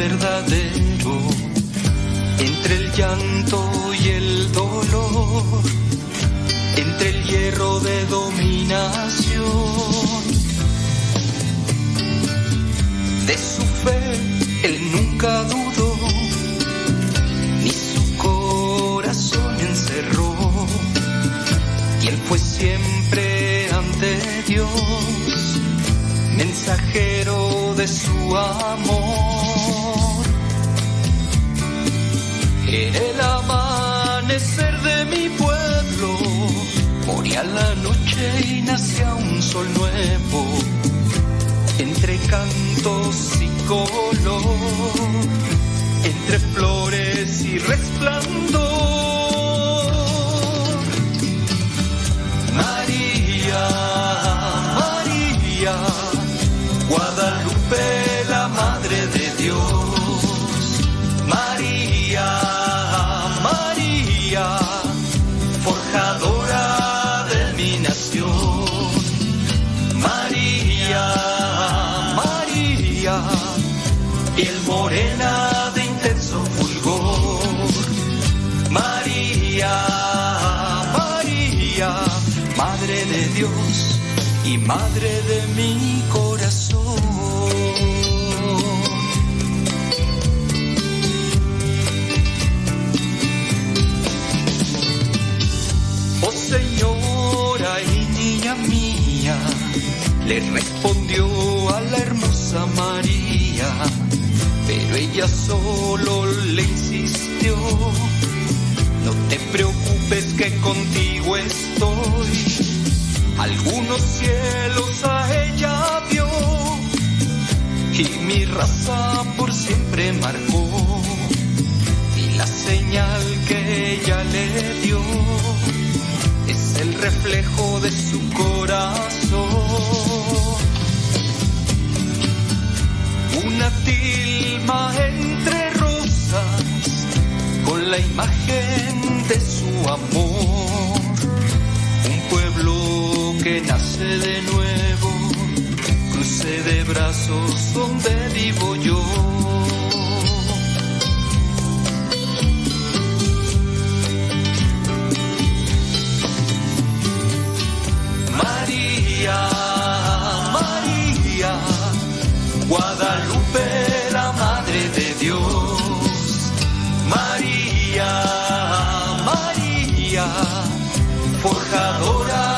verdadero, entre el llanto y el dolor, entre el hierro de dominación. De su fe él nunca dudó, ni su corazón encerró, y él fue siempre ante Dios mensajero de su amor. El amanecer de mi pueblo moría la noche y nacía un sol nuevo. Entre cantos y color, entre flores y resplandor. María, María. Guadalupe, Madre de mi corazón. Oh Señora y niña mía, le respondió a la hermosa María, pero ella solo le insistió. No te preocupes que contigo. Algunos cielos a ella vio y mi raza por siempre marcó. Y la señal que ella le dio es el reflejo de su corazón. Una tilma entre rosas con la imagen de su amor. Que nace de nuevo, cruce de brazos donde vivo yo. María, María, Guadalupe, la Madre de Dios. María, María, forjadora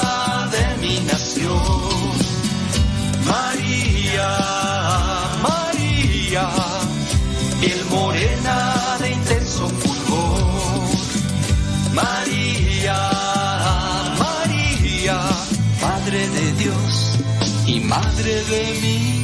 piel morena de intenso fulgor. María, María, Madre de Dios y Madre de mi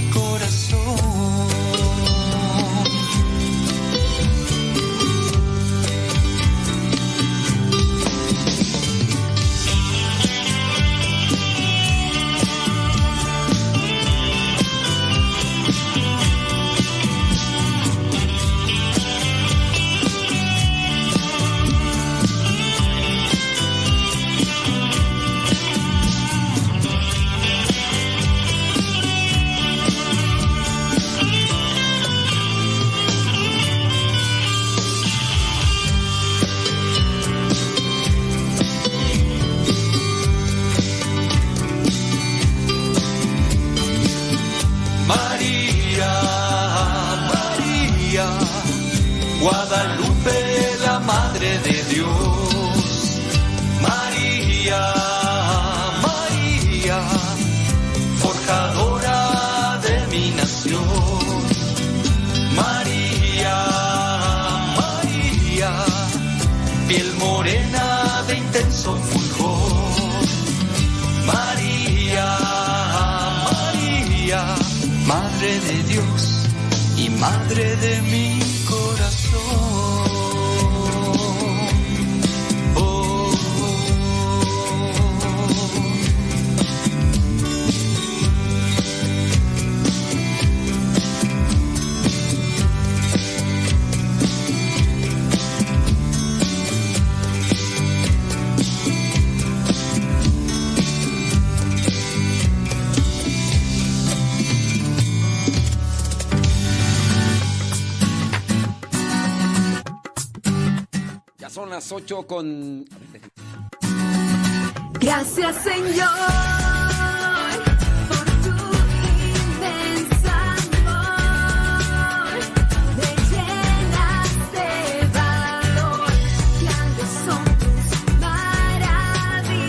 y 8 con... Gracias Señor por tu inmensa amor. Me llenas de valor. Grandes son tus maravillas.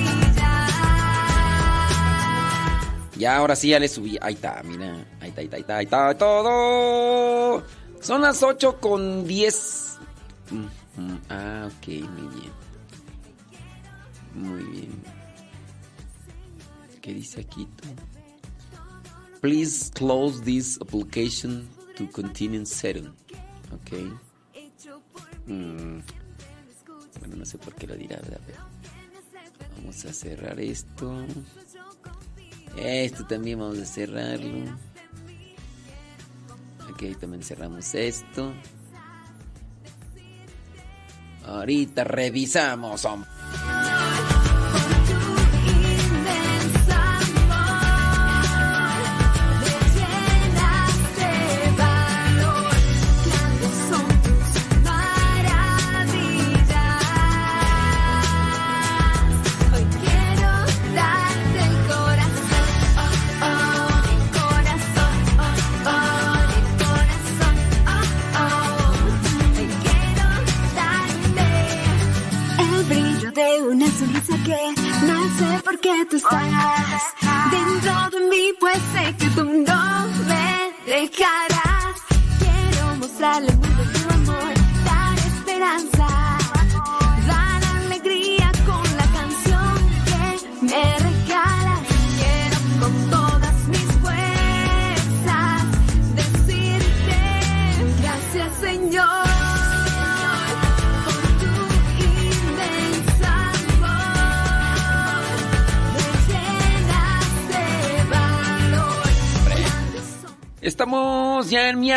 Ya, ahora sí, ya le subí. Ahí está, mira. Ahí está, ahí está, ahí está, ahí está todo. Son las 8 con 10. Muy bien. ¿Qué dice aquí tú? Please close this application to continue setting. Ok. Mm. Bueno, no sé por qué lo dirá, ¿verdad? Vamos a cerrar esto. Esto también vamos a cerrarlo. Ok, también cerramos esto. Ahorita revisamos, hombre.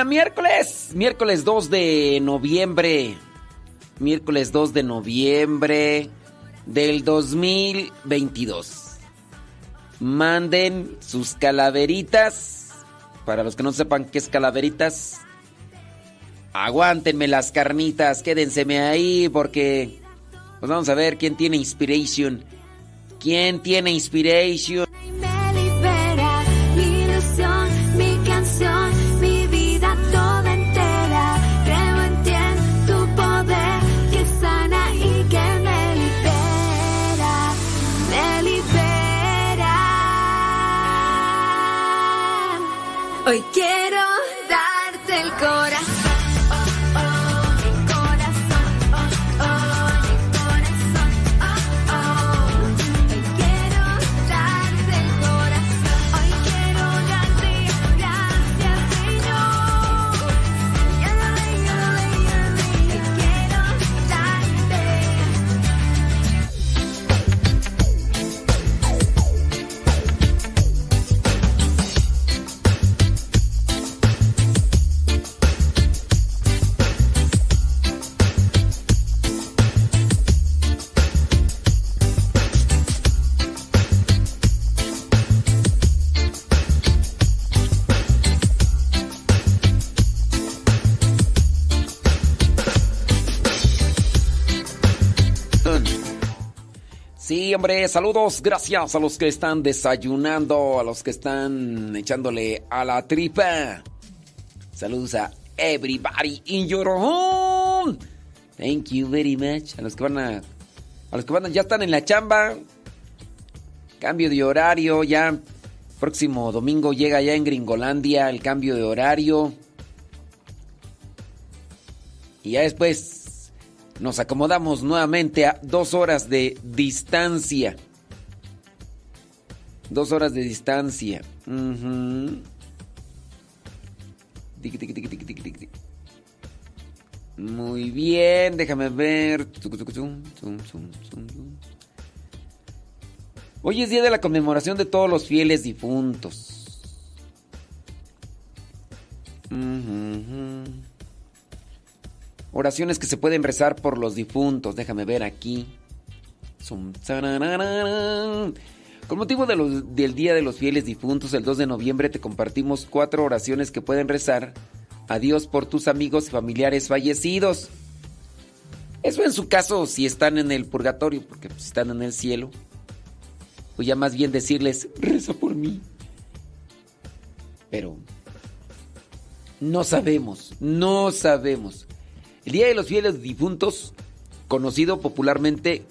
Miércoles. Miércoles 2 de noviembre. Miércoles 2 de noviembre del 2022. Manden sus calaveritas. Para los que no sepan qué es calaveritas. Aguántenme las carnitas. Quédenseme ahí porque... Pues vamos a ver quién tiene inspiration. ¿Quién tiene inspiration? Saludos, gracias a los que están desayunando, a los que están echándole a la tripa. Saludos a everybody in your home. Thank you very much. A los que van a, a los que van a- ya están en la chamba. Cambio de horario, ya próximo domingo llega ya en Gringolandia el cambio de horario. Y ya después nos acomodamos nuevamente a dos horas de distancia. Dos horas de distancia. Tiqui. Muy bien, déjame ver. Hoy es día de la conmemoración de todos los fieles difuntos. Ujú. Oraciones que se pueden rezar por los difuntos. Déjame ver aquí. Con motivo del Día de los Fieles Difuntos, el 2 de noviembre te compartimos cuatro oraciones que pueden rezar a Dios por tus amigos y familiares fallecidos. Eso en su caso si están en el purgatorio, porque si están en el cielo. Pues ya más bien decirles, reza por mí. Pero no sabemos, no sabemos. El Día de los Fieles Difuntos, conocido popularmente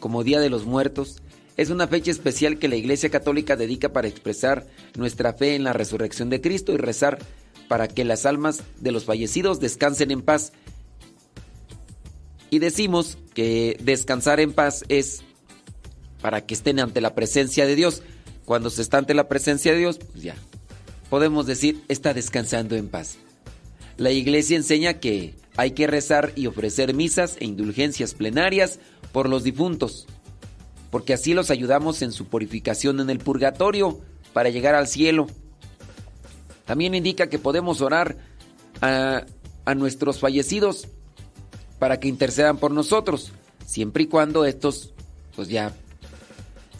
como Día de los Muertos, es una fecha especial que la Iglesia Católica dedica para expresar nuestra fe en la resurrección de Cristo y rezar para que las almas de los fallecidos descansen en paz. Y decimos que descansar en paz es para que estén ante la presencia de Dios. Cuando se está ante la presencia de Dios, pues ya, podemos decir, está descansando en paz. La iglesia enseña que hay que rezar y ofrecer misas e indulgencias plenarias por los difuntos, porque así los ayudamos en su purificación en el purgatorio para llegar al cielo. También indica que podemos orar a, nuestros fallecidos para que intercedan por nosotros, siempre y cuando estos, pues ya...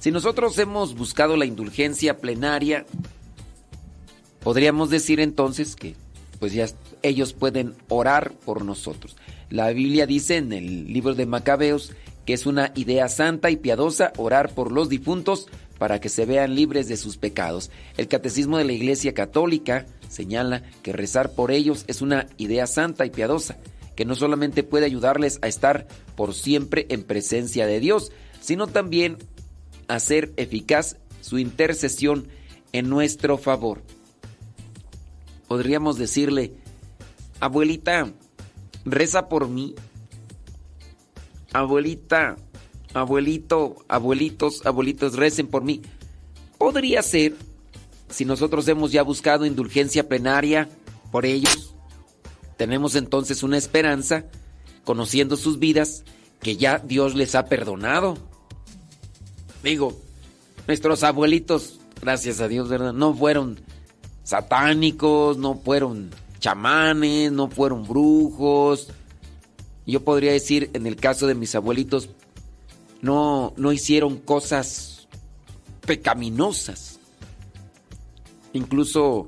Si nosotros hemos buscado la indulgencia plenaria, podríamos decir entonces que pues ya ellos pueden orar por nosotros. La Biblia dice en el libro de Macabeos que es una idea santa y piadosa orar por los difuntos para que se vean libres de sus pecados. El Catecismo de la Iglesia Católica señala que rezar por ellos es una idea santa y piadosa, que no solamente puede ayudarles a estar por siempre en presencia de Dios, sino también hacer eficaz su intercesión en nuestro favor. Podríamos decirle, abuelita, reza por mí. Abuelita, abuelito, abuelitos, abuelitos, recen por mí. Podría ser, si nosotros hemos ya buscado indulgencia plenaria por ellos, tenemos entonces una esperanza, conociendo sus vidas, que ya Dios les ha perdonado. Digo, nuestros abuelitos, gracias a Dios, ¿verdad? No fueron satánicos, no fueron chamanes, no fueron brujos. Yo podría decir, en el caso de mis abuelitos, no, no hicieron cosas pecaminosas. Incluso,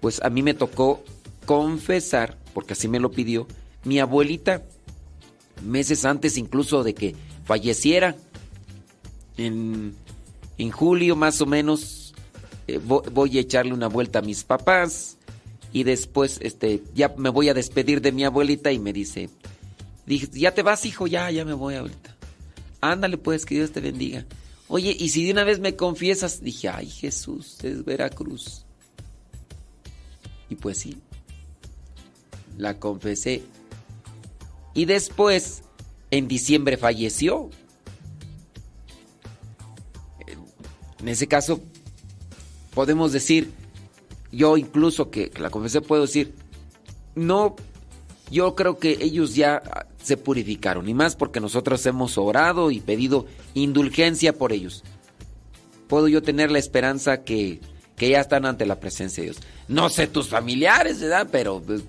pues a mí me tocó confesar, porque así me lo pidió, mi abuelita, meses antes incluso de que falleciera, en, en julio más o menos, eh, voy a echarle una vuelta a mis papás y después este, ya me voy a despedir de mi abuelita y me dice, dije, ya te vas hijo, ya, ya me voy ahorita. Ándale pues, que Dios te bendiga. Oye, y si de una vez me confiesas, dije, ay Jesús, es Veracruz. Y pues sí, la confesé. Y después, en diciembre falleció. En ese caso, podemos decir, yo incluso que, la confesé, puedo decir, no, yo creo que ellos ya se purificaron, y más porque nosotros hemos orado y pedido indulgencia por ellos. Puedo yo tener la esperanza que, que ya están ante la presencia de Dios. No sé tus familiares, ¿verdad? Pero pues,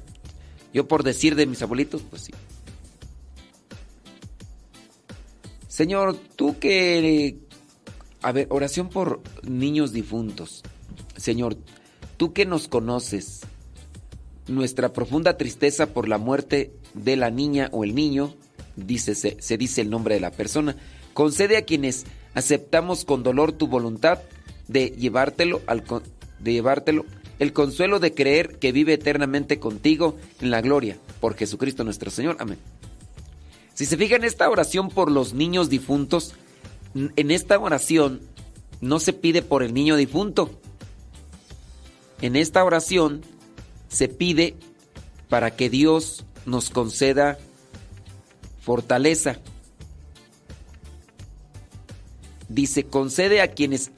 yo por decir de mis abuelitos, pues sí. Señor, tú que... A ver, oración por niños difuntos. Señor, tú que nos conoces, nuestra profunda tristeza por la muerte de la niña o el niño, dice, se, dice el nombre de la persona, concede a quienes aceptamos con dolor tu voluntad de llevártelo, al, de llevártelo el consuelo de creer que vive eternamente contigo en la gloria, por Jesucristo nuestro Señor. Amén. Si se fijan, esta oración por los niños difuntos, en esta oración no se pide por el niño difunto. En esta oración se pide para que Dios nos conceda fortaleza. Dice, concede a quienes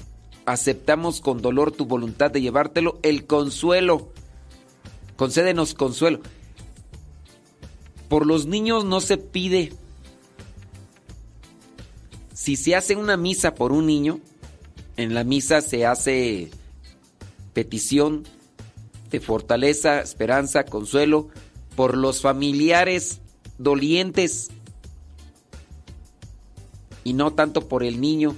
aceptamos con dolor tu voluntad de llevártelo el consuelo. Concédenos consuelo. Por los niños no se pide. Si se hace una misa por un niño, en la misa se hace petición de fortaleza, esperanza, consuelo por los familiares dolientes y no tanto por el niño.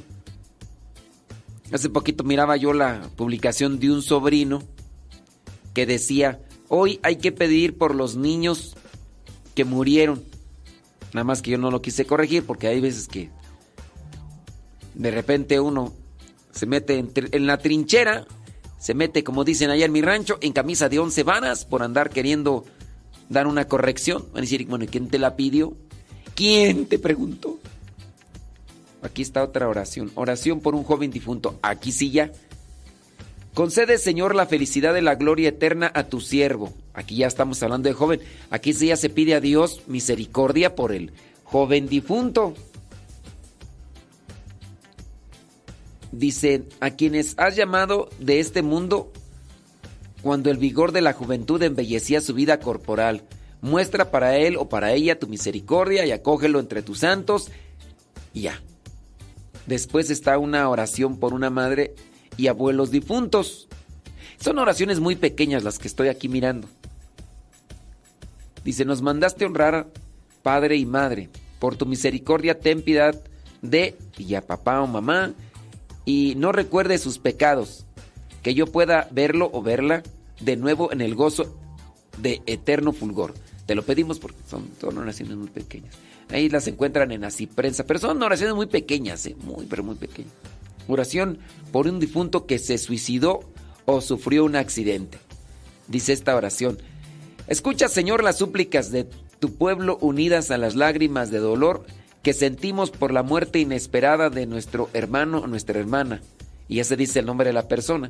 Hace poquito miraba yo la publicación de un sobrino que decía, hoy hay que pedir por los niños que murieron. Nada más que yo no lo quise corregir porque hay veces que de repente uno se mete en, la trinchera, se mete, como dicen allá en mi rancho, en camisa de once varas por andar queriendo dar una corrección. Van a decir, bueno, ¿quién te la pidió? ¿Quién te preguntó? Aquí está otra oración. Oración por un joven difunto. Aquí sí ya. Concede, Señor, la felicidad de la gloria eterna a tu siervo. Aquí ya estamos hablando de joven. Aquí sí ya se pide a Dios misericordia por el joven difunto. Dice, a quienes has llamado de este mundo cuando el vigor de la juventud embellecía su vida corporal. Muestra para él o para ella tu misericordia y acógelo entre tus santos. Y ya. Después está una oración por una madre y abuelos difuntos. Son oraciones muy pequeñas las que estoy aquí mirando. Dice, nos mandaste honrar padre y madre. Por tu misericordia ten piedad de y a papá o mamá y no recuerde sus pecados. Que yo pueda verlo o verla de nuevo en el gozo de eterno fulgor. Te lo pedimos porque son, son oraciones muy pequeñas. Ahí las encuentran en así prensa, pero son oraciones muy pequeñas, ¿eh? muy, pero muy pequeñas. Oración por un difunto que se suicidó o sufrió un accidente. Dice esta oración. Escucha, Señor, las súplicas de tu pueblo unidas a las lágrimas de dolor que sentimos por la muerte inesperada de nuestro hermano o nuestra hermana. Y ese dice el nombre de la persona.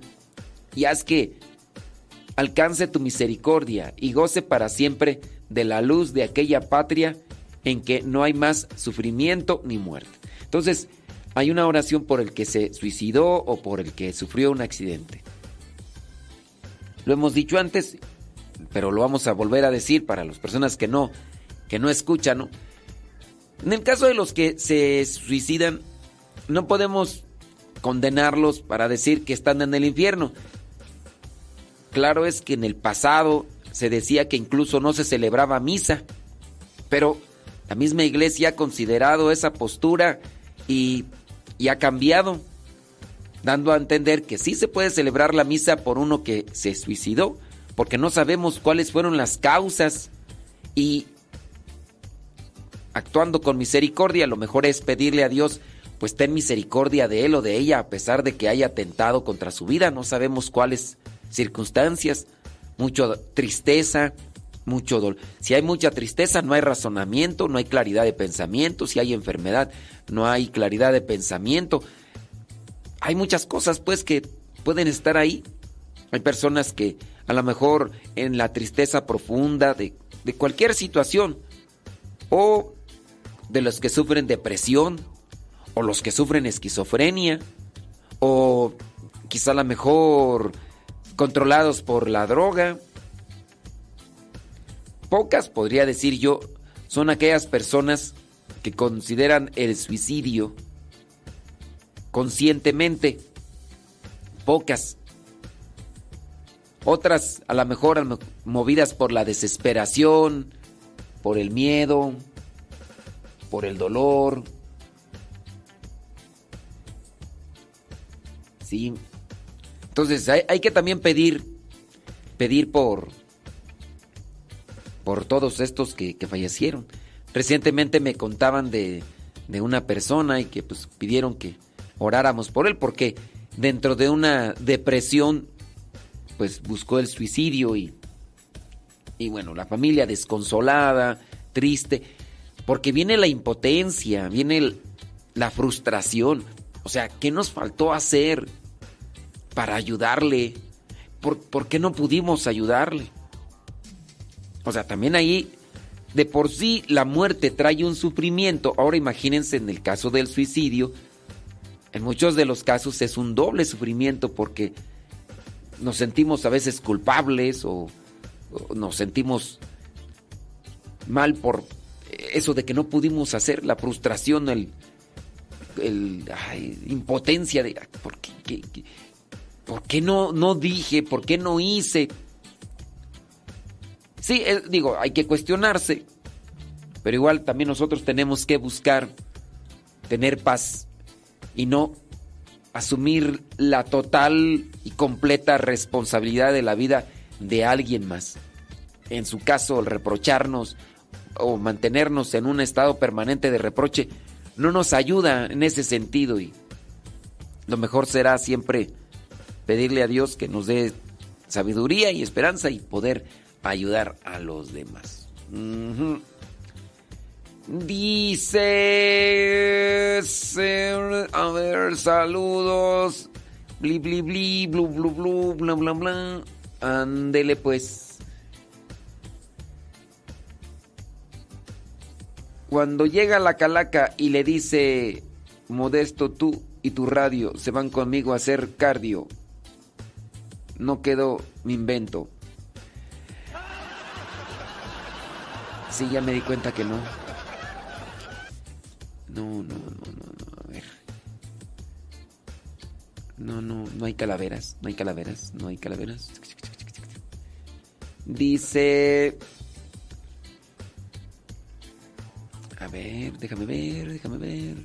Y haz que alcance tu misericordia y goce para siempre de la luz de aquella patria en que no hay más sufrimiento ni muerte. Entonces, hay una oración por el que se suicidó o por el que sufrió un accidente. Lo hemos dicho antes, pero lo vamos a volver a decir para las personas que no que no escuchan, ¿no? En el caso de los que se suicidan, no podemos condenarlos para decir que están en el infierno. Claro es que en el pasado se decía que incluso no se celebraba misa, pero la misma iglesia ha considerado esa postura y, ha cambiado, dando a entender que sí se puede celebrar la misa por uno que se suicidó, porque no sabemos cuáles fueron las causas y actuando con misericordia, lo mejor es pedirle a Dios, pues ten misericordia de él o de ella, a pesar de que haya atentado contra su vida, no sabemos cuáles circunstancias, mucha tristeza, mucho dolor. Si hay mucha tristeza, no hay razonamiento, no hay claridad de pensamiento. Si hay enfermedad, no hay claridad de pensamiento. Hay muchas cosas, pues, que pueden estar ahí. Hay personas que a lo mejor en la tristeza profunda de, de cualquier situación, o de los que sufren depresión, o los que sufren esquizofrenia, o quizá a lo mejor controlados por la droga, pocas, podría decir yo, son aquellas personas que consideran el suicidio conscientemente. Pocas. Otras a lo mejor movidas por la desesperación, por el miedo, por el dolor. Sí. Entonces hay, que también pedir, pedir por, por todos estos que, fallecieron. Recientemente me contaban de, de, una persona y que pues pidieron que oráramos por él porque dentro de una depresión pues buscó el suicidio y, y bueno, la familia desconsolada, triste, porque viene la impotencia, viene la frustración. O sea, ¿qué nos faltó hacer para ayudarle? ¿Por, ¿Por qué no pudimos ayudarle? O sea, también ahí de por sí la muerte trae un sufrimiento. Ahora imagínense en el caso del suicidio, en muchos de los casos es un doble sufrimiento porque nos sentimos a veces culpables o, nos sentimos mal por eso de que no pudimos hacer, la frustración, el, impotencia de ¿por qué, ¿por qué no, no dije? ¿Por qué no hice? Sí, eh, digo, hay que cuestionarse, pero igual también nosotros tenemos que buscar tener paz y no asumir la total y completa responsabilidad de la vida de alguien más. En su caso, el reprocharnos o mantenernos en un estado permanente de reproche no nos ayuda en ese sentido y lo mejor será siempre pedirle a Dios que nos dé sabiduría y esperanza y poder ayudar a los demás. Dice, a ver, saludos, bli bli bli, blu blu blu, bla bla bla. Ándele pues. Cuando llega la calaca y le dice, Modesto, tú y tu radio se van conmigo a hacer cardio. No quedó mi invento. Sí, ya me di cuenta que no. No, no, no, no, no, a ver. No, no, no hay calaveras, no hay calaveras, no hay calaveras. Dice... A ver, déjame ver, déjame ver.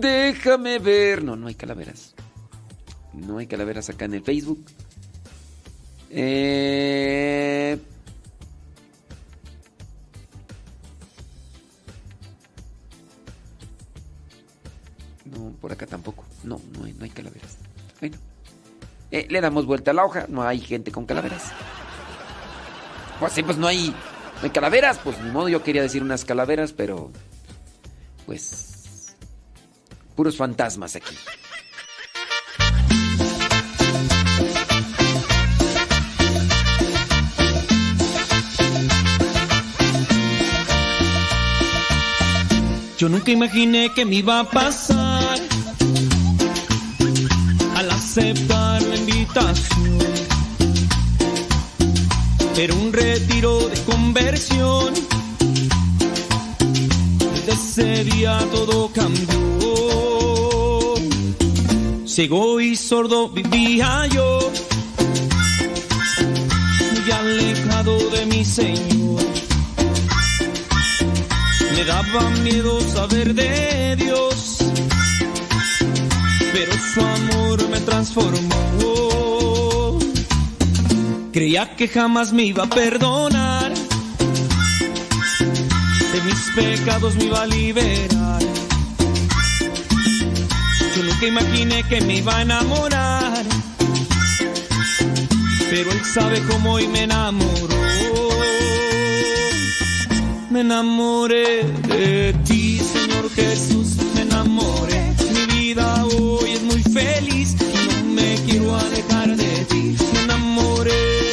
Déjame ver. No, no hay calaveras. No hay calaveras acá en el Facebook. Eh... No, por acá tampoco. No, no hay, no hay calaveras. Bueno. Eh, le damos vuelta a la hoja. No hay gente con calaveras. Pues sí, pues no hay, hay calaveras. Pues ni modo, yo quería decir unas calaveras, pero... Pues... Puros fantasmas aquí. Yo nunca imaginé que me iba a pasar al aceptar la invitación. Pero un retiro de conversión. Desde ese día todo cambió. Ciego y sordo vivía yo, muy alejado de mi Señor. Me daba miedo saber de Dios, pero su amor me transformó. Creía que jamás me iba a perdonar, de mis pecados me iba a liberar. Yo nunca imaginé que me iba a enamorar, pero él sabe cómo hoy me enamoró me enamoré de ti, Señor Jesús, me enamoré. Mi vida hoy es muy feliz y no me quiero alejar de ti. Me enamoré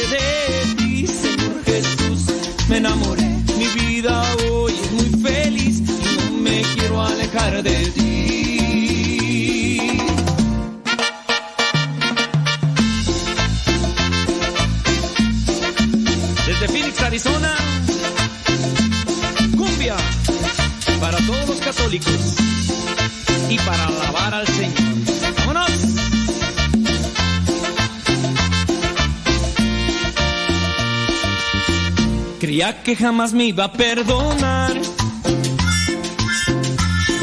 Phoenix, Arizona. Cumbia para todos los católicos y para alabar al Señor. ¡Vámonos! Creía que jamás me iba a perdonar, de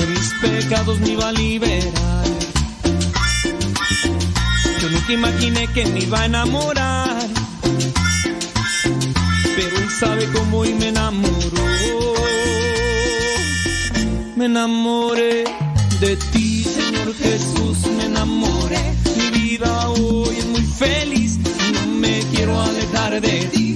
mis pecados me iba a liberar. Yo nunca imaginé que me iba a enamorar, sabe cómo hoy me enamoró me enamoré de ti, Señor Jesús, me enamoré. Mi vida hoy es muy feliz no me quiero alejar de ti.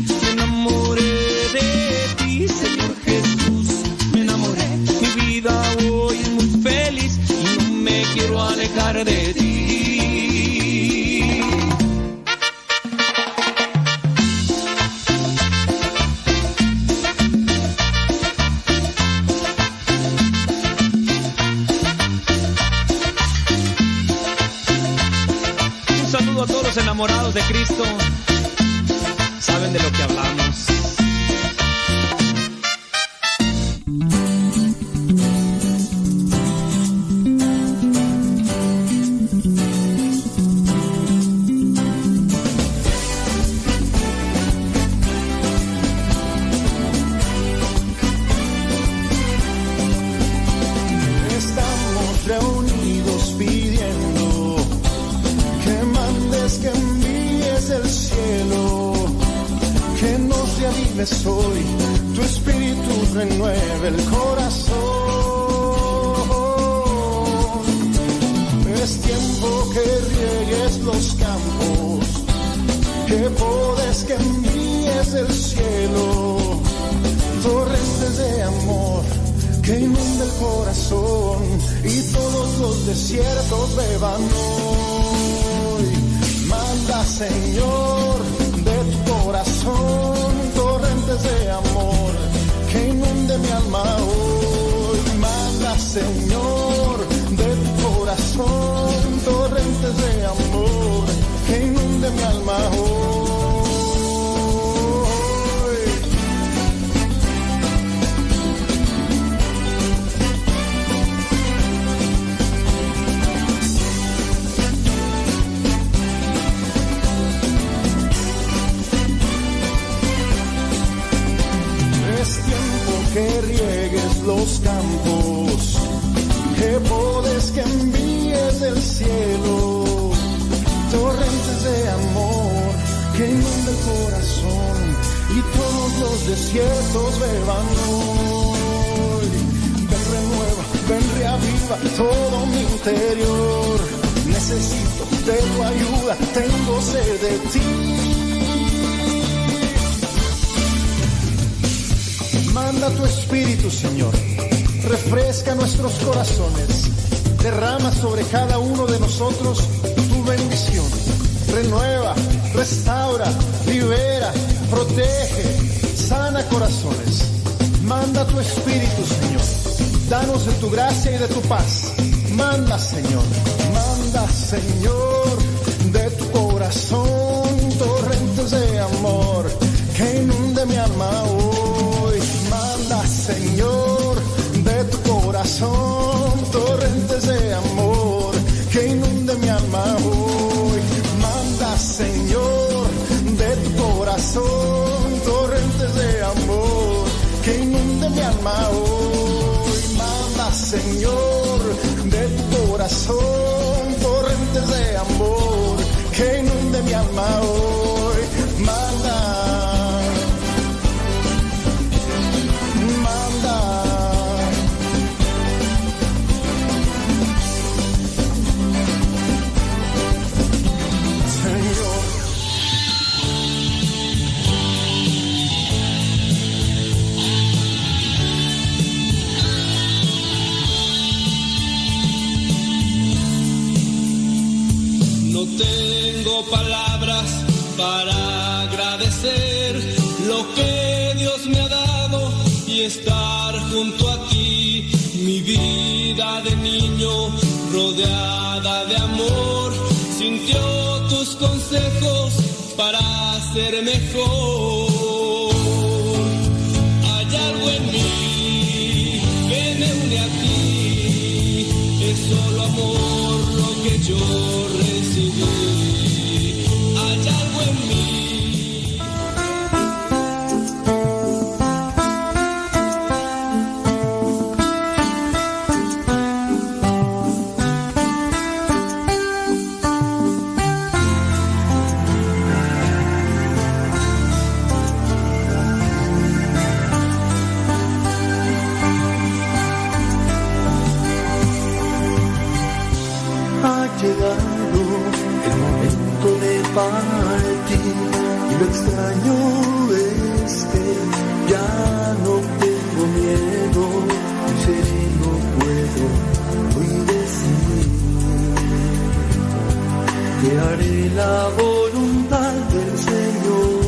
que haré la voluntad del Señor.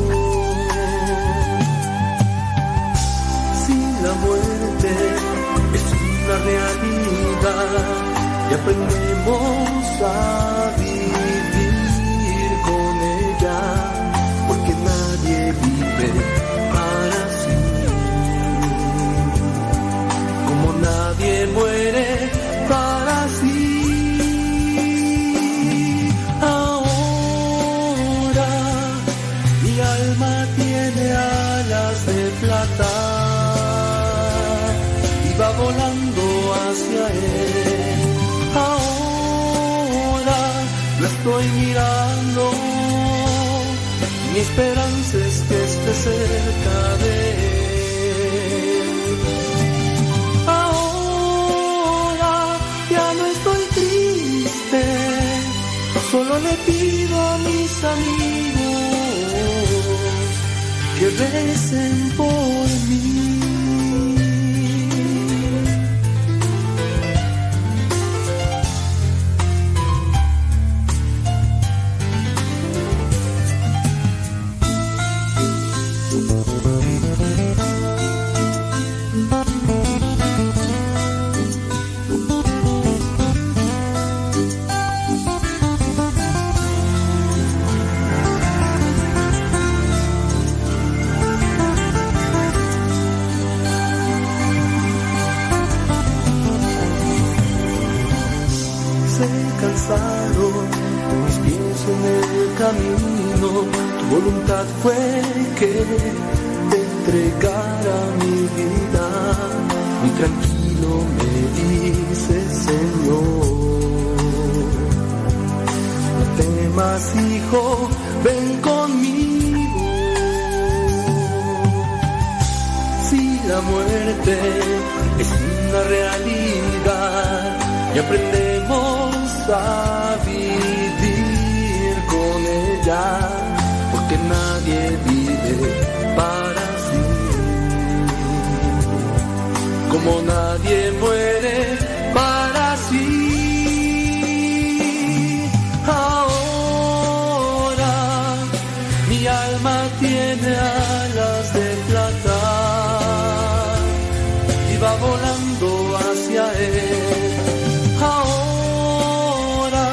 Si la muerte es una realidad y aprendemos a vivir con ella, porque nadie vive para sí, como nadie muere estoy mirando. Mi esperanza es que esté cerca de él. Ahora ya no estoy triste, solo le pido a mis amigos que recen por mí. Camino. Tu voluntad fue que te entregara mi vida. Muy tranquilo me dice Señor. No temas, hijo, ven conmigo. Si la muerte es una realidad y aprendemos a vivir ella, porque nadie vive para sí, como nadie muere para sí. Ahora mi alma tiene alas de plata y va volando hacia él. Ahora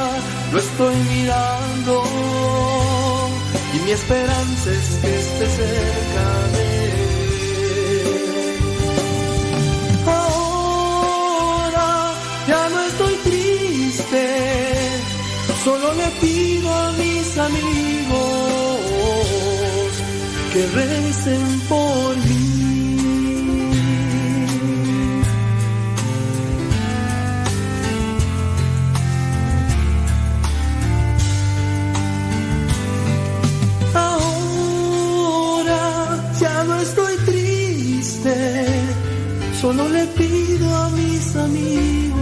lo estoy mi esperanza es que esté cerca de él. Ahora ya no estoy triste, solo le pido a mis amigos que recen por le pido a mis amigos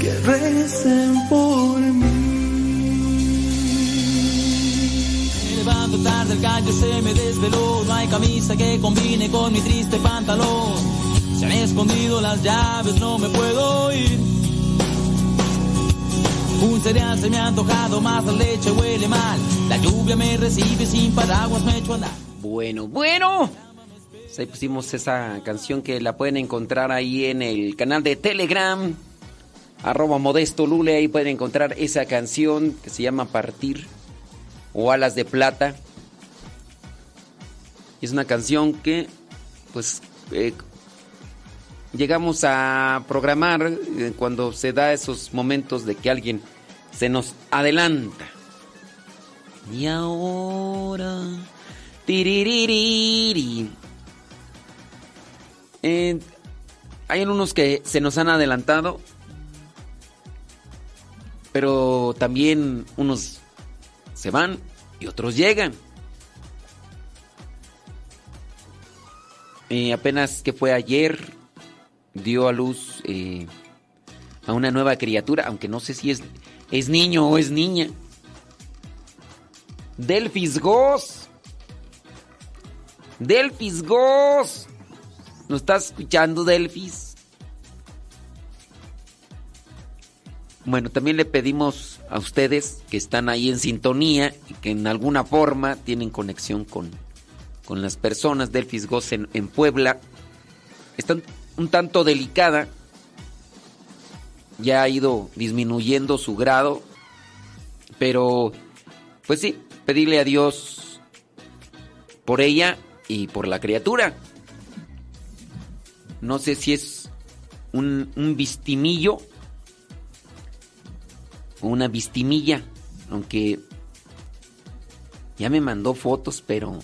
que recen por mí. Me levanto tarde, el gallo se me desveló. No hay camisa que combine con mi triste pantalón. Se han escondido las llaves, no me puedo ir. Un cereal se me ha antojado, más la leche huele mal. La lluvia me recibe sin paraguas, me echo a andar. Bueno, bueno. Ahí pusimos esa canción que la pueden encontrar ahí en el canal de Telegram. Arroba Modesto Lule. Ahí pueden encontrar esa canción que se llama Partir o Alas de Plata. Es una canción que, pues, eh, llegamos a programar eh, cuando se da esos momentos de que alguien se nos adelanta. Y ahora. tiriririri. Eh, hay unos que se nos han adelantado. Pero también unos se van y otros llegan. Eh, apenas que fue ayer, dio a luz eh, a una nueva criatura, aunque no sé si es, es niño o es niña. Delfis Goss. Delfis Goss. ¿No estás escuchando, Delfis? Bueno, también le pedimos a ustedes que están ahí en sintonía y que en alguna forma tienen conexión con, con las personas del Fisgos en, en Puebla. Está un tanto delicada. Ya ha ido disminuyendo su grado. Pero, pues sí, pedirle a Dios por ella y por la criatura. No sé si es un, un vistimillo o una vistimilla, aunque ya me mandó fotos, pero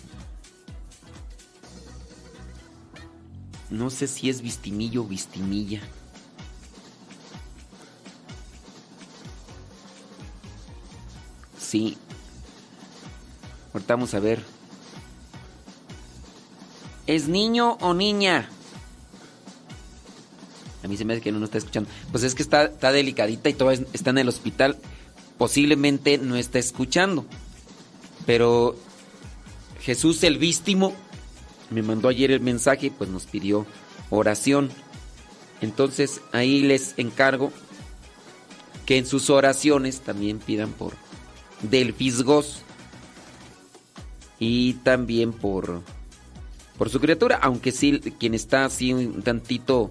no sé si es vistimillo o vistimilla. Sí. Ahorita vamos a ver. ¿Es niño o niña? A mí se me hace que no nos está escuchando. Pues es que está, está delicadita y todavía está en el hospital. Posiblemente no está escuchando. Pero Jesús el vístimo me mandó ayer el mensaje pues nos pidió oración. Entonces ahí les encargo que en sus oraciones también pidan por Delfisgos y también por por su criatura, aunque sí quien está así un tantito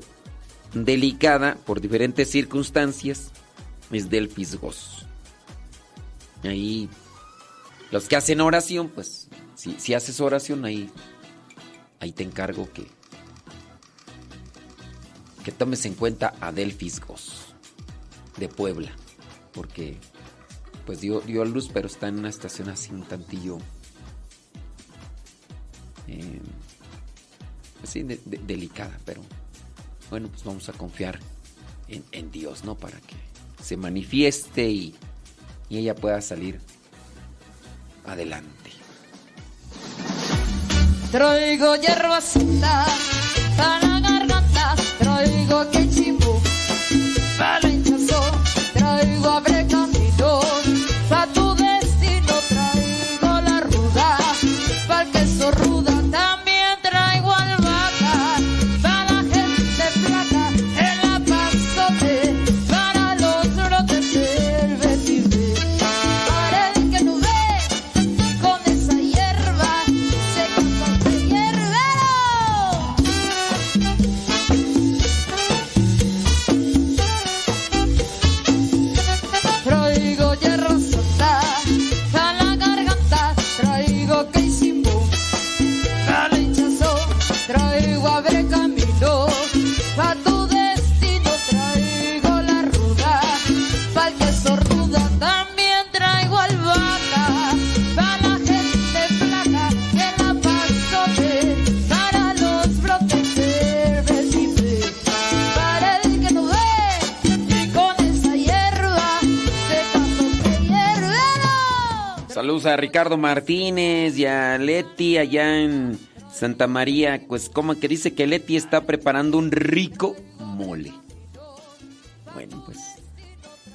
delicada por diferentes circunstancias es Delfisgos. Ahí los que hacen oración, pues si, haces oración ahí ahí te encargo que que tomes en cuenta a Delfisgos de Puebla, porque pues dio, dio a luz, pero está en una estación así un tantillo eh, así de- de- delicada, pero bueno, pues vamos a confiar en, en Dios, ¿no? Para que se manifieste y, y ella pueda salir adelante. Traigo hierba santa para la garganta, traigo quechimbo para Saludos a Ricardo Martínez y a Leti allá en Santa María. Pues como que dice que Leti está preparando un rico mole. Bueno, pues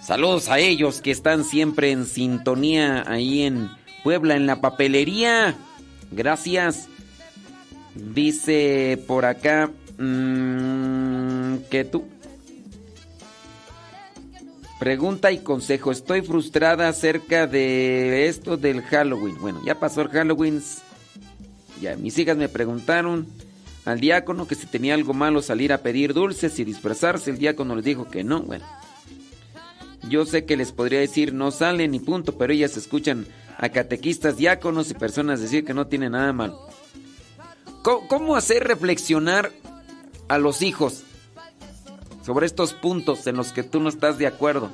saludos a ellos que están siempre en sintonía ahí en Puebla, en la papelería. Gracias. Dice por acá mm, que tú. Pregunta y consejo. Estoy frustrada acerca de esto del Halloween. Bueno, ya pasó el Halloween. Ya, mis hijas me preguntaron al diácono que si tenía algo malo salir a pedir dulces y disfrazarse. El diácono les dijo que no. Bueno, yo sé que les podría decir no salen ni punto, pero ellas escuchan a catequistas, diáconos y personas decir que no tiene nada malo. ¿Cómo, cómo hacer reflexionar a los hijos sobre estos puntos en los que tú no estás de acuerdo?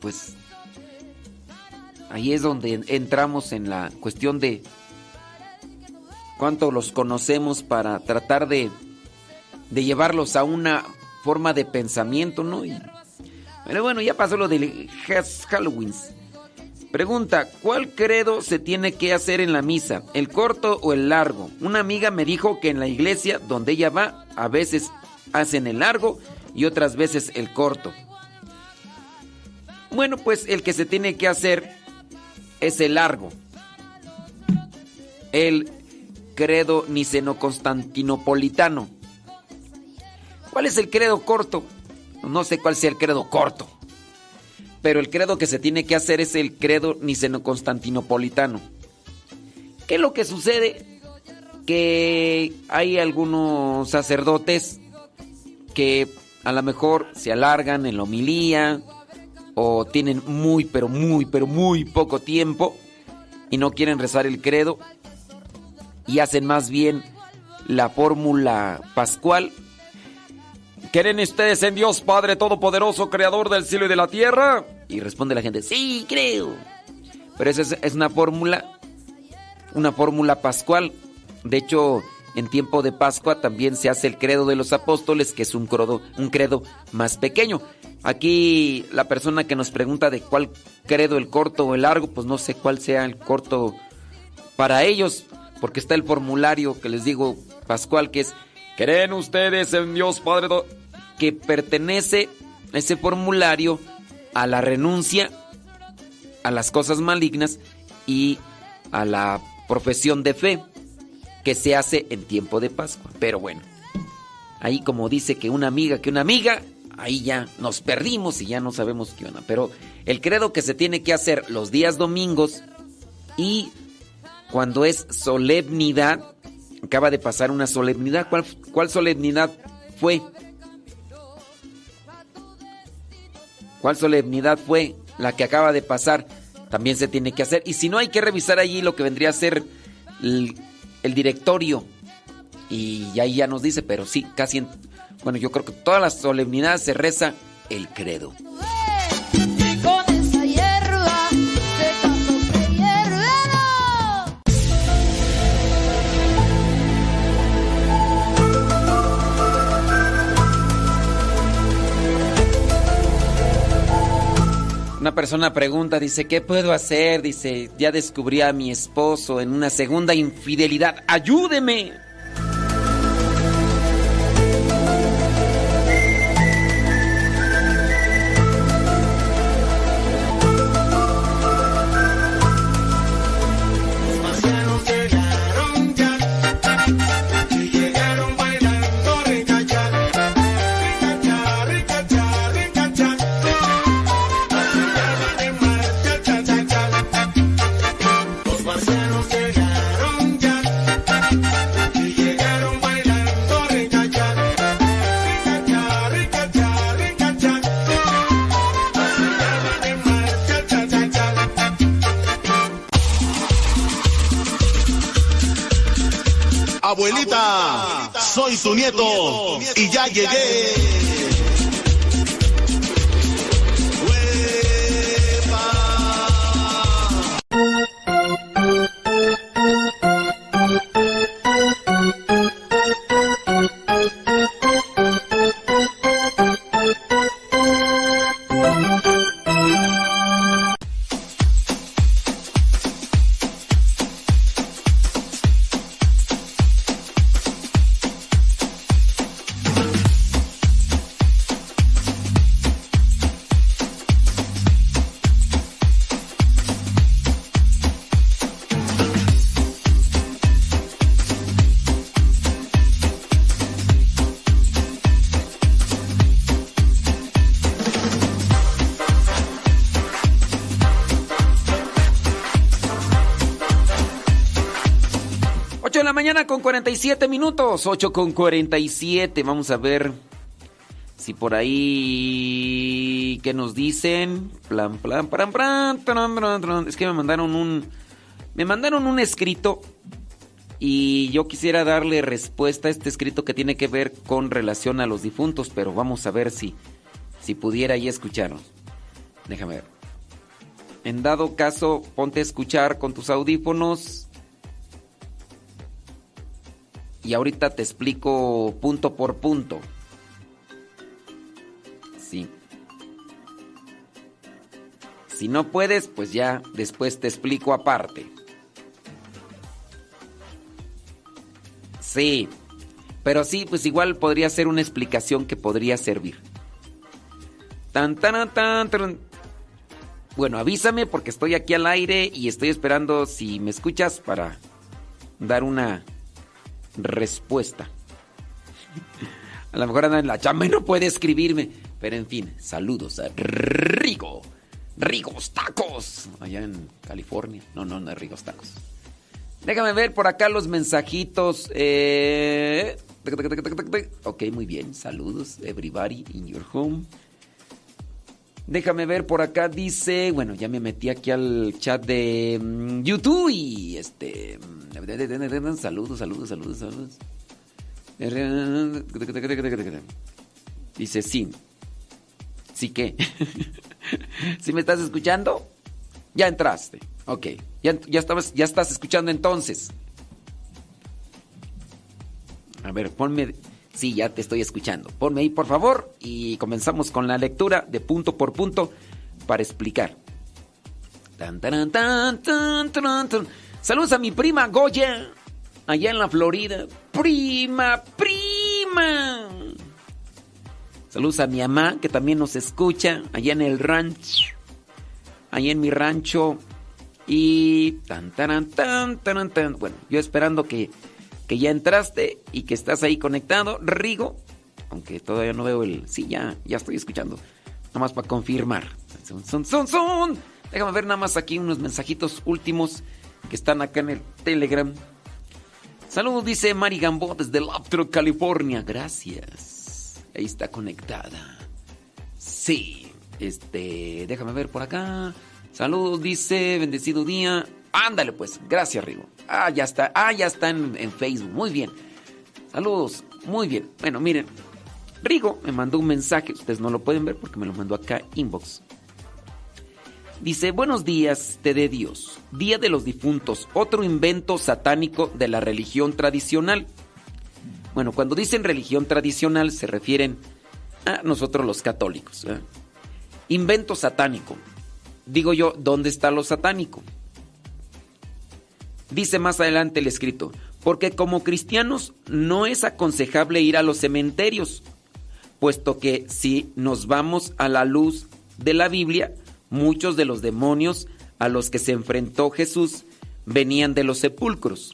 Pues ahí es donde entramos en la cuestión de cuánto los conocemos para tratar de, de llevarlos a una forma de pensamiento, ¿no? Y- pero bueno, ya pasó lo del Halloween. Pregunta, ¿cuál credo se tiene que hacer en la misa? ¿El corto o el largo? Una amiga me dijo que en la iglesia donde ella va, a veces hacen el largo y otras veces el corto. Bueno, pues el que se tiene que hacer es el largo. El credo niceno-constantinopolitano. ¿Cuál es el credo corto? No sé cuál sea el credo corto. Pero el credo que se tiene que hacer es el credo niceno-constantinopolitano. ¿Qué es lo que sucede? Que hay algunos sacerdotes que a lo mejor se alargan en la homilía o tienen muy, pero muy, pero muy poco tiempo y no quieren rezar el credo y hacen más bien la fórmula pascual. ¿Creen ustedes en Dios Padre Todopoderoso, Creador del cielo y de la tierra? Y responde la gente, sí, creo. Pero esa es, es una fórmula, una fórmula pascual. De hecho, en tiempo de Pascua también se hace el credo de los apóstoles, que es un credo, un credo más pequeño. Aquí la persona que nos pregunta de cuál credo, el corto o el largo, pues no sé cuál sea el corto para ellos, porque está el formulario que les digo, Pascual, que es, ¿creen ustedes en Dios Padre? Do-?" Que pertenece ese formulario a la renuncia a las cosas malignas y a la profesión de fe que se hace en tiempo de Pascua. Pero bueno, ahí como dice que una amiga, que una amiga, ahí ya nos perdimos y ya no sabemos qué onda. Pero el credo que se tiene que hacer los días domingos y cuando es solemnidad, acaba de pasar una solemnidad. ¿Cuál, cuál solemnidad fue? ¿Cuál solemnidad fue la que acaba de pasar? También se tiene que hacer. Y si no, hay que revisar allí lo que vendría a ser el, directorio. Y ahí ya nos dice, pero sí, casi en, Bueno, yo creo que todas las solemnidades se reza el credo. Una persona pregunta, dice, ¿qué puedo hacer? Dice, ya descubrí a mi esposo en una segunda infidelidad. ¡Ayúdeme! jágere. 47 minutos. 8 con 47. Vamos a ver si por ahí. ¿Qué nos dicen? Plan, plan, plan, plan. Es que me mandaron un. Me mandaron un escrito. Y yo quisiera darle respuesta a este escrito que tiene que ver con relación a los difuntos. Pero vamos a ver si. Si pudiera ahí escucharnos. Déjame ver. En dado caso, ponte a escuchar con tus audífonos. Y ahorita te explico punto por punto. Sí. Si no puedes, pues ya después te explico aparte. Sí. Pero sí, pues igual podría ser una explicación que podría servir. Tan, tan, tan, tan. Bueno, avísame porque estoy aquí al aire y estoy esperando si me escuchas para dar una respuesta. A lo mejor anda en la chamba y no puede escribirme. Pero en fin, saludos a Rigo. Rigos Tacos. Allá en California. No, no, no es Rigos Tacos. Déjame ver por acá los mensajitos. Eh... Ok, muy bien. Saludos, everybody in your home. Déjame ver por acá, dice, bueno, ya me metí aquí al chat de mm, YouTube y este... Saludos, saludos, saludos, saludos. Dice, sí. ¿Sí qué? ¿Sí me estás escuchando? Ya entraste. Ok. Ya, ya, estabas, ya estás escuchando entonces. A ver, ponme... Sí, ya te estoy escuchando. Ponme ahí, por favor, y comenzamos con la lectura de punto por punto para explicar. Tan, taran, tan, tan, taran, tan. Saludos a mi prima Goya, allá en la Florida. Prima, prima. Saludos a mi mamá, que también nos escucha, allá en el rancho. Allá en mi rancho. Y tan, taran, tan, taran, tan. Bueno, yo esperando que, que ya entraste y que estás ahí conectado. Rigo, aunque todavía no veo el... Sí, ya, ya estoy escuchando. Nada más para confirmar. Son, son, son, son. Déjame ver nada más aquí unos mensajitos últimos que están acá en el Telegram. Saludos, dice Mari Gambo desde Laptop, California. Gracias. Ahí está conectada. Sí. Este, déjame ver por acá. Saludos, dice, bendecido día. Ándale pues, gracias Rigo. Ah, ya está, ah, ya está en, en Facebook. Muy bien. Saludos, muy bien. Bueno, miren, Rigo me mandó un mensaje, ustedes no lo pueden ver porque me lo mandó acá inbox. Dice, buenos días, te de Dios. Día de los difuntos, otro invento satánico de la religión tradicional. Bueno, cuando dicen religión tradicional se refieren a nosotros los católicos. ¿eh? Invento satánico. Digo yo, ¿dónde está lo satánico? Dice más adelante el escrito, porque como cristianos no es aconsejable ir a los cementerios, puesto que si nos vamos a la luz de la Biblia, muchos de los demonios a los que se enfrentó Jesús venían de los sepulcros.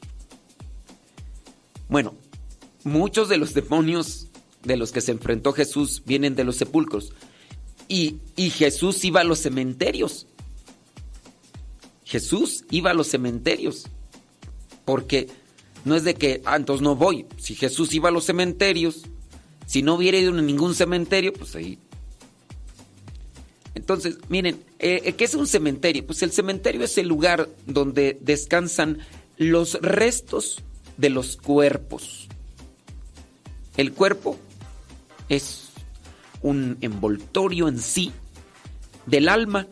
Bueno, muchos de los demonios de los que se enfrentó Jesús vienen de los sepulcros. Y, y Jesús iba a los cementerios. Jesús iba a los cementerios. Porque no es de que, ah, entonces no voy. Si Jesús iba a los cementerios, si no hubiera ido a ningún cementerio, pues ahí. Entonces, miren, eh, ¿qué es un cementerio? Pues el cementerio es el lugar donde descansan los restos de los cuerpos. El cuerpo es un envoltorio en sí del alma.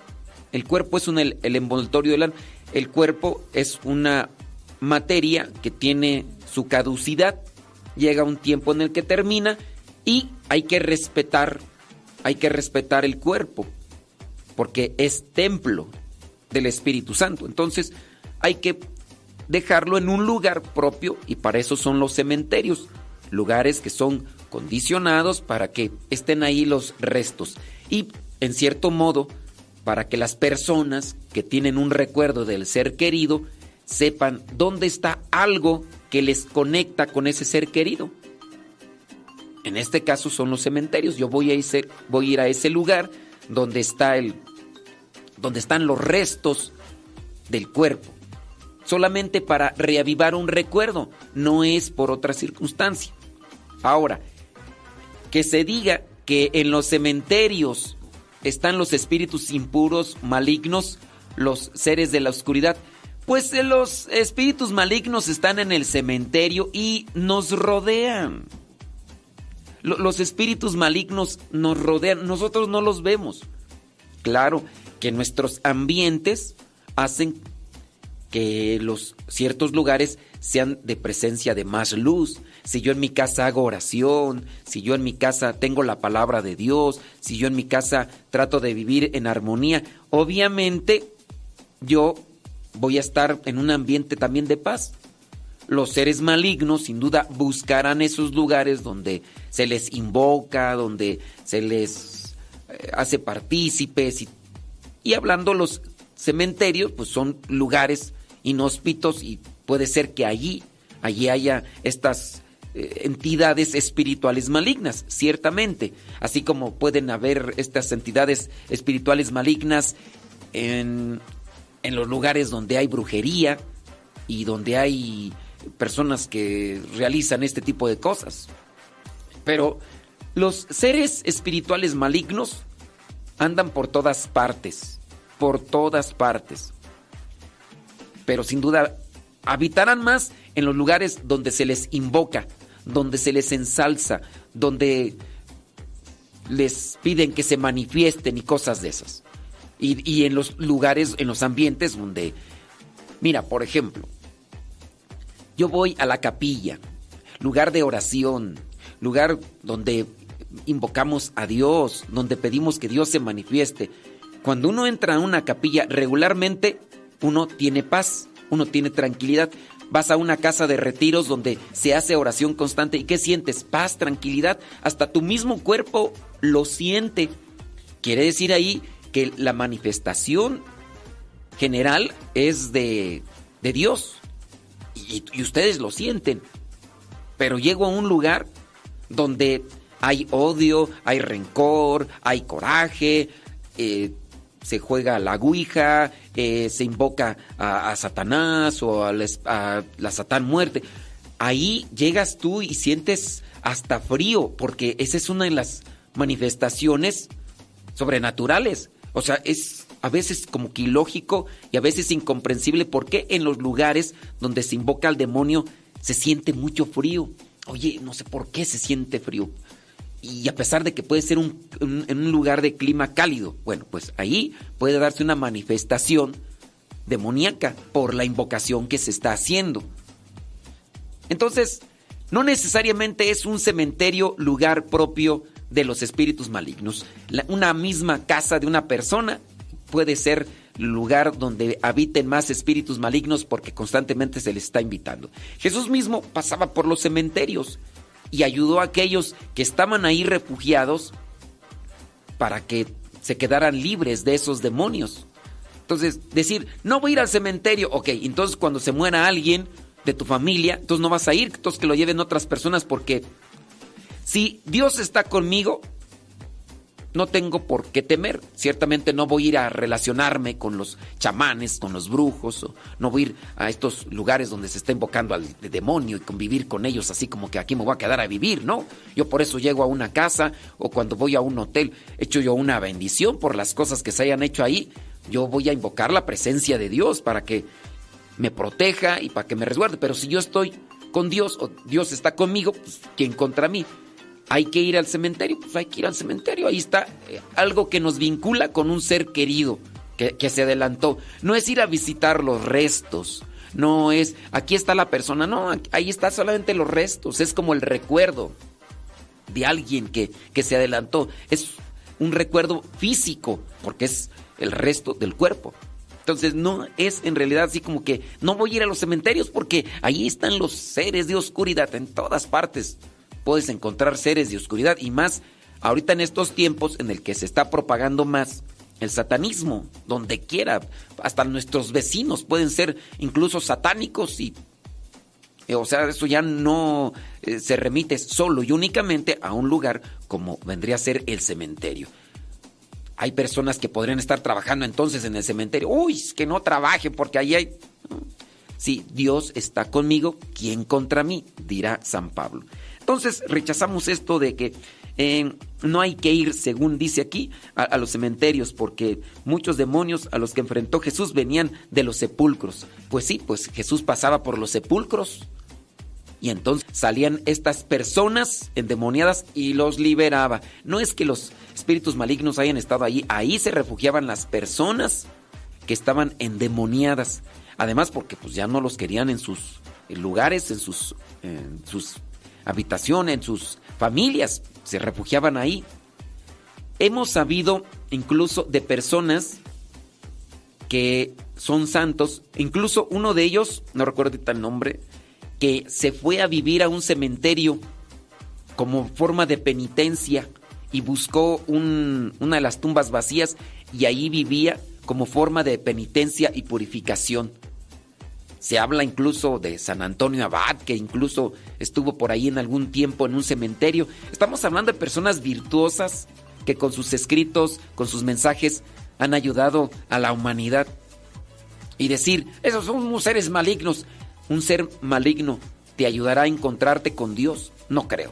El cuerpo es un, el, el envoltorio del alma. El cuerpo es una materia que tiene su caducidad. Llega un tiempo en el que termina y hay que respetar, hay que respetar el cuerpo, porque es templo del Espíritu Santo. Entonces hay que dejarlo en un lugar propio y para eso son los cementerios, lugares que son condicionados para que estén ahí los restos y en cierto modo para que las personas que tienen un recuerdo del ser querido sepan dónde está algo que les conecta con ese ser querido. En este caso son los cementerios. Yo voy a, ese, voy a ir a ese lugar donde está el donde están los restos del cuerpo. Solamente para reavivar un recuerdo, no es por otra circunstancia. Ahora, que se diga que en los cementerios están los espíritus impuros, malignos, los seres de la oscuridad, pues los espíritus malignos están en el cementerio y nos rodean. Los espíritus malignos nos rodean, nosotros no los vemos. Claro que nuestros ambientes hacen que los ciertos lugares sean de presencia de más luz. Si yo en mi casa hago oración, si yo en mi casa tengo la palabra de Dios, si yo en mi casa trato de vivir en armonía, obviamente yo voy a estar en un ambiente también de paz. Los seres malignos sin duda buscarán esos lugares donde se les invoca, donde se les eh, hace partícipes y, hablando los cementerios, pues son lugares inhóspitos y puede ser que allí, allí haya estas eh, entidades espirituales malignas, ciertamente, así como pueden haber estas entidades espirituales malignas en, en los lugares donde hay brujería y donde hay personas que realizan este tipo de cosas. Pero los seres espirituales malignos andan por todas partes, por todas partes. Pero sin duda habitarán más en los lugares donde se les invoca, donde se les ensalza, donde les piden que se manifiesten y cosas de esas. Y, y, en los lugares, en los ambientes donde, mira, por ejemplo, yo voy a la capilla, lugar de oración, lugar donde invocamos a Dios, donde pedimos que Dios se manifieste. Cuando uno entra a una capilla, regularmente uno tiene paz, uno tiene tranquilidad. Vas a una casa de retiros donde se hace oración constante y ¿qué sientes? Paz, tranquilidad, hasta tu mismo cuerpo lo siente. Quiere decir ahí que la manifestación general es de, de Dios y, y ustedes lo sienten. Pero llego a un lugar donde hay odio, hay rencor, hay coraje, eh, se juega la ouija, eh, se invoca a, Satanás o a, la a la Satán muerte. Ahí llegas tú y sientes hasta frío, porque esa es una de las manifestaciones sobrenaturales. O sea, es a veces como que ilógico y a veces incomprensible por qué en los lugares donde se invoca al demonio se siente mucho frío. Oye, no sé por qué se siente frío. Y a pesar de que puede ser un, en un lugar de clima cálido, bueno, pues ahí puede darse una manifestación demoníaca por la invocación que se está haciendo. Entonces, no necesariamente es un cementerio lugar propio de los espíritus malignos. Una misma casa de una persona puede ser lugar donde habiten más espíritus malignos porque constantemente se les está invitando. Jesús mismo pasaba por los cementerios y ayudó a aquellos que estaban ahí refugiados para que se quedaran libres de esos demonios. Entonces, decir, no voy a ir al cementerio, ok, entonces cuando se muera alguien de tu familia, entonces no vas a ir, entonces que lo lleven otras personas porque si Dios está conmigo, no tengo por qué temer. Ciertamente no voy a ir a relacionarme con los chamanes, con los brujos, o no voy a ir a estos lugares donde se está invocando al de- demonio y convivir con ellos así como que aquí me voy a quedar a vivir, ¿no? Yo por eso llego a una casa o cuando voy a un hotel, hecho yo una bendición por las cosas que se hayan hecho ahí. Yo voy a invocar la presencia de Dios para que me proteja y para que me resguarde. Pero si yo estoy con Dios o Dios está conmigo, pues ¿quién contra mí? Hay que ir al cementerio, pues hay que ir al cementerio. Ahí está eh, algo que nos vincula con un ser querido que, que se adelantó. No es ir a visitar los restos. No es, aquí está la persona. No, ahí está solamente los restos. Es como el recuerdo de alguien que, que se adelantó. Es un recuerdo físico, porque es el resto del cuerpo. Entonces no es en realidad así como que no voy a ir a los cementerios porque ahí están los seres de oscuridad en todas partes. Puedes encontrar seres de oscuridad y más ahorita en estos tiempos en el que se está propagando más el satanismo, donde quiera, hasta nuestros vecinos pueden ser incluso satánicos y eh, o sea, eso ya no eh, se remite solo y únicamente a un lugar como vendría a ser el cementerio. Hay personas que podrían estar trabajando entonces en el cementerio. Uy, que no trabajen porque ahí hay... Sí, Dios está conmigo, ¿quién contra mí? Dirá San Pablo. Entonces rechazamos esto de que eh, no hay que ir, según dice aquí, a, los cementerios, porque muchos demonios a los que enfrentó Jesús venían de los sepulcros. Pues sí, pues Jesús pasaba por los sepulcros y entonces salían estas personas endemoniadas y los liberaba. No es que los espíritus malignos hayan estado ahí, ahí se refugiaban las personas que estaban endemoniadas. Además porque pues ya no los querían en sus lugares, en sus habitaciones, en sus familias, se refugiaban ahí. Hemos sabido incluso de personas que son santos, incluso uno de ellos, no recuerdo el nombre, que se fue a vivir a un cementerio como forma de penitencia y buscó un- una de las tumbas vacías y ahí vivía como forma de penitencia y purificación. Se habla incluso de San Antonio Abad, que incluso estuvo por ahí en algún tiempo en un cementerio. Estamos hablando de personas virtuosas que con sus escritos, con sus mensajes, han ayudado a la humanidad. Y decir, esos son seres malignos. Un ser maligno te ayudará a encontrarte con Dios. No creo.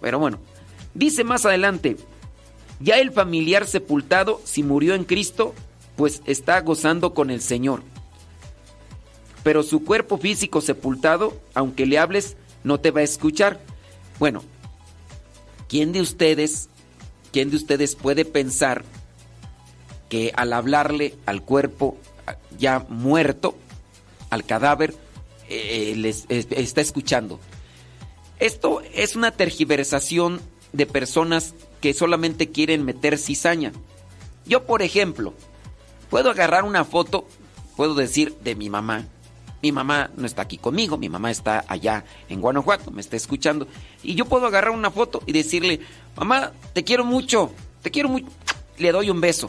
Pero bueno, dice más adelante, ya el familiar sepultado, si murió en Cristo, pues está gozando con el Señor. Pero su cuerpo físico sepultado, aunque le hables, no te va a escuchar. Bueno, ¿quién de ustedes, quién de ustedes puede pensar que al hablarle al cuerpo ah, ya muerto, al cadáver, eh, les, es- está escuchando? Esto es una tergiversación de personas que solamente quieren meter cizaña. Yo, por ejemplo, puedo agarrar una foto, puedo decir, de mi mamá. Mi mamá no está aquí conmigo, mi mamá está allá en Guanajuato, me está escuchando. Y yo puedo agarrar una foto y decirle, mamá, te quiero mucho, te quiero mucho. Le doy un beso.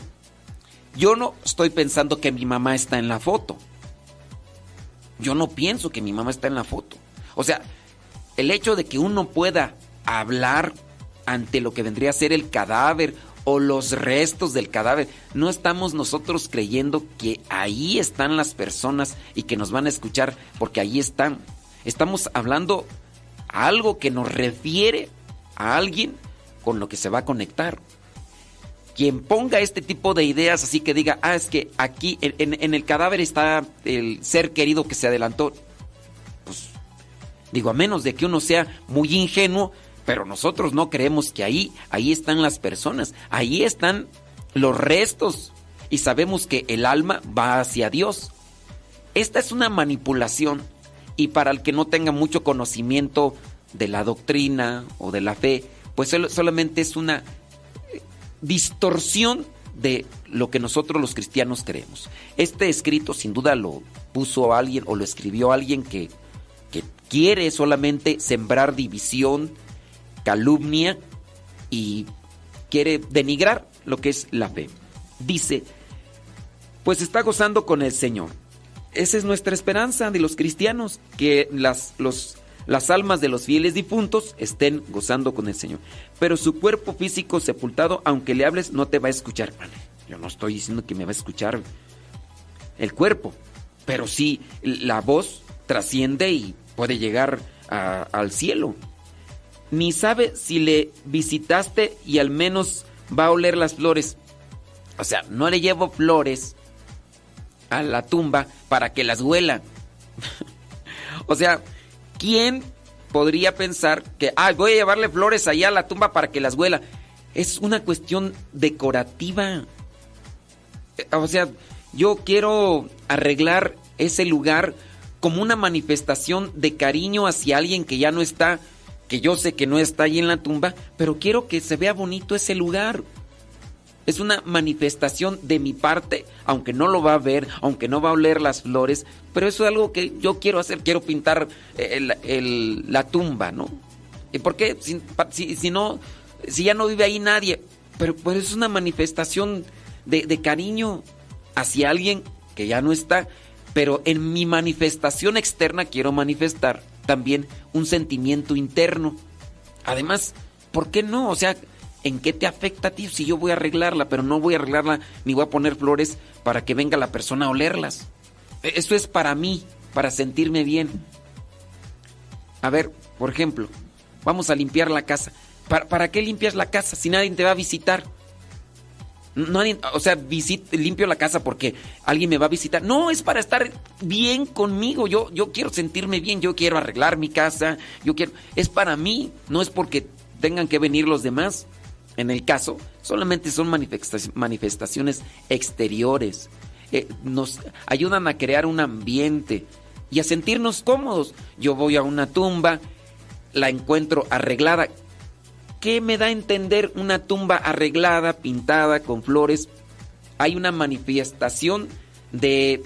Yo no estoy pensando que mi mamá está en la foto. Yo no pienso que mi mamá está en la foto. O sea, el hecho de que uno pueda hablar ante lo que vendría a ser el cadáver o los restos del cadáver, no estamos nosotros creyendo que ahí están las personas y que nos van a escuchar porque ahí están. Estamos hablando algo que nos refiere a alguien con lo que se va a conectar. Quien ponga este tipo de ideas así que diga, ah, es que aquí en- en el cadáver está el ser querido que se adelantó. Pues digo, a menos de que uno sea muy ingenuo, pero nosotros no creemos que ahí, ahí están las personas, ahí están los restos y sabemos que el alma va hacia Dios. Esta es una manipulación y para el que no tenga mucho conocimiento de la doctrina o de la fe, pues solamente es una eh, distorsión de lo que nosotros los cristianos creemos. Este escrito sin duda lo puso alguien o lo escribió alguien que, que quiere solamente sembrar división, calumnia y quiere denigrar lo que es la fe. Dice, pues está gozando con el Señor. Esa es nuestra esperanza de los cristianos, que las, los, las almas de los fieles difuntos estén gozando con el Señor. Pero su cuerpo físico sepultado, aunque le hables, no te va a escuchar. Yo no estoy diciendo que me va a escuchar el cuerpo, pero sí la voz trasciende y puede llegar al cielo. Ni sabe si le visitaste y al menos va a oler las flores. O sea, no le llevo flores a la tumba para que las huela. o sea, ¿quién podría pensar que, ah, voy a llevarle flores allá a la tumba para que las huela? Es una cuestión decorativa. Eh, O sea, yo quiero arreglar ese lugar como una manifestación de cariño hacia alguien que ya no está, que yo sé que no está ahí en la tumba, pero quiero que se vea bonito ese lugar. Es una manifestación de mi parte, aunque no lo va a ver, aunque no va a oler las flores, pero eso es algo que yo quiero hacer, quiero pintar eh, el- la tumba, ¿no? ¿Y por qué? Si, si- no, si ya no vive ahí nadie, pero, es una manifestación de cariño hacia alguien que ya no está, pero en mi manifestación externa quiero manifestar también un sentimiento interno. Además, ¿por qué no? O sea, ¿en qué te afecta a ti si yo voy a arreglarla, pero no voy a arreglarla ni voy a poner flores para que venga la persona a olerlas? E- Eso es para mí, para sentirme bien. A ver, por ejemplo, vamos a limpiar la casa. ¿Para, para qué limpias la casa si nadie te va a visitar? Nadie, o sea, visit- limpio la casa porque alguien me va a visitar. No, es para estar bien conmigo. Yo, yo quiero sentirme bien, yo quiero arreglar mi casa, yo quiero. Es para mí, no es porque tengan que venir los demás. En el caso, solamente son manifesta- manifestaciones exteriores. Eh, nos ayudan a crear un ambiente y a sentirnos cómodos. Yo voy a una tumba, la encuentro arreglada. ¿Qué me da a entender una tumba arreglada, pintada, con flores? Hay una manifestación de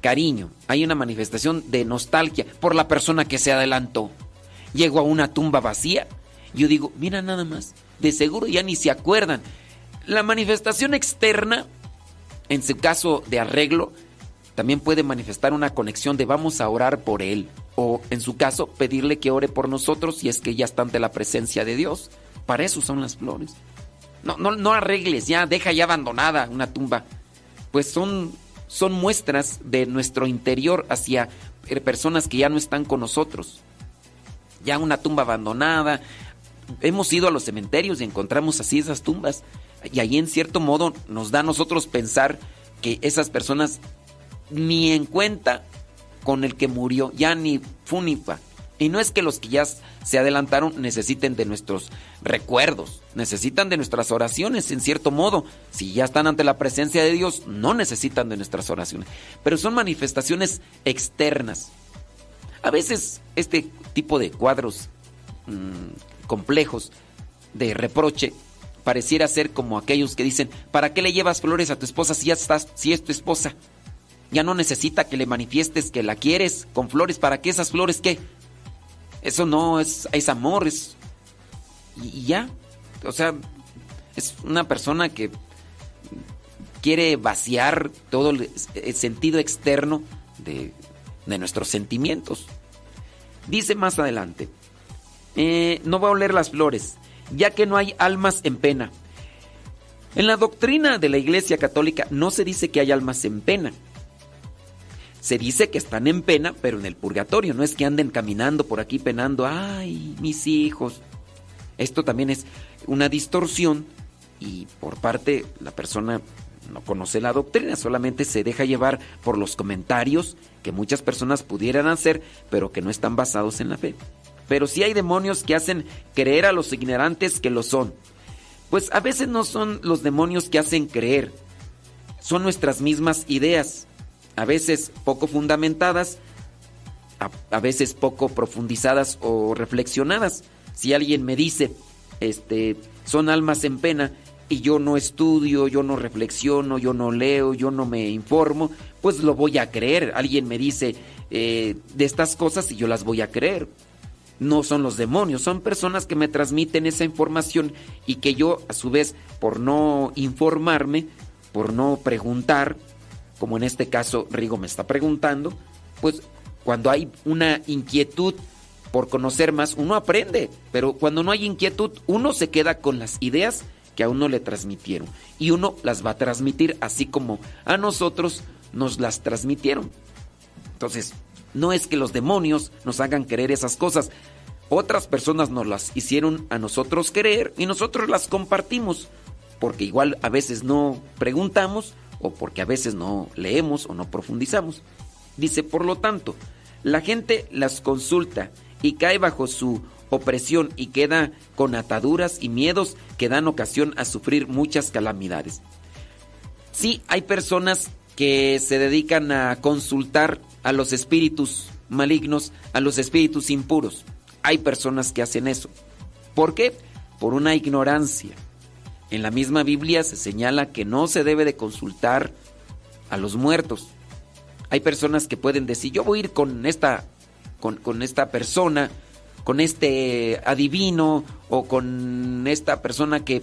cariño, hay una manifestación de nostalgia por la persona que se adelantó. Llego a una tumba vacía, yo digo, mira nada más, de seguro ya ni se acuerdan. La manifestación externa, en su caso de arreglo, también puede manifestar una conexión de vamos a orar por él. O en su caso, pedirle que ore por nosotros si es que ya está ante la presencia de Dios. Para eso son las flores. No, no, no arregles ya, deja ya abandonada una tumba. Pues son, son muestras de nuestro interior hacia eh, personas que ya no están con nosotros. Ya una tumba abandonada. Hemos ido a los cementerios y encontramos así esas tumbas. Y ahí en cierto modo nos da a nosotros pensar que esas personas ni en cuenta con el que murió, ya ni fu ni fa. Y no es que los que ya se adelantaron necesiten de nuestros recuerdos, necesitan de nuestras oraciones en cierto modo. Si ya están ante la presencia de Dios, no necesitan de nuestras oraciones. Pero son manifestaciones externas. A veces este tipo de cuadros mm, complejos de reproche pareciera ser como aquellos que dicen, ¿para qué le llevas flores a tu esposa si ya estás, si es tu esposa? Ya no necesita que le manifiestes que la quieres con flores, ¿para qué esas flores qué? Eso no es, es amor, es y, ya. O sea, es una persona que quiere vaciar todo el, el sentido externo de, de nuestros sentimientos. Dice más adelante, eh, no va a oler las flores, ya que no hay almas en pena. En la doctrina de la Iglesia Católica no se dice que hay almas en pena. Se dice que están en pena, pero en el purgatorio. No es que anden caminando por aquí penando, ay, mis hijos. Esto también es una distorsión y por parte la persona no conoce la doctrina, solamente se deja llevar por los comentarios que muchas personas pudieran hacer, pero que no están basados en la fe. Pero sí hay demonios que hacen creer a los ignorantes que lo son. Pues a veces no son los demonios que hacen creer, son nuestras mismas ideas, a veces poco fundamentadas, a, veces poco profundizadas o reflexionadas. Si alguien me dice, este, son almas en pena, y yo no estudio, yo no reflexiono, yo no leo, yo no me informo, pues lo voy a creer. Alguien me dice eh, de estas cosas y yo las voy a creer. No son los demonios, son personas que me transmiten esa información y que yo a su vez por no informarme, por no preguntar, como en este caso Rigo me está preguntando, pues cuando hay una inquietud por conocer más, uno aprende, pero cuando no hay inquietud, uno se queda con las ideas que a uno le transmitieron. Y uno las va a transmitir así como a nosotros nos las transmitieron. Entonces, no es que los demonios nos hagan creer esas cosas. Otras personas nos las hicieron a nosotros creer y nosotros las compartimos. Porque igual a veces no preguntamos o porque a veces no leemos o no profundizamos. Dice, por lo tanto, la gente las consulta y cae bajo su opresión y queda con ataduras y miedos que dan ocasión a sufrir muchas calamidades. Sí, hay personas que se dedican a consultar a los espíritus malignos, a los espíritus impuros. Hay personas que hacen eso. ¿Por qué? Por una ignorancia. En la misma Biblia se señala que no se debe de consultar a los muertos. Hay personas que pueden decir, yo voy a ir con esta, con, esta persona con este adivino o con esta persona que,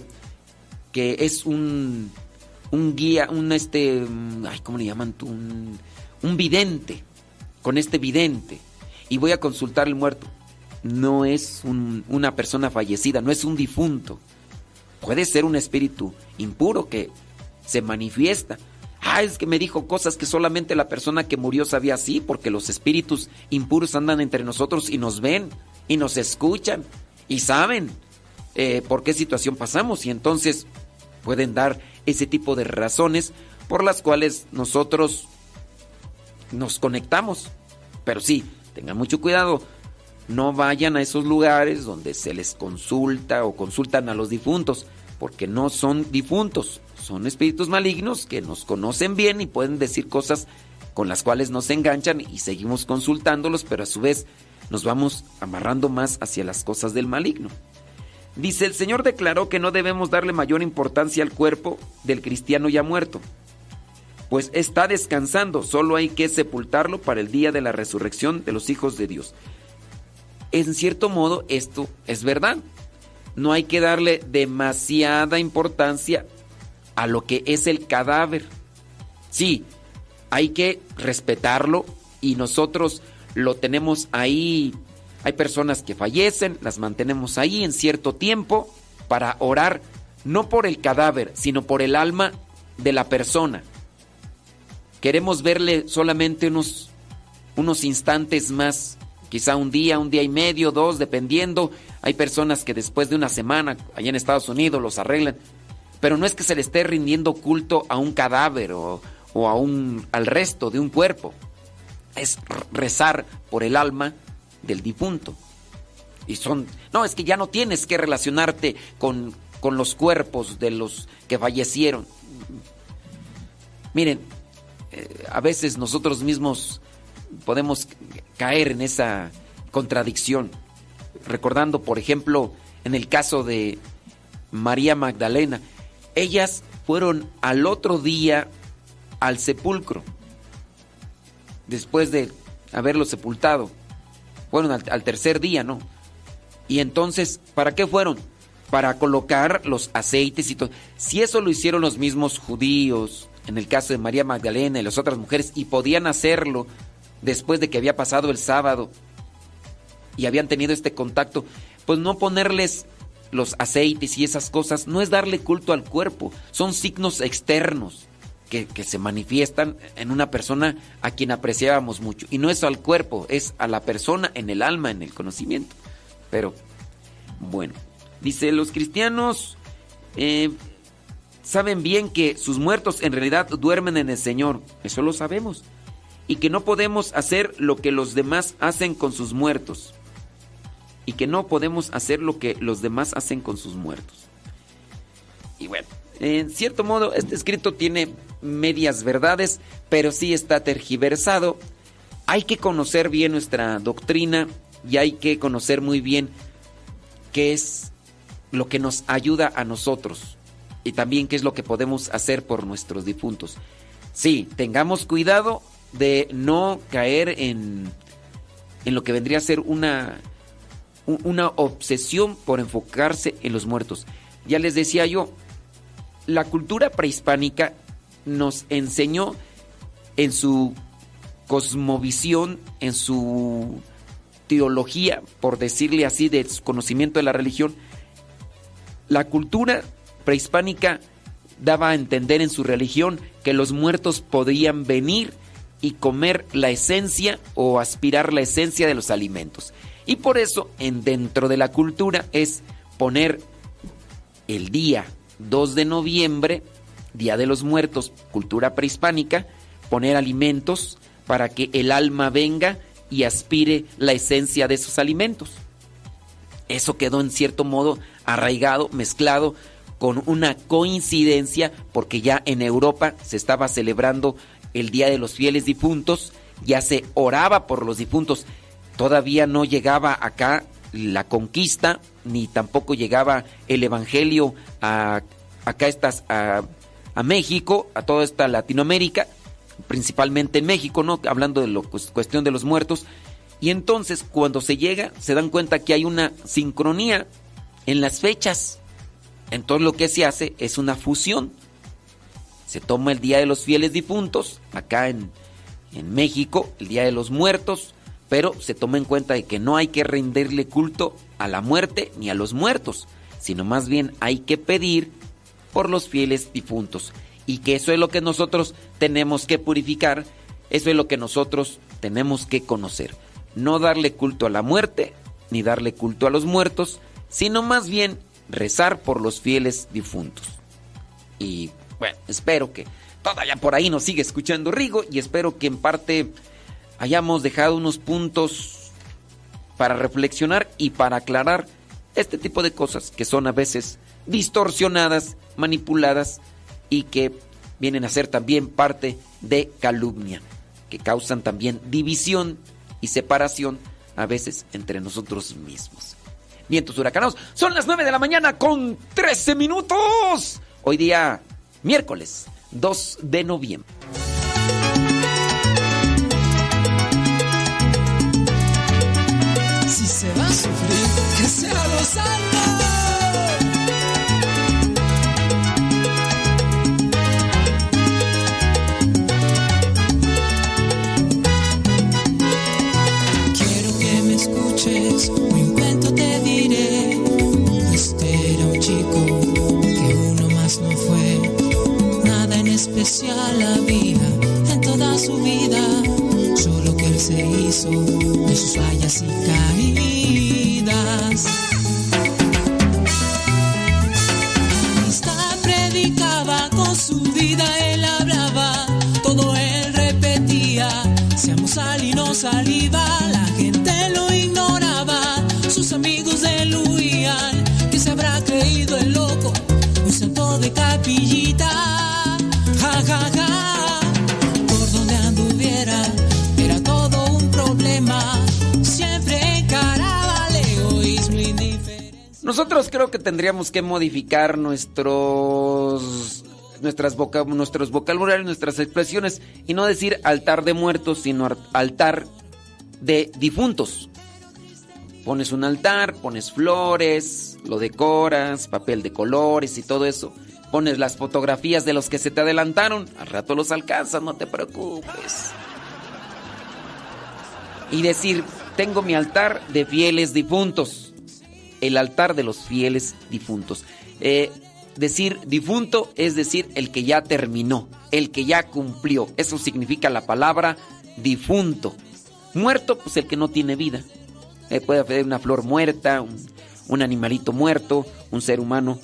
que es un, un guía, un este, ay, ¿cómo le llaman tú? Un, un vidente, con este vidente, y voy a consultar al muerto. No es un- una persona fallecida, no es un difunto. Puede ser un espíritu impuro que se manifiesta. Ah, es que me dijo cosas que solamente la persona que murió sabía así, porque los espíritus impuros andan entre nosotros y nos ven y nos escuchan y saben eh, por qué situación pasamos y entonces pueden dar ese tipo de razones por las cuales nosotros nos conectamos. Pero sí, tengan mucho cuidado, no vayan a esos lugares donde se les consulta o consultan a los difuntos, porque no son difuntos, son espíritus malignos que nos conocen bien y pueden decir cosas con las cuales nos enganchan y seguimos consultándolos, pero a su vez nos vamos amarrando más hacia las cosas del maligno. Dice, el Señor declaró que no debemos darle mayor importancia al cuerpo del cristiano ya muerto, pues está descansando, solo hay que sepultarlo para el día de la resurrección de los hijos de Dios. En cierto modo, esto es verdad. No hay que darle demasiada importancia a lo que es el cadáver. Sí, hay que respetarlo y nosotros lo tenemos ahí. Hay personas que fallecen, las mantenemos ahí en cierto tiempo para orar no por el cadáver, sino por el alma de la persona. Queremos verle solamente unos, unos instantes más, quizá un día, un día y medio, dos, dependiendo. Hay personas que después de una semana, allá en Estados Unidos, los arreglan. Pero no es que se le esté rindiendo culto a un cadáver o, a un, al resto de un cuerpo. Es rezar por el alma del difunto. Y son, no, es que ya no tienes que relacionarte con, con los cuerpos de los que fallecieron. Miren, eh, a veces nosotros mismos podemos caer en esa contradicción. Recordando, por ejemplo, en el caso de María Magdalena, ellas fueron al otro día al sepulcro, después de haberlo sepultado. Fueron al, tercer día, ¿no? Y entonces, ¿para qué fueron? Para colocar los aceites y todo. Si eso lo hicieron los mismos judíos, en el caso de María Magdalena y las otras mujeres, y podían hacerlo después de que había pasado el sábado y habían tenido este contacto, pues no ponerles los aceites y esas cosas no es darle culto al cuerpo, son signos externos que, se manifiestan en una persona a quien apreciábamos mucho. Y no es al cuerpo, es a la persona en el alma, en el conocimiento. Pero, bueno, dice, los cristianos eh, saben bien que sus muertos en realidad duermen en el Señor, eso lo sabemos, y que no podemos hacer lo que los demás hacen con sus muertos, y que no podemos hacer lo que los demás hacen con sus muertos. Y bueno, en cierto modo este escrito tiene medias verdades, pero sí está tergiversado. Hay que conocer bien nuestra doctrina y hay que conocer muy bien qué es lo que nos ayuda a nosotros y también qué es lo que podemos hacer por nuestros difuntos. Sí, tengamos cuidado de no caer en, en lo que vendría a ser una, una obsesión por enfocarse en los muertos. Ya les decía yo, la cultura prehispánica nos enseñó en su cosmovisión, en su teología, por decirle así, de su conocimiento de la religión, la cultura prehispánica daba a entender en su religión que los muertos podían venir y comer la esencia o aspirar la esencia de los alimentos. Y por eso, en dentro de la cultura es poner el día 2 de noviembre, Día de los Muertos, cultura prehispánica, poner alimentos para que el alma venga y aspire la esencia de esos alimentos. Eso quedó en cierto modo arraigado, mezclado con una coincidencia, porque ya en Europa se estaba celebrando el Día de los Fieles Difuntos, ya se oraba por los difuntos, todavía no llegaba acá la conquista, ni tampoco llegaba el Evangelio a acá estas, a, México, a toda esta Latinoamérica, principalmente en México, ¿no? Hablando de la cuestión de los muertos. Y entonces, cuando se llega, se dan cuenta que hay una sincronía en las fechas. Entonces, lo que se hace es una fusión. Se toma el Día de los Fieles Difuntos, acá en, en México, el Día de los Muertos, pero se toma en cuenta de que no hay que rendirle culto a la muerte ni a los muertos, sino más bien hay que pedir por los fieles difuntos. Y que eso es lo que nosotros tenemos que purificar, eso es lo que nosotros tenemos que conocer. No darle culto a la muerte, ni darle culto a los muertos, sino más bien rezar por los fieles difuntos. Y bueno, espero que todavía por ahí nos sigue escuchando Rigo y espero que en parte hayamos dejado unos puntos para reflexionar y para aclarar este tipo de cosas que son a veces distorsionadas, manipuladas y que vienen a ser también parte de calumnia, que causan también división y separación a veces entre nosotros mismos. Vientos huracanados, son las 9 de la mañana con 13 minutos. Hoy día, miércoles 2 de noviembre. Si se va a sufrir, que sea gozando. Había en toda su vida, solo que él se hizo de sus fallas y caídas. Amistad predicaba con su vida, él hablaba, todo él repetía. Seamos sal y no saliva, nosotros creo que tendríamos que modificar nuestros nuestras voca- nuestros vocabularios, nuestras expresiones y no decir altar de muertos, sino ar- altar de difuntos. Pones un altar, pones flores, lo decoras, papel de colores y todo eso. Pones las fotografías de los que se te adelantaron, al rato los alcanzas, no te preocupes. Y decir, tengo mi altar de fieles difuntos. El altar de los fieles difuntos. Eh, decir difunto es decir el que ya terminó, el que ya cumplió. Eso significa la palabra difunto. Muerto, pues el que no tiene vida. Eh, puede haber una flor muerta, un, un animalito muerto, un ser humano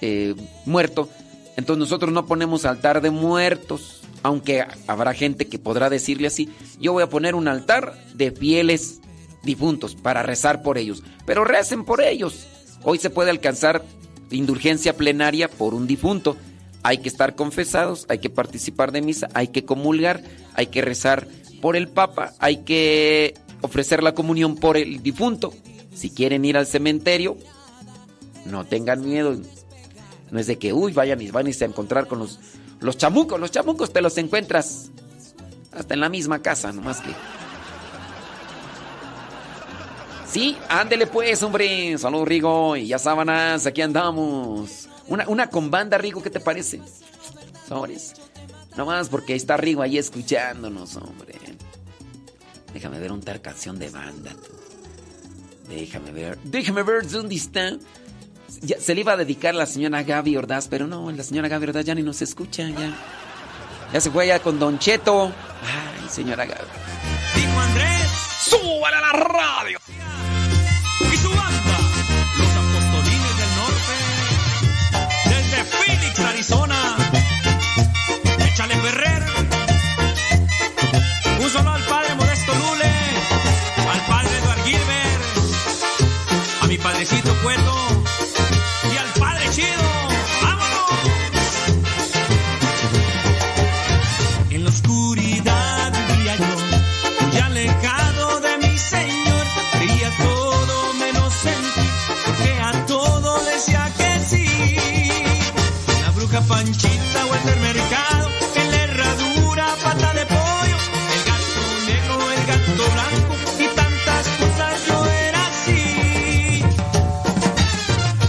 eh, muerto. Entonces nosotros no ponemos altar de muertos, aunque habrá gente que podrá decirle así. Yo voy a poner un altar de fieles difuntos para rezar por ellos. Pero recen por ellos. Hoy se puede alcanzar indulgencia plenaria por un difunto. Hay que estar confesados, hay que participar de misa, hay que comulgar, hay que rezar por el Papa, hay que ofrecer la comunión por el difunto. Si quieren ir al cementerio, no tengan miedo. No es de que, uy, vayan y van a encontrar con los, los chamucos. Los chamucos te los encuentras hasta en la misma casa, nomás que. Sí, ándele pues, hombre. Salud, Rigo. Y ya sábanas, aquí andamos. Una, una con banda, Rigo, ¿qué te parece? Sobres. Nomás porque está Rigo ahí escuchándonos, hombre. Déjame ver un tal canción de banda. tú. Déjame ver. Déjame ver dónde está. Se le iba a dedicar a la señora Gaby Ordaz, pero no, la señora Gaby Ordaz ya ni nos escucha, ya. Ya se fue allá con Don Cheto. Ay, señora Gaby. Dijo Andrés, súbale a la radio. Arizona. Panchita o el mercado, en la herradura pata de pollo, el gato negro, el gato blanco y tantas cosas yo era así.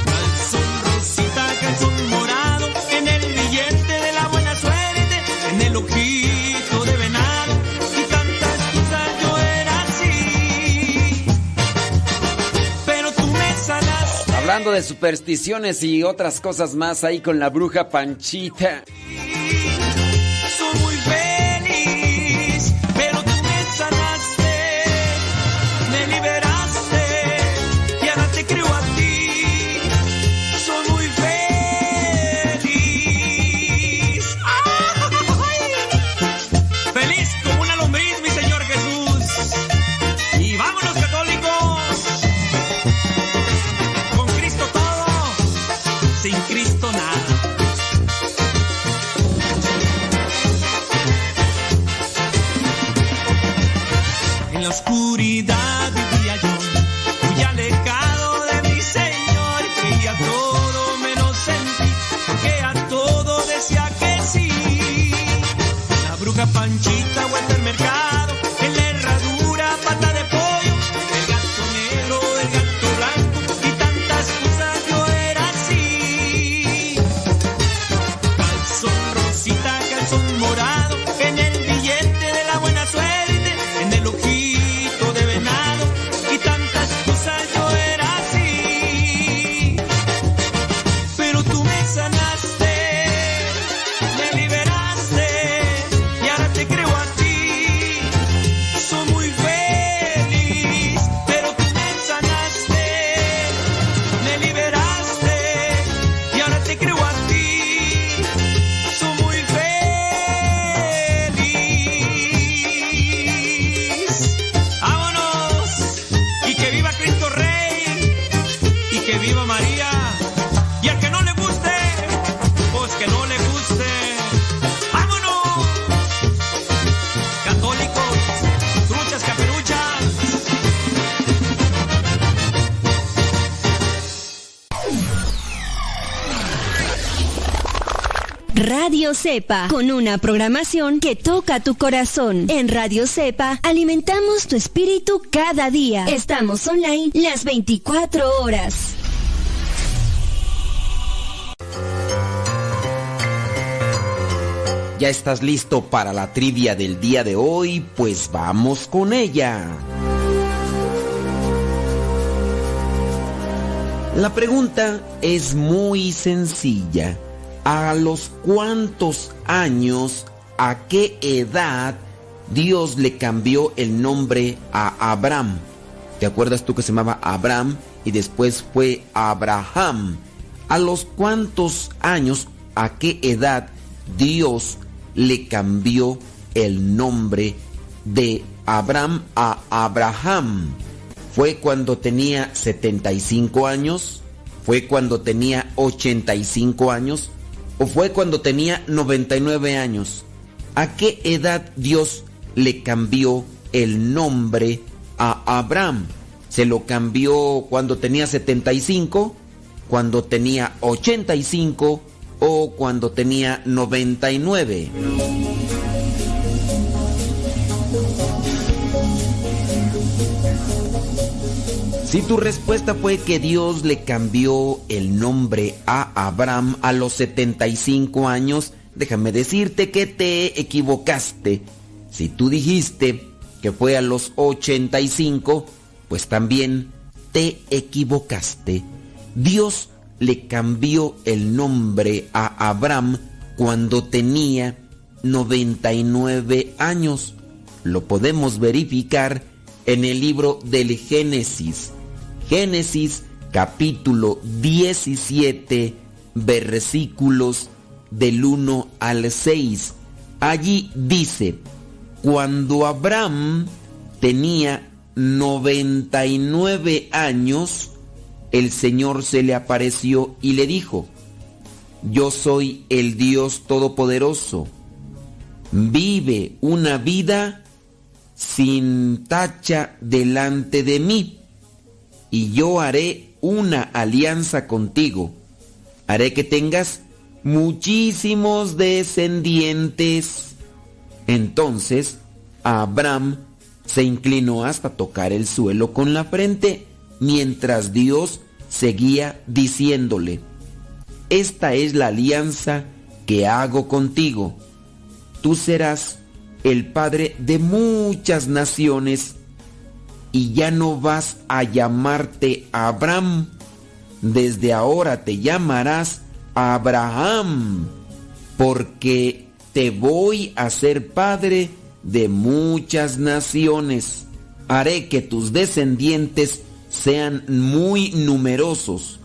Calzón rosita, calzón morado, en el billete de la buena suerte, en el ojito de venado y tantas cosas yo era así. Pero tú me sanaste. Hablando de supersticiones y otras cosas más ahí con la bruja Panchita. Cepa, con una programación que toca tu corazón. En Radio Cepa alimentamos tu espíritu cada día. Estamos online las 24 horas. ¿Ya estás listo para la trivia del día de hoy? Pues vamos con ella. La pregunta es muy sencilla. ¿A los cuántos años, a qué edad Dios le cambió el nombre a Abraham? ¿Te acuerdas tú que se llamaba Abraham y después fue Abraham? ¿A los cuántos años, a qué edad Dios le cambió el nombre de Abraham a Abraham? ¿Fue cuando tenía 75 años? ¿Fue cuando tenía 85 años? ¿O fue cuando tenía 99 años? ¿A qué edad Dios le cambió el nombre a Abraham? ¿Se lo cambió cuando tenía 75? ¿Cuando tenía 85? ¿O cuando tenía 99? Si tu respuesta fue que Dios le cambió el nombre a Abraham a los 75 años, déjame decirte que te equivocaste. Si tú dijiste que fue a los 85, pues también te equivocaste. Dios le cambió el nombre a Abraham cuando tenía 99 años. Lo podemos verificar en el libro del Génesis. Génesis capítulo 17 versículos del 1 al 6. Allí dice, cuando Abraham tenía 99 años, el Señor se le apareció y le dijo, yo soy el Dios Todopoderoso, vive una vida sin tacha delante de mí y yo haré una alianza contigo. Haré que tengas muchísimos descendientes. Entonces Abraham se inclinó hasta tocar el suelo con la frente, mientras Dios seguía diciéndole, Esta es la alianza que hago contigo. Tú serás el padre de muchas naciones y ya no vas a llamarte Abraham. Desde ahora te llamarás Abraham, porque te voy a ser padre de muchas naciones. Haré que tus descendientes sean muy numerosos.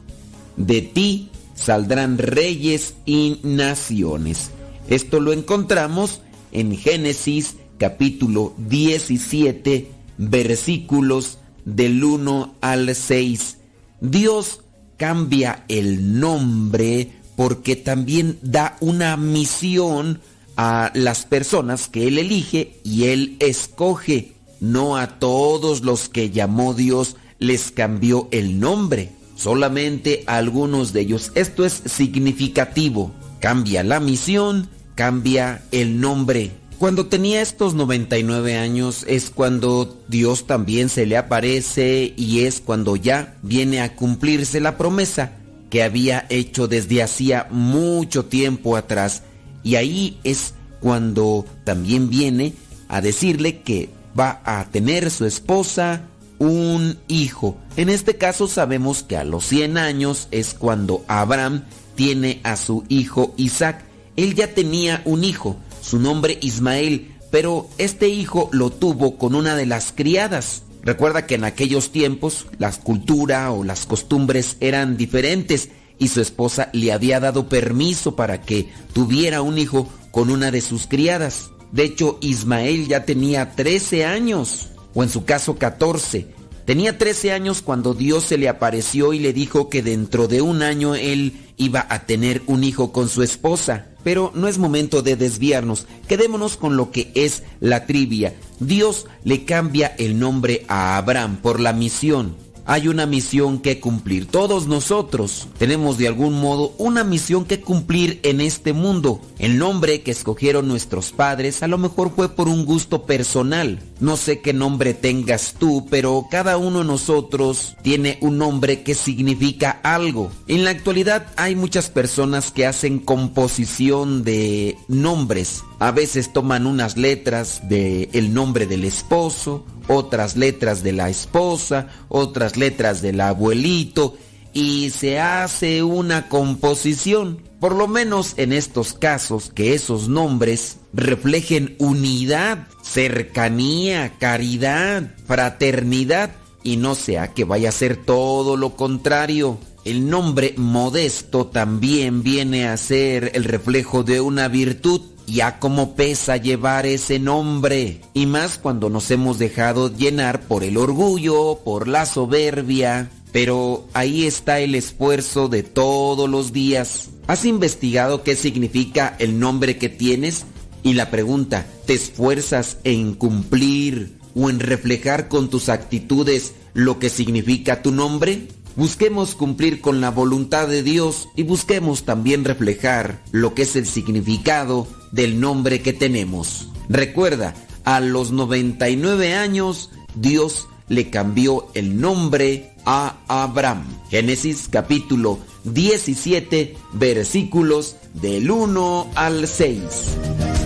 De ti saldrán reyes y naciones. Esto lo encontramos en Génesis capítulo 17 versículos del 1 al 6. Dios cambia el nombre porque también da una misión a las personas que Él elige y Él escoge. No a todos los que llamó Dios les cambió el nombre, solamente a algunos de ellos. Esto es significativo. Cambia la misión, cambia el nombre. Cuando tenía estos 99 años es cuando Dios también se le aparece y es cuando ya viene a cumplirse la promesa que había hecho desde hacía mucho tiempo atrás. Y ahí es cuando también viene a decirle que va a tener su esposa un hijo. En este caso sabemos que a los 100 años es cuando Abraham tiene a su hijo Isaac. Él ya tenía un hijo su nombre Ismael, pero este hijo lo tuvo con una de las criadas. Recuerda que en aquellos tiempos la cultura o las costumbres eran diferentes y su esposa le había dado permiso para que tuviera un hijo con una de sus criadas. De hecho, Ismael ya tenía 13 años, o en su caso 14. Tenía 13 años cuando Dios se le apareció y le dijo que dentro de un año él iba a tener un hijo con su esposa. Pero no es momento de desviarnos, quedémonos con lo que es la trivia. Dios le cambia el nombre a Abraham por la misión. Hay una misión que cumplir. Todos nosotros tenemos de algún modo una misión que cumplir en este mundo. El nombre que escogieron nuestros padres a lo mejor fue por un gusto personal. No sé qué nombre tengas tú, pero cada uno de nosotros tiene un nombre que significa algo. En la actualidad hay muchas personas que hacen composición de nombres. A veces toman unas letras del el nombre del esposo, otras letras de la esposa, otras letras del abuelito y se hace una composición. Por lo menos en estos casos que esos nombres reflejen unidad, cercanía, caridad, fraternidad y no sea que vaya a ser todo lo contrario. El nombre modesto también viene a ser el reflejo de una virtud. Ya como pesa llevar ese nombre, y más cuando nos hemos dejado llenar por el orgullo, por la soberbia. Pero ahí está el esfuerzo de todos los días. ¿Has investigado qué significa el nombre que tienes? Y la pregunta, ¿te esfuerzas en cumplir o en reflejar con tus actitudes lo que significa tu nombre? Busquemos cumplir con la voluntad de Dios y busquemos también reflejar lo que es el significado del nombre que tenemos. Recuerda, a los 99 años Dios le cambió el nombre a Abraham. Génesis capítulo 17 versículos del 1 al 6.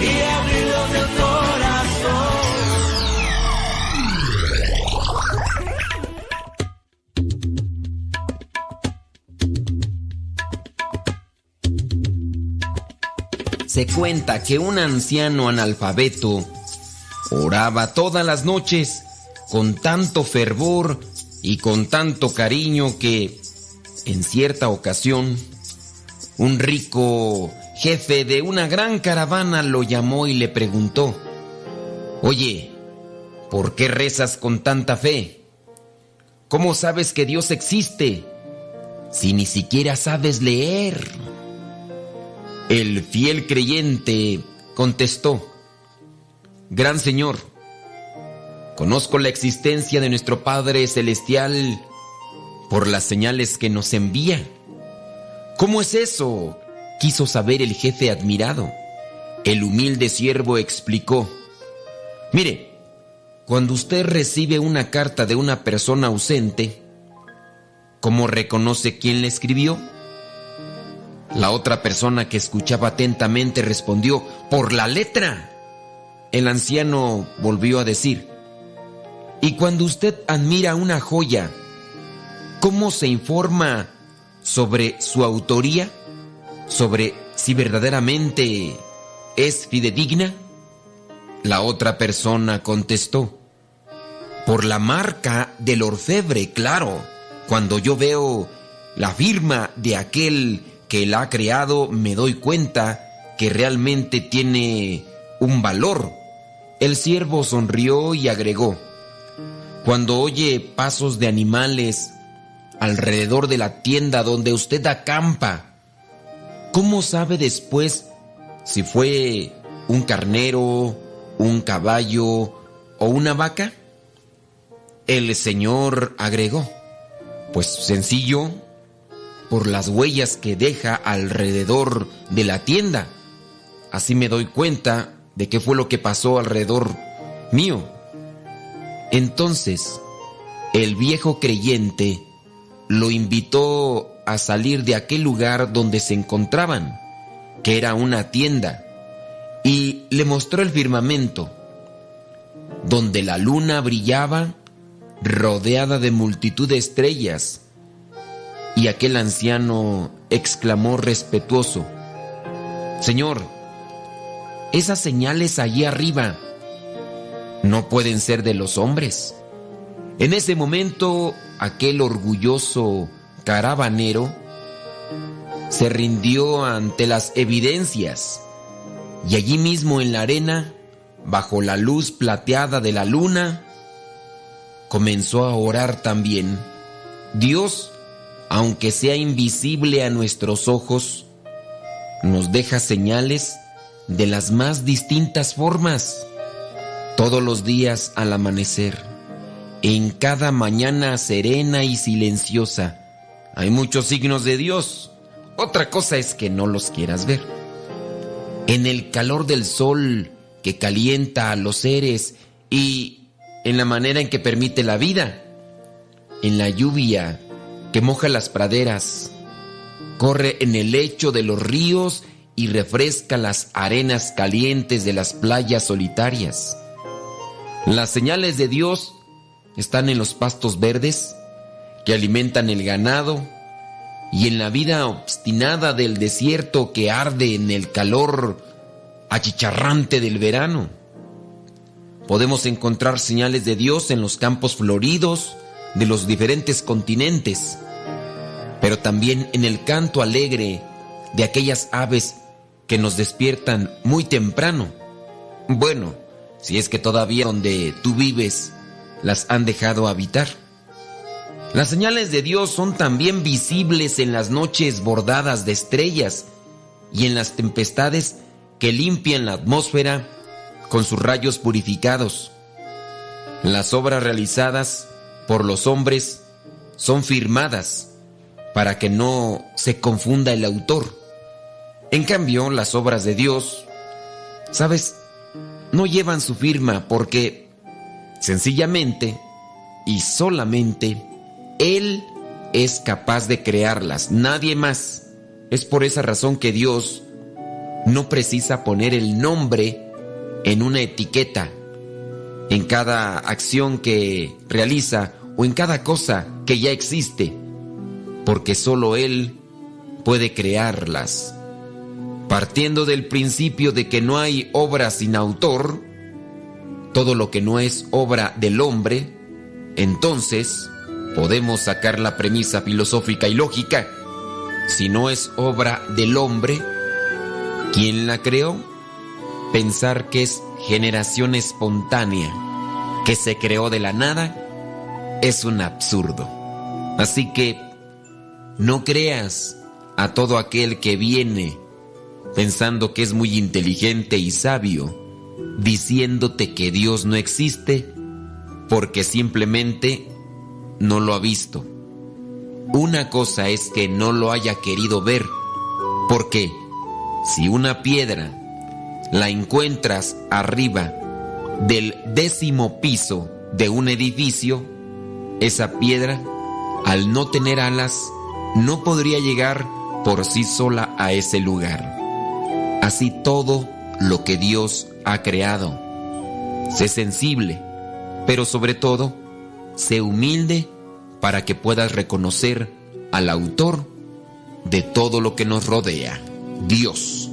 Y abrirlos del corazón. Se cuenta que un anciano analfabeto oraba todas las noches con tanto fervor y con tanto cariño que en cierta ocasión un rico jefe de una gran caravana lo llamó y le preguntó, Oye, ¿por qué rezas con tanta fe? ¿Cómo sabes que Dios existe si ni siquiera sabes leer? El fiel creyente contestó, Gran Señor, conozco la existencia de nuestro Padre Celestial por las señales que nos envía. ¿Cómo es eso? Quiso saber el jefe admirado. El humilde siervo explicó, Mire, cuando usted recibe una carta de una persona ausente, ¿cómo reconoce quién le escribió? La otra persona que escuchaba atentamente respondió, por la letra. El anciano volvió a decir, y cuando usted admira una joya, ¿cómo se informa sobre su autoría? ¿Sobre si verdaderamente es fidedigna? La otra persona contestó, por la marca del orfebre, claro. Cuando yo veo la firma de aquel que la ha creado, me doy cuenta que realmente tiene un valor. El siervo sonrió y agregó, cuando oye pasos de animales alrededor de la tienda donde usted acampa, ¿cómo sabe después si fue un carnero, un caballo o una vaca? El Señor agregó, pues sencillo, por las huellas que deja alrededor de la tienda. Así me doy cuenta de qué fue lo que pasó alrededor mío. Entonces, el viejo creyente lo invitó a salir de aquel lugar donde se encontraban, que era una tienda, y le mostró el firmamento, donde la luna brillaba rodeada de multitud de estrellas. Y aquel anciano exclamó respetuoso, Señor, esas señales allí arriba no pueden ser de los hombres. En ese momento, aquel orgulloso caravanero se rindió ante las evidencias y allí mismo en la arena, bajo la luz plateada de la luna, comenzó a orar también. Dios, aunque sea invisible a nuestros ojos, nos deja señales de las más distintas formas, todos los días al amanecer, en cada mañana serena y silenciosa. Hay muchos signos de Dios. Otra cosa es que no los quieras ver. En el calor del sol que calienta a los seres y en la manera en que permite la vida, en la lluvia que moja las praderas, corre en el lecho de los ríos y refresca las arenas calientes de las playas solitarias. Las señales de Dios están en los pastos verdes que alimentan el ganado y en la vida obstinada del desierto que arde en el calor achicharrante del verano. Podemos encontrar señales de Dios en los campos floridos de los diferentes continentes, pero también en el canto alegre de aquellas aves que nos despiertan muy temprano. Bueno, si es que todavía donde tú vives las han dejado habitar. Las señales de Dios son también visibles en las noches bordadas de estrellas y en las tempestades que limpian la atmósfera con sus rayos purificados. Las obras realizadas por los hombres son firmadas para que no se confunda el autor. En cambio, las obras de Dios, ¿sabes? No llevan su firma porque sencillamente y solamente Él es capaz de crearlas, nadie más. Es por esa razón que Dios no precisa poner el nombre en una etiqueta, en cada acción que realiza o en cada cosa que ya existe, porque solo Él puede crearlas. Partiendo del principio de que no hay obra sin autor, todo lo que no es obra del hombre, entonces podemos sacar la premisa filosófica y lógica. Si no es obra del hombre, ¿quién la creó? Pensar que es generación espontánea, que se creó de la nada, es un absurdo. Así que no creas a todo aquel que viene pensando que es muy inteligente y sabio, diciéndote que Dios no existe porque simplemente no lo ha visto. Una cosa es que no lo haya querido ver, porque si una piedra la encuentras arriba del décimo piso de un edificio, esa piedra, al no tener alas, no podría llegar por sí sola a ese lugar. Así todo lo que Dios ha creado. Sé sensible, pero sobre todo, sé humilde para que puedas reconocer al autor de todo lo que nos rodea, Dios.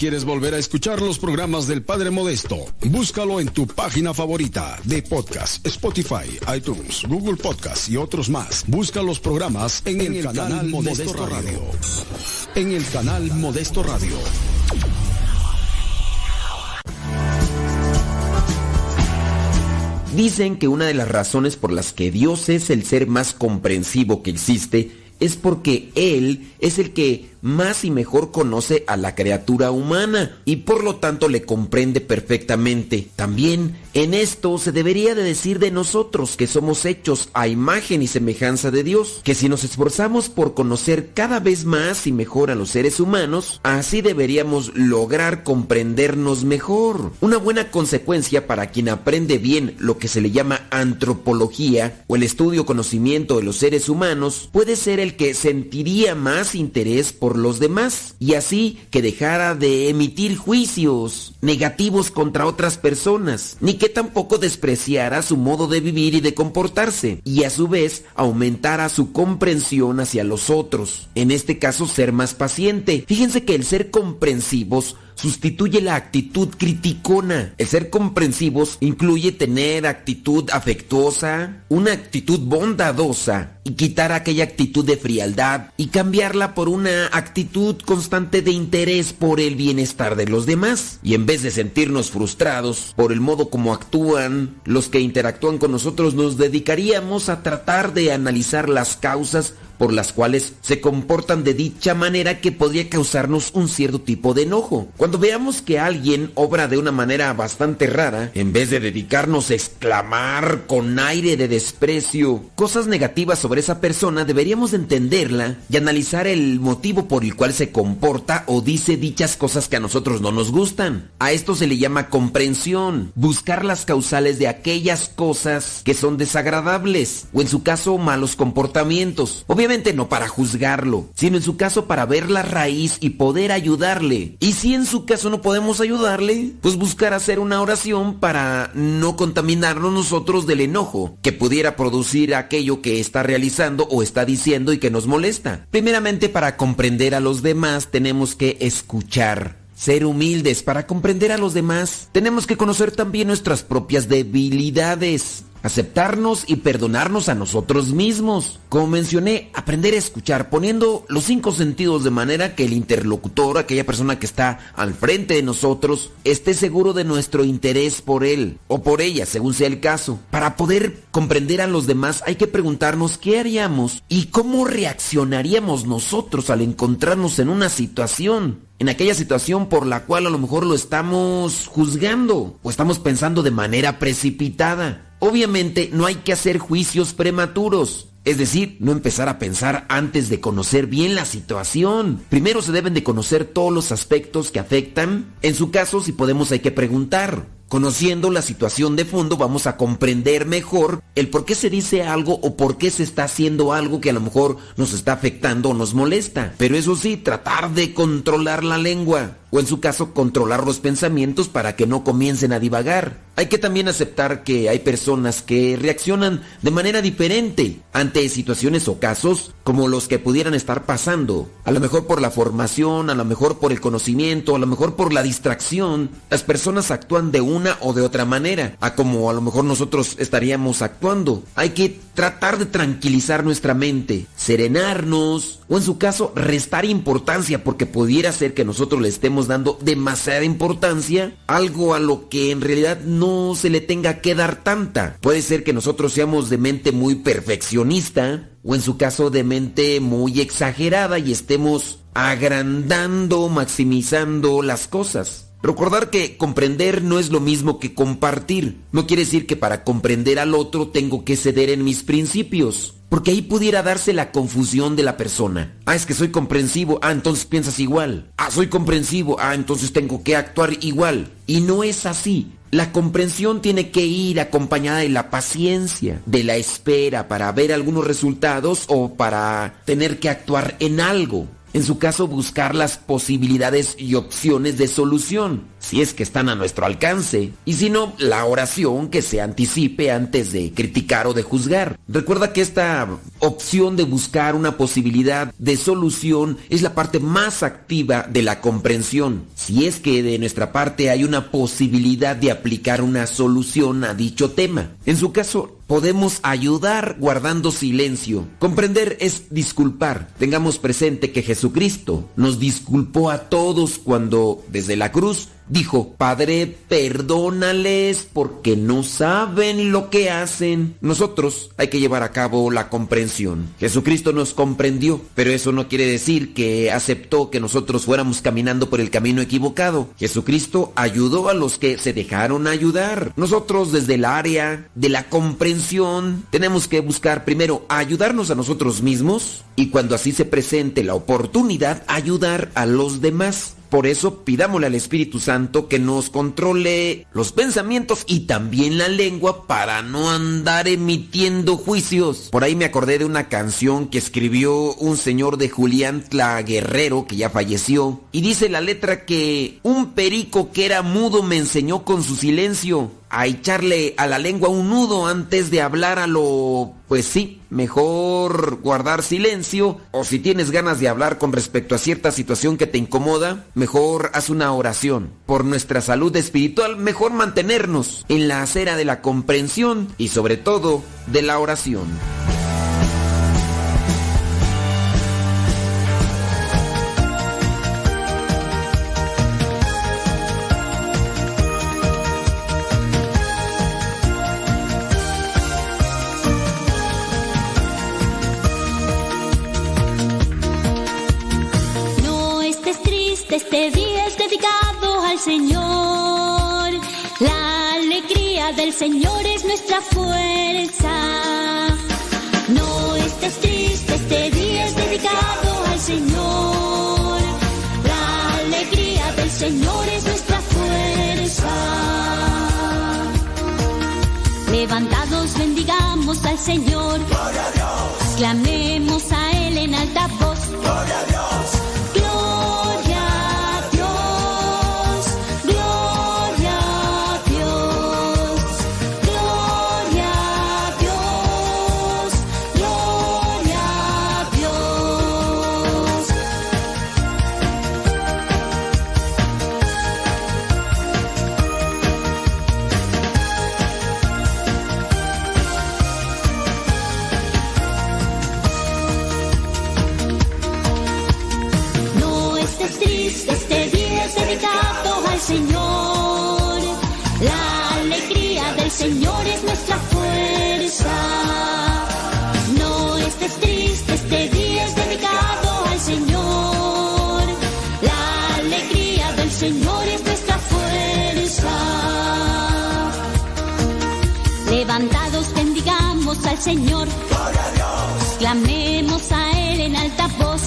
Quieres volver a escuchar los programas del Padre Modesto, búscalo en tu página favorita de podcast, Spotify, iTunes, Google Podcast y otros más. Busca los programas en, el, canal, Modesto, Radio. En el canal Modesto Radio. Dicen que una de las razones por las que Dios es el ser más comprensivo que existe es porque Él es el que más y mejor conoce a la criatura humana y por lo tanto le comprende perfectamente. También en esto se debería de decir de nosotros que somos hechos a imagen y semejanza de Dios, que si nos esforzamos por conocer cada vez más y mejor a los seres humanos, así deberíamos lograr comprendernos mejor. Una buena consecuencia para quien aprende bien lo que se le llama antropología o el estudio conocimiento de los seres humanos puede ser el que sentiría más interés por los demás y así que dejara de emitir juicios negativos contra otras personas, ni que tampoco despreciara su modo de vivir y de comportarse y a su vez aumentara su comprensión hacia los otros. En este caso ser más paciente. Fíjense que el ser comprensivos sustituye la actitud criticona. El ser comprensivos incluye tener actitud afectuosa, una actitud bondadosa y quitar aquella actitud de frialdad y cambiarla por una actitud constante de interés por el bienestar de los demás. Y en vez de sentirnos frustrados por el modo como actúan los que interactúan con nosotros, nos dedicaríamos a tratar de analizar las causas por las cuales se comportan de dicha manera que podría causarnos un cierto tipo de enojo. Cuando veamos que alguien obra de una manera bastante rara, en vez de dedicarnos a exclamar con aire de desprecio cosas negativas sobre esa persona, deberíamos entenderla y analizar el motivo por el cual se comporta o dice dichas cosas que a nosotros no nos gustan. A esto se le llama comprensión, buscar las causales de aquellas cosas que son desagradables o en su caso malos comportamientos. Obviamente no para juzgarlo, sino en su caso para ver la raíz y poder ayudarle. Y si en su caso no podemos ayudarle, pues buscar hacer una oración para no contaminarnos nosotros del enojo que pudiera producir aquello que está realizando o está diciendo y que nos molesta. Primeramente para comprender a los demás tenemos que escuchar. Ser humildes para comprender a los demás. Tenemos que conocer también nuestras propias debilidades aceptarnos y perdonarnos a nosotros mismos. Como mencioné, aprender a escuchar poniendo los cinco sentidos de manera que el interlocutor, aquella persona que está al frente de nosotros, esté seguro de nuestro interés por él o por ella, según sea el caso. Para poder comprender a los demás hay que preguntarnos qué haríamos y cómo reaccionaríamos nosotros al encontrarnos en una situación en aquella situación por la cual a lo mejor lo estamos juzgando o estamos pensando de manera precipitada. Obviamente no hay que hacer juicios prematuros. Es decir, no empezar a pensar antes de conocer bien la situación. Primero se deben de conocer todos los aspectos que afectan. En su caso, si podemos, hay que preguntar. Conociendo la situación de fondo vamos a comprender mejor el por qué se dice algo o por qué se está haciendo algo que a lo mejor nos está afectando o nos molesta. Pero eso sí, tratar de controlar la lengua. O en su caso controlar los pensamientos para que no comiencen a divagar. Hay que también aceptar que hay personas que reaccionan de manera diferente ante situaciones o casos como los que pudieran estar pasando. A lo mejor por la formación, a lo mejor por el conocimiento, a lo mejor por la distracción. Las personas actúan de una o de otra manera, a como a lo mejor nosotros estaríamos actuando. Hay que tratar de tranquilizar nuestra mente, serenarnos o en su caso restar importancia porque pudiera ser que nosotros le estemos dando demasiada importancia algo a lo que en realidad no se le tenga que dar tanta. Puede ser que nosotros seamos de mente muy perfeccionista o en su caso de mente muy exagerada y estemos agrandando, maximizando las cosas. Recordar que comprender no es lo mismo que compartir. No quiere decir que para comprender al otro tengo que ceder en mis principios. Porque ahí pudiera darse la confusión de la persona. Ah, es que soy comprensivo. Ah, entonces piensas igual. Ah, soy comprensivo. Ah, entonces tengo que actuar igual. Y no es así. La comprensión tiene que ir acompañada de la paciencia, de la espera para ver algunos resultados o para tener que actuar en algo. En su caso, buscar las posibilidades y opciones de solución, si es que están a nuestro alcance. Y si no, la oración que se anticipe antes de criticar o de juzgar. Recuerda que esta opción de buscar una posibilidad de solución es la parte más activa de la comprensión. Si es que de nuestra parte hay una posibilidad de aplicar una solución a dicho tema. En su caso, podemos ayudar guardando silencio. Comprender es disculpar. Tengamos presente que Jesucristo nos disculpó a todos cuando desde la cruz dijo, Padre, perdónales porque no saben lo que hacen. Nosotros hay que llevar a cabo la comprensión. Jesucristo nos comprendió, pero eso no quiere decir que aceptó que nosotros fuéramos caminando por el camino equivocado. Jesucristo ayudó a los que se dejaron ayudar. Nosotros desde el área de la comprensión tenemos que buscar primero ayudarnos a nosotros mismos y cuando así se presente la oportunidad ayudar a los demás. Por eso pidámosle al Espíritu Santo que nos controle los pensamientos y también la lengua para no andar emitiendo juicios. Por ahí me acordé de una canción que escribió un señor de Julián Tla Guerrero que ya falleció. Y dice la letra que un perico que era mudo me enseñó con su silencio a echarle a la lengua un nudo antes de hablar a lo... Pues sí, mejor guardar silencio o si tienes ganas de hablar con respecto a cierta situación que te incomoda, mejor haz una oración. Por nuestra salud espiritual, mejor mantenernos en la acera de la comprensión y sobre todo de la oración. Señor. La alegría del Señor es nuestra fuerza. No estés triste, este día es dedicado al Señor. La alegría del Señor es nuestra fuerza. Levantados bendigamos al Señor. Clamemos a Él en alta voz. Gloria a Dios. Señor. Gloria a Dios. Clamemos a Él en alta voz.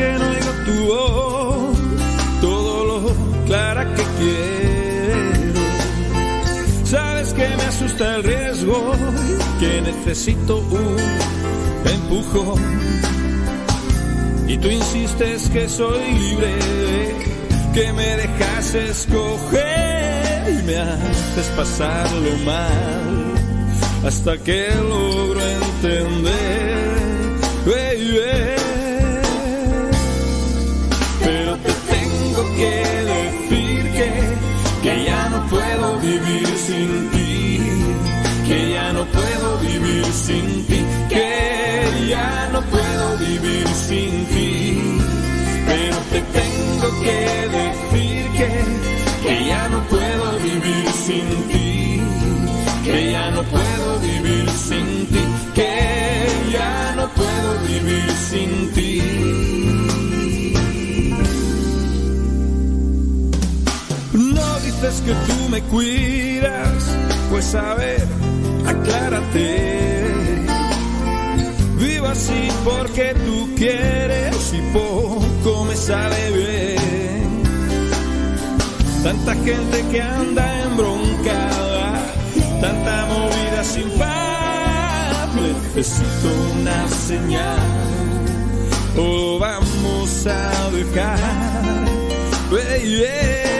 que no oigo tu voz, todo lo clara que quiero. Sabes que me asusta el riesgo, que necesito un empujón. Y tú insistes que soy libre, que me dejas escoger y me haces pasarlo mal hasta que logro entender que ya no puedo vivir sin ti. Pero te tengo que decir que, que ya no puedo vivir sin ti, que ya no puedo vivir sin ti, que ya no puedo vivir sin ti. No dices que tú me cuidas, pues a ver, aclárate. Así porque tú quieres y poco me sale bien. Tanta gente que anda embroncada, tanta movida sin paz. Necesito una señal, o vamos a dejar. Pero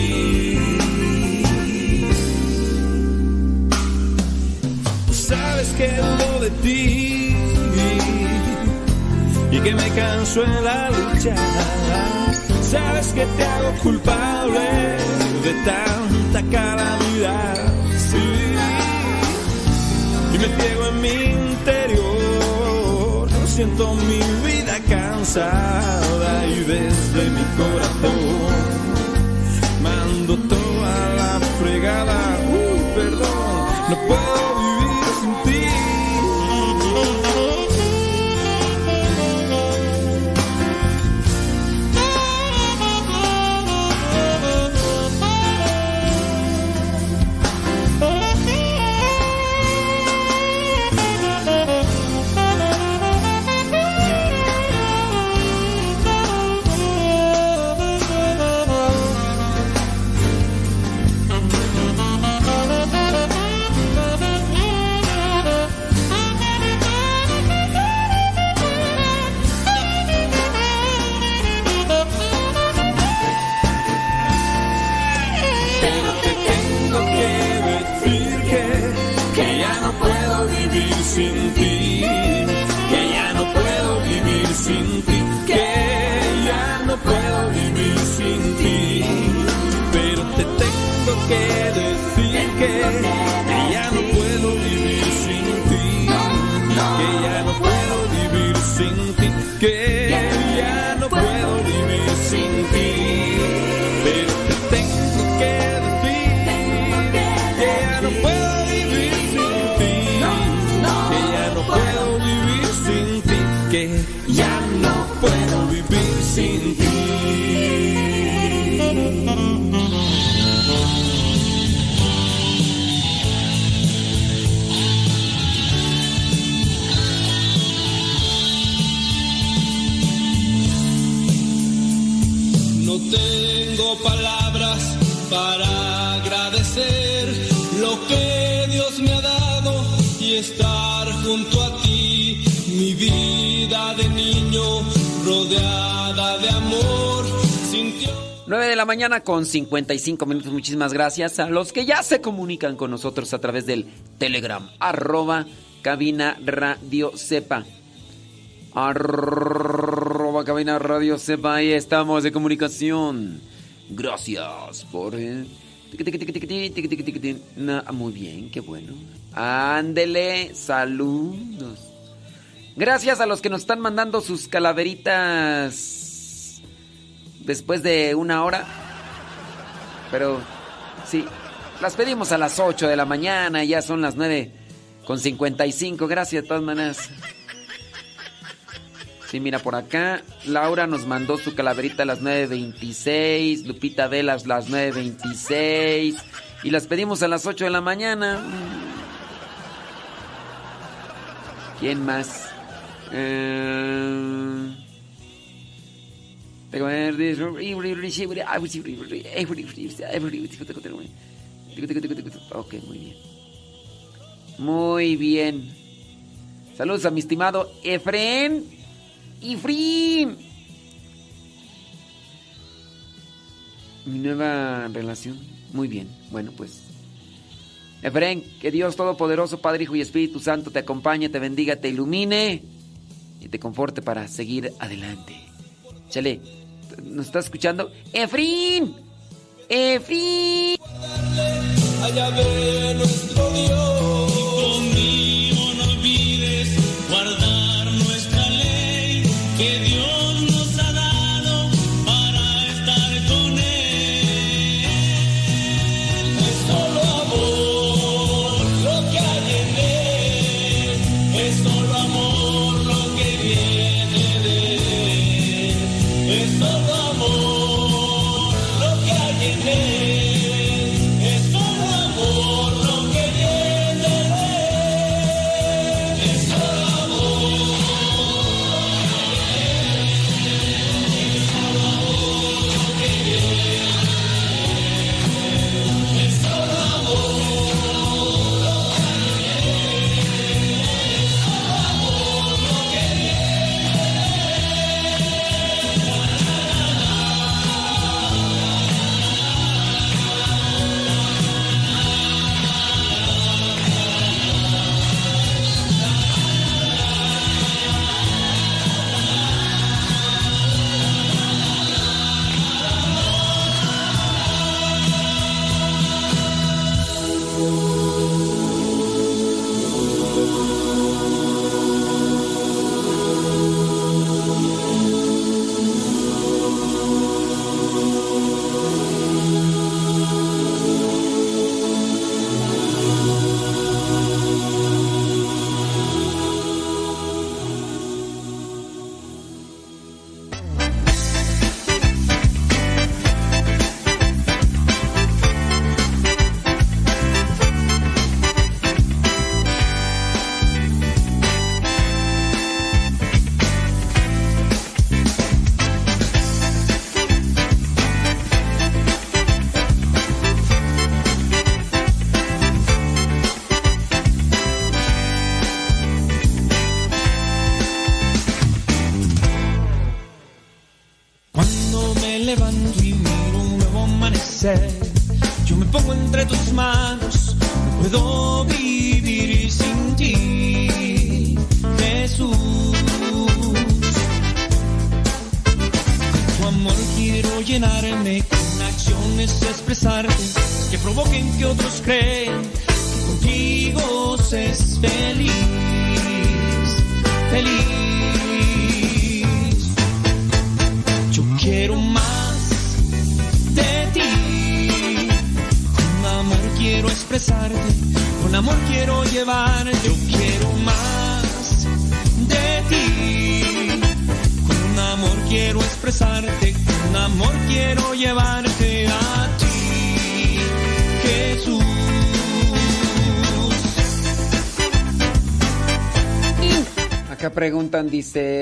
Y que me canso en la lucha. Sabes que te hago culpable de tanta calamidad. Sí. Y me ciego en mi interior. Siento mi vida cansada y desde mi corazón mando toda la fregada. Uy, perdón, para agradecer lo que Dios me ha dado y estar junto a ti, mi vida de niño rodeada de amor, sintió 9 de la mañana con 55 minutos. Muchísimas gracias a los que ya se comunican con nosotros a través del Telegram. Arroba cabina radio sepa. Arroba cabina radio sepa. Ahí estamos de comunicación. Gracias por... Ah, muy bien, qué bueno. Ándele, saludos. Gracias a los que nos están mandando sus calaveritas después de una hora. Pero sí, las pedimos a las 8 de la mañana, ya son las 9 con 55. Gracias de todas maneras. Sí, mira, por acá Laura nos mandó su calaverita a las 9.26, Lupita Velas las 9.26 y las pedimos a las 8 de la mañana. ¿Quién más? Eh... Ok, muy bien. Muy bien. Saludos a mi estimado Efren. Efren. Mi nueva relación. Muy bien. Bueno, pues. Efren, que Dios Todopoderoso, Padre, Hijo y Espíritu Santo te acompañe, te bendiga, te ilumine y te conforte para seguir adelante. Chale, ¿nos está escuchando? ¡Efrin! ¡Efrin! Allá ve nuestro.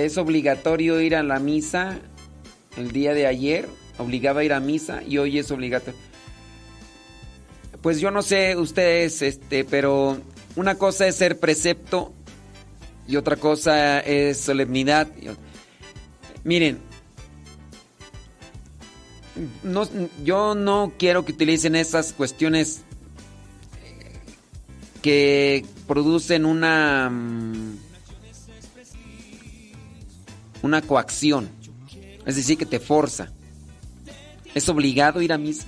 ¿Es obligatorio ir a la misa? El día de ayer obligaba a ir a misa y hoy es obligatorio. Pues yo no sé ustedes, este, pero una cosa es ser precepto y otra cosa es solemnidad. Miren, no, yo no quiero que utilicen esas cuestiones que producen una mm, una coacción, es decir, que te forza. ¿Es obligado ir a misa?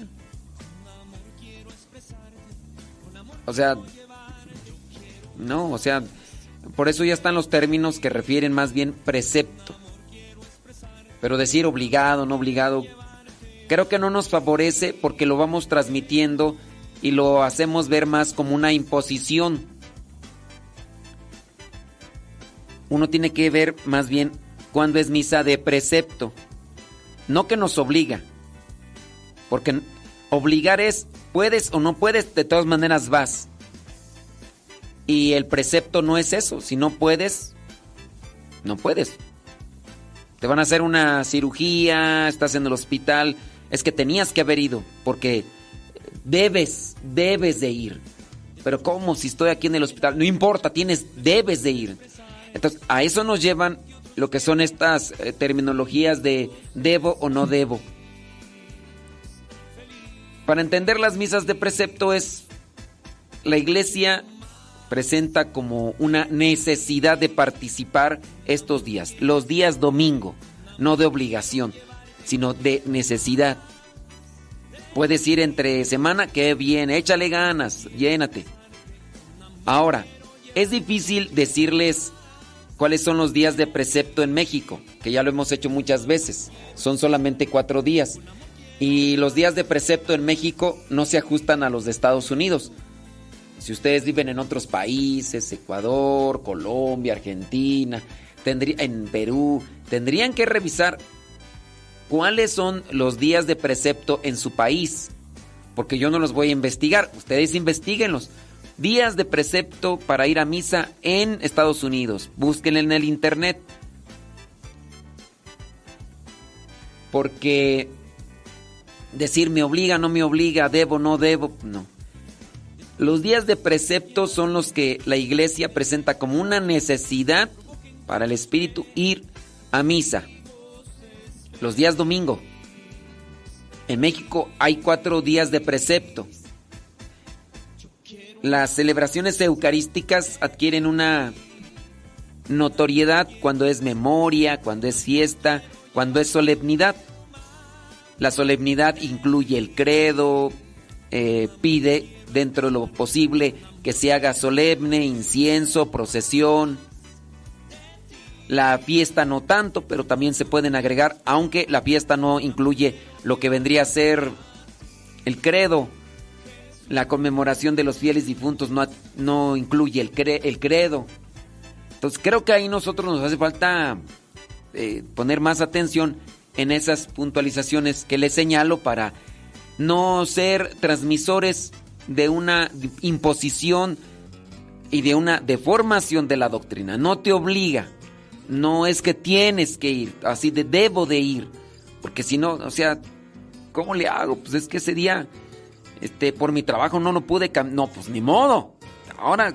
O sea, no, o sea, por eso ya están los términos que refieren más bien precepto. Pero decir obligado, no obligado, creo que no nos favorece porque lo vamos transmitiendo y lo hacemos ver más como una imposición. uno tiene que ver más bien cuándo es misa de precepto. No que nos obliga. Porque obligar es, puedes o no puedes, de todas maneras vas. Y el precepto no es eso. Si no puedes, no puedes. Te van a hacer una cirugía, estás en el hospital. Es que tenías que haber ido, porque debes, debes de ir. Pero ¿cómo? Si estoy aquí en el hospital, no importa, tienes, debes de ir. Entonces, a eso nos llevan lo que son estas eh, terminologías de debo o no debo. Para entender las misas de precepto es la iglesia presenta como una necesidad de participar estos días, los días domingo, no de obligación, sino de necesidad. Puedes ir entre semana, que bien, échale ganas, llénate. Ahora, es difícil decirles cuáles son los días de precepto en México, que ya lo hemos hecho muchas veces. Son solamente cuatro días. Y los días de precepto en México no se ajustan a los de Estados Unidos. Si ustedes viven en otros países, Ecuador, Colombia, Argentina, en Perú, tendrían que revisar cuáles son los días de precepto en su país. Porque yo no los voy a investigar, ustedes investiguenlos. Días de precepto para ir a misa en Estados Unidos. Búsquenlo en el internet. Porque decir me obliga, no me obliga, debo, no debo, no. Los días de precepto son los que la iglesia presenta como una necesidad para el espíritu ir a misa. Los días domingo. En México hay cuatro días de precepto. Las celebraciones eucarísticas adquieren una notoriedad cuando es memoria, cuando es fiesta, cuando es solemnidad. La solemnidad incluye el credo, eh, pide dentro de lo posible que se haga solemne, incienso, procesión. La fiesta no tanto, pero también se pueden agregar, aunque la fiesta no incluye lo que vendría a ser el credo. La conmemoración de los fieles difuntos no, no incluye el, cre- el credo. Entonces creo que ahí nosotros nos hace falta eh, poner más atención en esas puntualizaciones que les señalo para no ser transmisores de una imposición y de una deformación de la doctrina. No te obliga. No es que tienes que ir, así de debo de ir. Porque si no, o sea, ¿cómo le hago? Pues es que ese día, este, por mi trabajo no lo pude No, pues ni modo. Ahora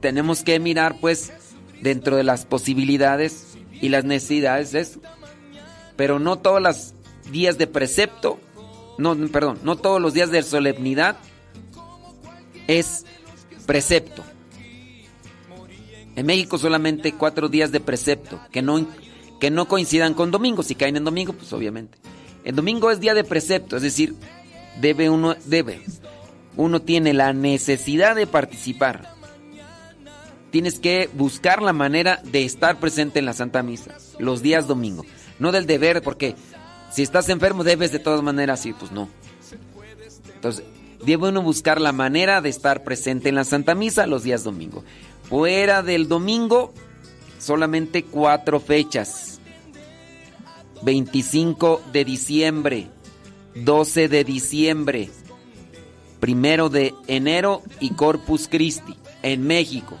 tenemos que mirar, pues, dentro de las posibilidades y las necesidades eso. Pero no todos los días de precepto, no, perdón, no todos los días de solemnidad es precepto. En México solamente cuatro días de precepto, que no, que no coincidan con domingo. Si caen en domingo, pues obviamente. El domingo es día de precepto, es decir, debe uno, debe. Uno tiene la necesidad de participar. Tienes que buscar la manera de estar presente en la Santa Misa, los días domingo. No del deber, porque si estás enfermo debes de todas maneras, sí, pues no. Entonces, debe uno buscar la manera de estar presente en la Santa Misa los días domingo. Fuera del domingo, solamente cuatro fechas. 25 de diciembre, 12 de diciembre, primero de enero y Corpus Christi en México.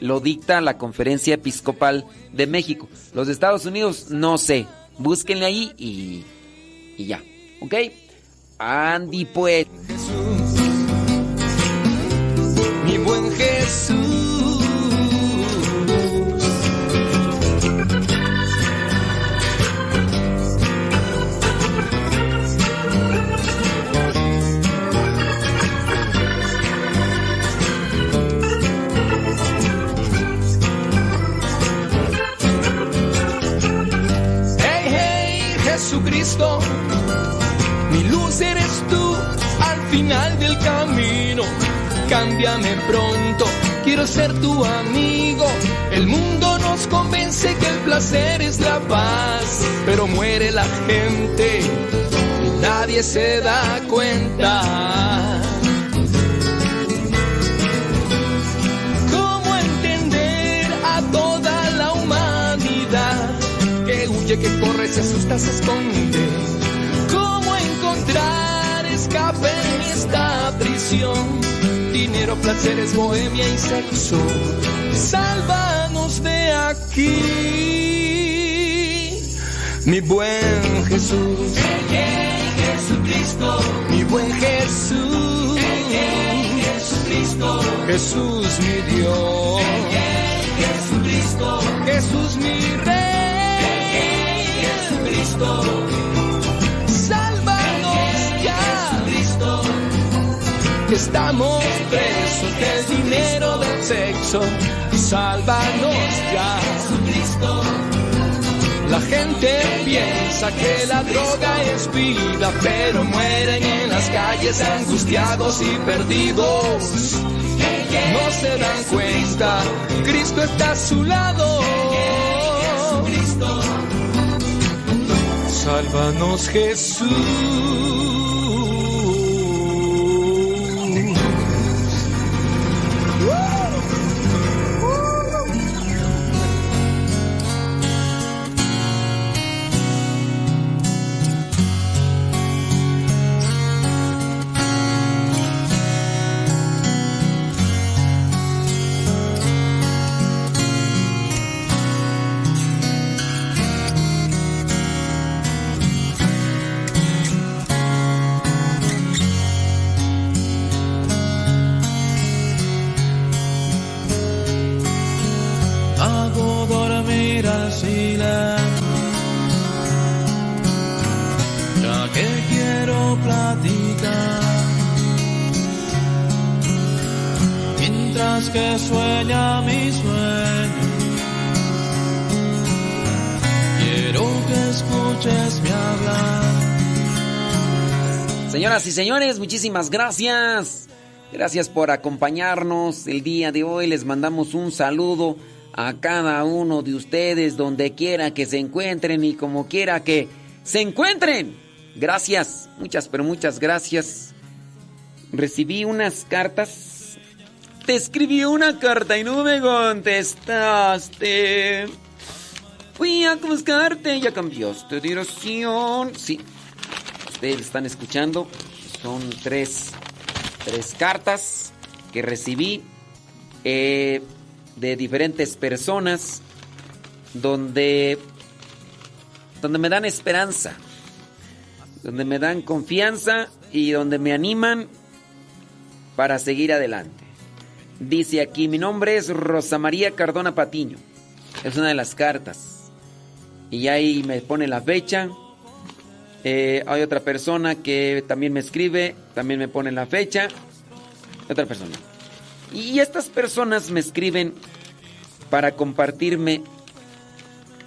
Lo dicta la Conferencia Episcopal de México. Los de Estados Unidos, no sé. Búsquenle ahí y, y ya. ¿Ok? Andy, pues. mi buen Jesús. Mi luz eres tú al final del camino. Cámbiame pronto, quiero ser tu amigo. El mundo nos convence que el placer es la paz, pero muere la gente y nadie se da cuenta. Huye, que corre, se asusta, se esconde. ¿Cómo encontrar escape en esta prisión? Dinero, placeres, bohemia y sexo. Sálvanos de aquí. Mi buen Jesús. Jesucristo. Mi buen Jesús. Jesucristo. Jesús mi Dios. Jesucristo. Jesús mi Rey. Estamos presos del dinero del sexo. Sálvanos ya. La gente piensa que la droga es vida, pero mueren en las calles angustiados y perdidos. No se dan cuenta, Cristo está a su lado. Sálvanos Jesús. Que sueña mi sueño, quiero que escuches mi hablar. Señoras y señores, muchísimas gracias. Gracias por acompañarnos el día de hoy. Les mandamos un saludo a cada uno de ustedes donde quiera que se encuentren y como quiera que se encuentren. Gracias, muchas pero muchas gracias. Recibí unas cartas. Te escribí una carta y no me contestaste. Fui a buscarte, ya cambiaste dirección. Sí, ustedes están escuchando. Son tres, tres cartas que recibí eh, de diferentes personas donde, donde me dan esperanza, donde me dan confianza y donde me animan para seguir adelante. Dice aquí, mi nombre es Rosa María Cardona Patiño. Es una de las cartas. Y ahí me pone la fecha. Eh, hay otra persona que también me escribe, también me pone la fecha. Otra persona. Y estas personas me escriben para compartirme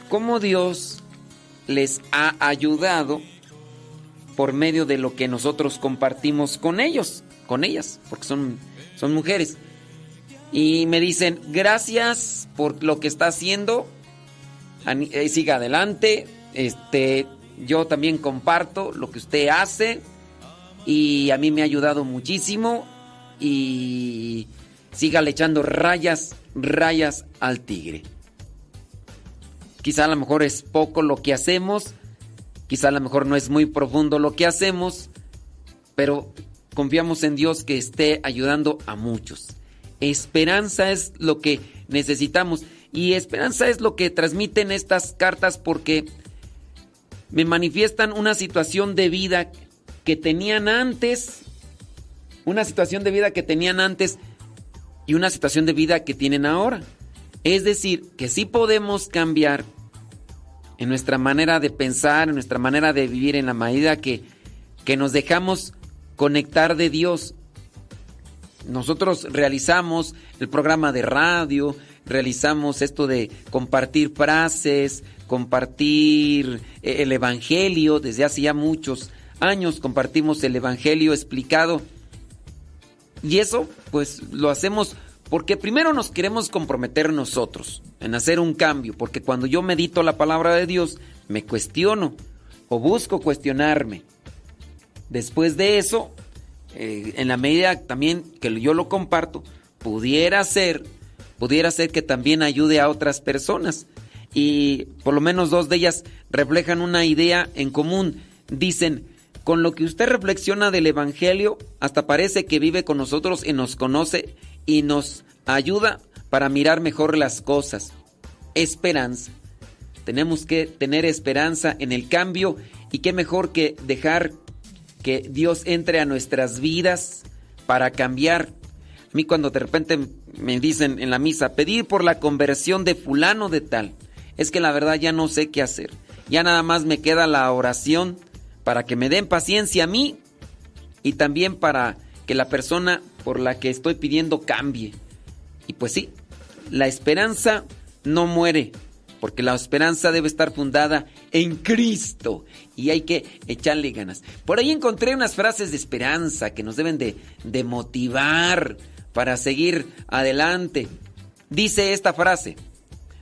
cómo Dios les ha ayudado por medio de lo que nosotros compartimos con ellos, con ellas, porque son, son mujeres. Y me dicen, gracias por lo que está haciendo, eh, siga adelante, este, yo también comparto lo que usted hace. Y a mí me ha ayudado muchísimo. Y sígale echando rayas, rayas al tigre. Quizá a lo mejor es poco lo que hacemos, quizá a lo mejor no es muy profundo lo que hacemos, pero confiamos en Dios que esté ayudando a muchos. Esperanza es lo que necesitamos y esperanza es lo que transmiten estas cartas porque me manifiestan una situación de vida que tenían antes, una situación de vida que tenían antes y una situación de vida que tienen ahora. Es decir, que sí podemos cambiar en nuestra manera de pensar, en nuestra manera de vivir, en la medida que, que nos dejamos conectar de Dios. Nosotros realizamos el programa de radio, realizamos esto de compartir frases, compartir eh, el Evangelio, desde hace ya muchos años compartimos el Evangelio explicado. Y eso pues lo hacemos porque primero nos queremos comprometer nosotros en hacer un cambio, porque cuando yo medito la palabra de Dios, me cuestiono o busco cuestionarme. Después de eso, eh, en la medida también que yo lo comparto, pudiera ser, pudiera ser que también ayude a otras personas. y por lo menos dos de ellas reflejan una idea en común. Dicen, con lo que usted reflexiona del Evangelio, hasta parece que vive con nosotros y nos conoce y nos ayuda para mirar mejor las cosas. Esperanza. Tenemos que tener esperanza en el cambio y qué mejor que dejar que Dios entre a nuestras vidas para cambiar. A mí cuando de repente me dicen en la misa, pedir por la conversión de fulano de tal, es que la verdad ya no sé qué hacer. Ya nada más me queda la oración para que me den paciencia a mí y también para que la persona por la que estoy pidiendo cambie. Y pues sí, la esperanza no muere, porque la esperanza debe estar fundada en Cristo y hay que echarle ganas. Por ahí encontré unas frases de esperanza que nos deben de, motivar para seguir adelante. Dice esta frase,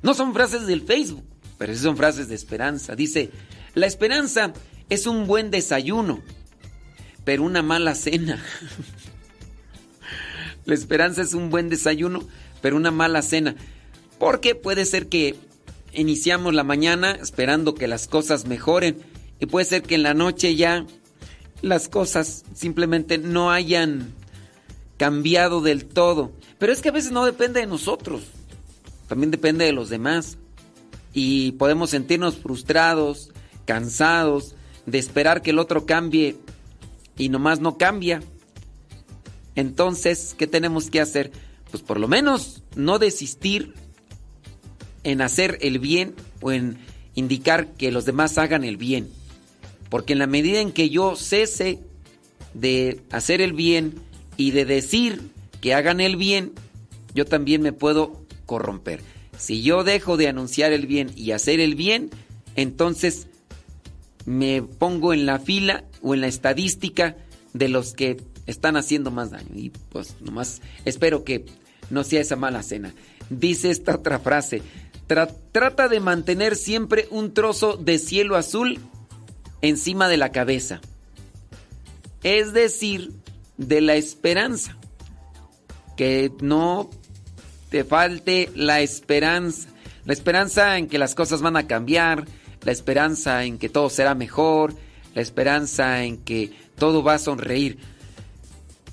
no son frases del Facebook, pero sí son frases de esperanza. Dice, la esperanza es un buen desayuno, pero una mala cena. la esperanza es un buen desayuno, pero una mala cena. Porque puede ser que iniciamos la mañana esperando que las cosas mejoren y puede ser que en la noche ya las cosas simplemente no hayan cambiado del todo. Pero es que a veces no depende de nosotros, también depende de los demás. Y podemos sentirnos frustrados, cansados de esperar que el otro cambie y nomás no cambia. Entonces, ¿qué tenemos que hacer? Pues por lo menos no desistir en hacer el bien o en indicar que los demás hagan el bien. Porque en la medida en que yo cese de hacer el bien y de decir que hagan el bien, yo también me puedo corromper. Si yo dejo de anunciar el bien y hacer el bien, entonces me pongo en la fila o en la estadística de los que están haciendo más daño. Y pues nomás espero que no sea esa mala cena. Dice esta otra frase, trata de mantener siempre un trozo de cielo azul encima de la cabeza. Es decir, de la esperanza. Que no te falte la esperanza. La esperanza en que las cosas van a cambiar, la esperanza en que todo será mejor, la esperanza en que todo va a sonreír.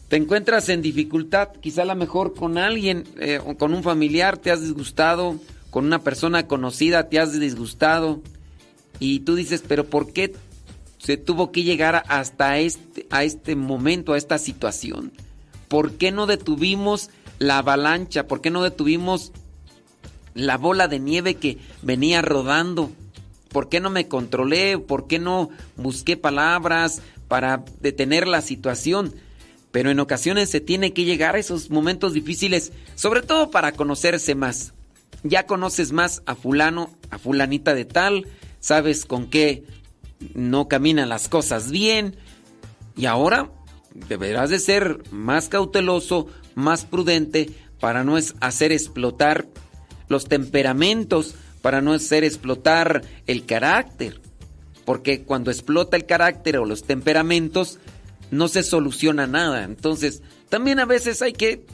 Te encuentras en dificultad, quizá a lo mejor con alguien, eh, con un familiar te has disgustado, con una persona conocida te has disgustado, y tú dices, pero ¿por qué se tuvo que llegar hasta este, a este momento, a esta situación? ¿Por qué no detuvimos la avalancha? ¿Por qué no detuvimos la bola de nieve que venía rodando? ¿Por qué no me controlé? ¿Por qué no busqué palabras para detener la situación? Pero en ocasiones se tiene que llegar a esos momentos difíciles, sobre todo para conocerse más. Ya conoces más a fulano, a fulanita de tal, sabes con qué no caminan las cosas bien y ahora deberás de ser más cauteloso, más prudente para no hacer explotar los temperamentos, para no hacer explotar el carácter. Porque cuando explota el carácter o los temperamentos, no se soluciona nada. Entonces, también a veces hay que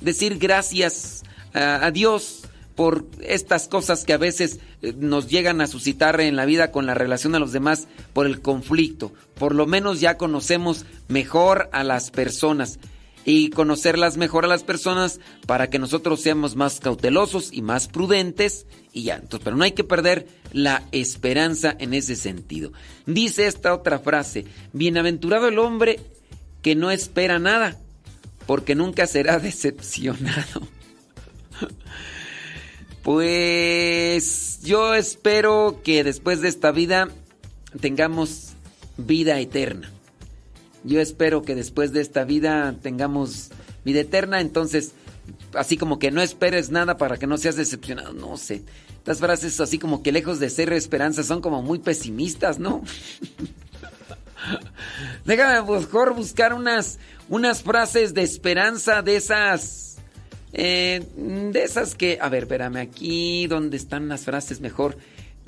decir gracias a, a Dios por estas cosas que a veces eh, nos llegan a suscitar en la vida con la relación a los demás por el conflicto. Por lo menos ya conocemos mejor a las personas y conocerlas mejor a las personas para que nosotros seamos más cautelosos y más prudentes y ya. Entonces, pero no hay que perder la esperanza en ese sentido. Dice esta otra frase, bienaventurado el hombre que no espera nada, porque nunca será decepcionado. Pues yo espero que después de esta vida tengamos vida eterna. Yo espero que después de esta vida tengamos vida eterna, entonces así como que no esperes nada para que no seas decepcionado, no sé. Estas frases así como que lejos de ser esperanza son como muy pesimistas, ¿no? Déjame mejor buscar unas, unas frases de esperanza de esas eh, de esas que, a ver, espérame aquí, donde están las frases mejor,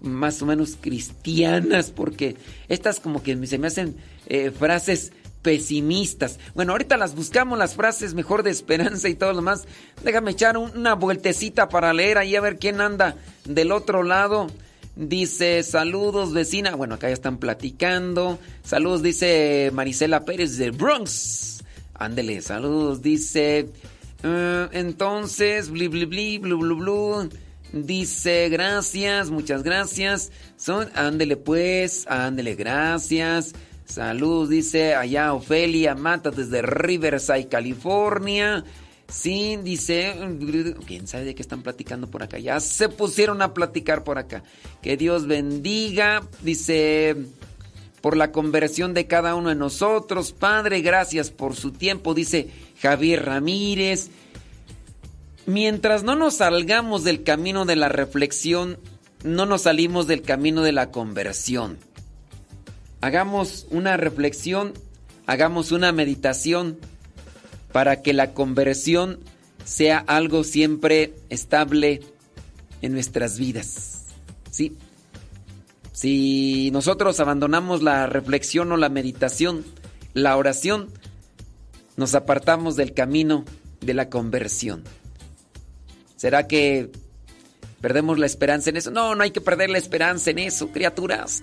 más o menos cristianas, porque estas como que se me hacen eh, frases pesimistas. Bueno, ahorita las buscamos, las frases mejor de esperanza y todo lo demás. Déjame echar un- una vueltecita para leer ahí a ver quién anda del otro lado. Dice, saludos vecina. Bueno, acá ya están platicando. Saludos, dice Marisela Pérez de Bronx. Ándele, saludos, dice. Eh, entonces, bli, bli, bli, blu. Dice, gracias, muchas gracias. Son, ándele pues, ándele, gracias. Saludos, dice allá Ofelia Mata desde Riverside, California. Sí, dice, quién sabe de qué están platicando por acá. Ya se pusieron a platicar por acá. Que Dios bendiga, dice, por la conversión de cada uno de nosotros. Padre, gracias por su tiempo, dice Javier Ramírez. Mientras no nos salgamos del camino de la reflexión, no nos salimos del camino de la conversión. Hagamos una reflexión, hagamos una meditación para que la conversión sea algo siempre estable en nuestras vidas. ¿Sí? Si nosotros abandonamos la reflexión o la meditación, la oración, nos apartamos del camino de la conversión. ¿Será que perdemos la esperanza en eso? No, no hay que perder la esperanza en eso, criaturas.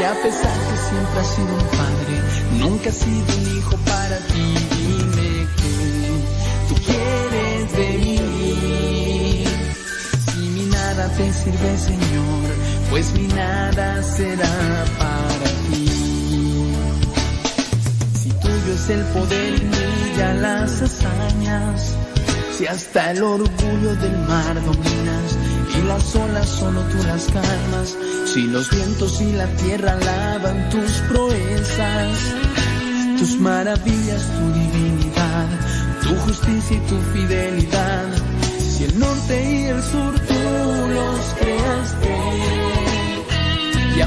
Si a pesar que siempre has sido un padre, nunca has sido un hijo para ti. Dime que tú quieres de mí. Si mi nada te sirve, Señor, pues mi nada será para ti. Si tuyo es el poder y brilla las hazañas, si hasta el orgullo del mar dominas y las olas solo tú las calmas, si los vientos y la tierra lavan tus proezas, tus maravillas, tu divinidad, tu justicia y tu fidelidad, si el norte y el sur tú los creaste y a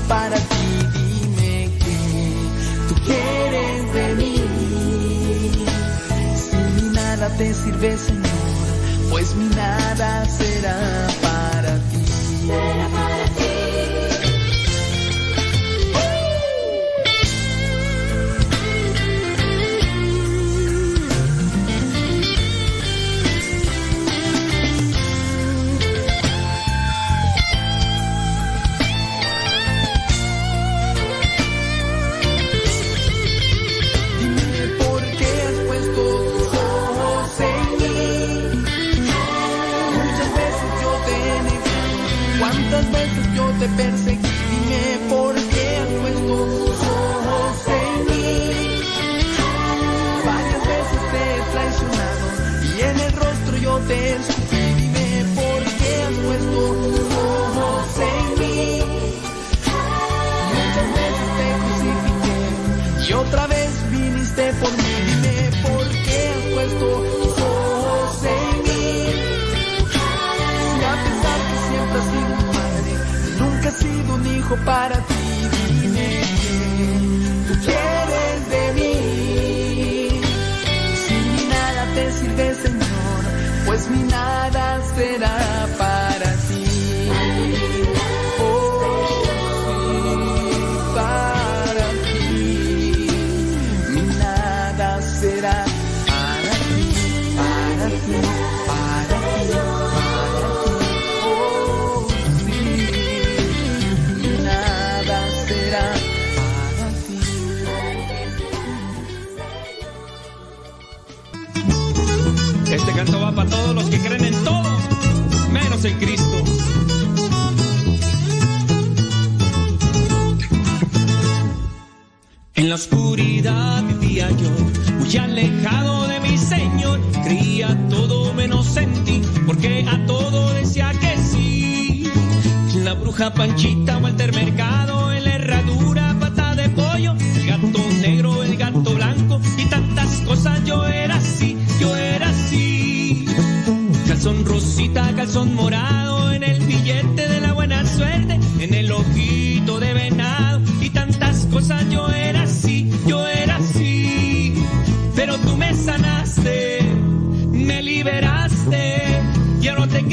Para ti. Dime que tú quieres de mí. Si mi nada te sirve, Señor, pues mi nada será para ti. Veces en Cristo. En la oscuridad vivía yo, muy alejado de mi Señor. Creía todo menos en ti, porque a todo decía que sí. La bruja Panchita, Walter Mercado,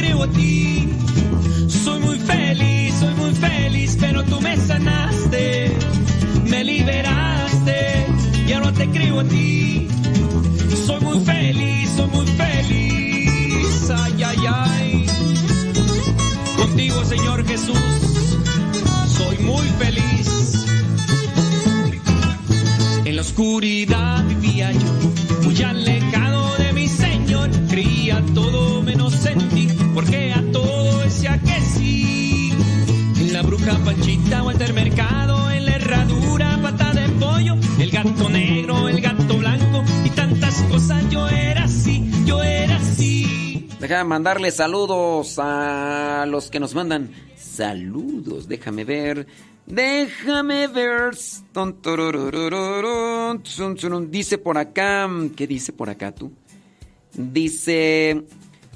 creo a ti. Soy muy feliz, soy muy feliz, pero tú me sanaste, me liberaste y ahora te creo a ti. Soy muy mandarle saludos a los que nos mandan saludos. Déjame ver. Déjame ver. Dice por acá. ¿Qué dice por acá tú? Dice.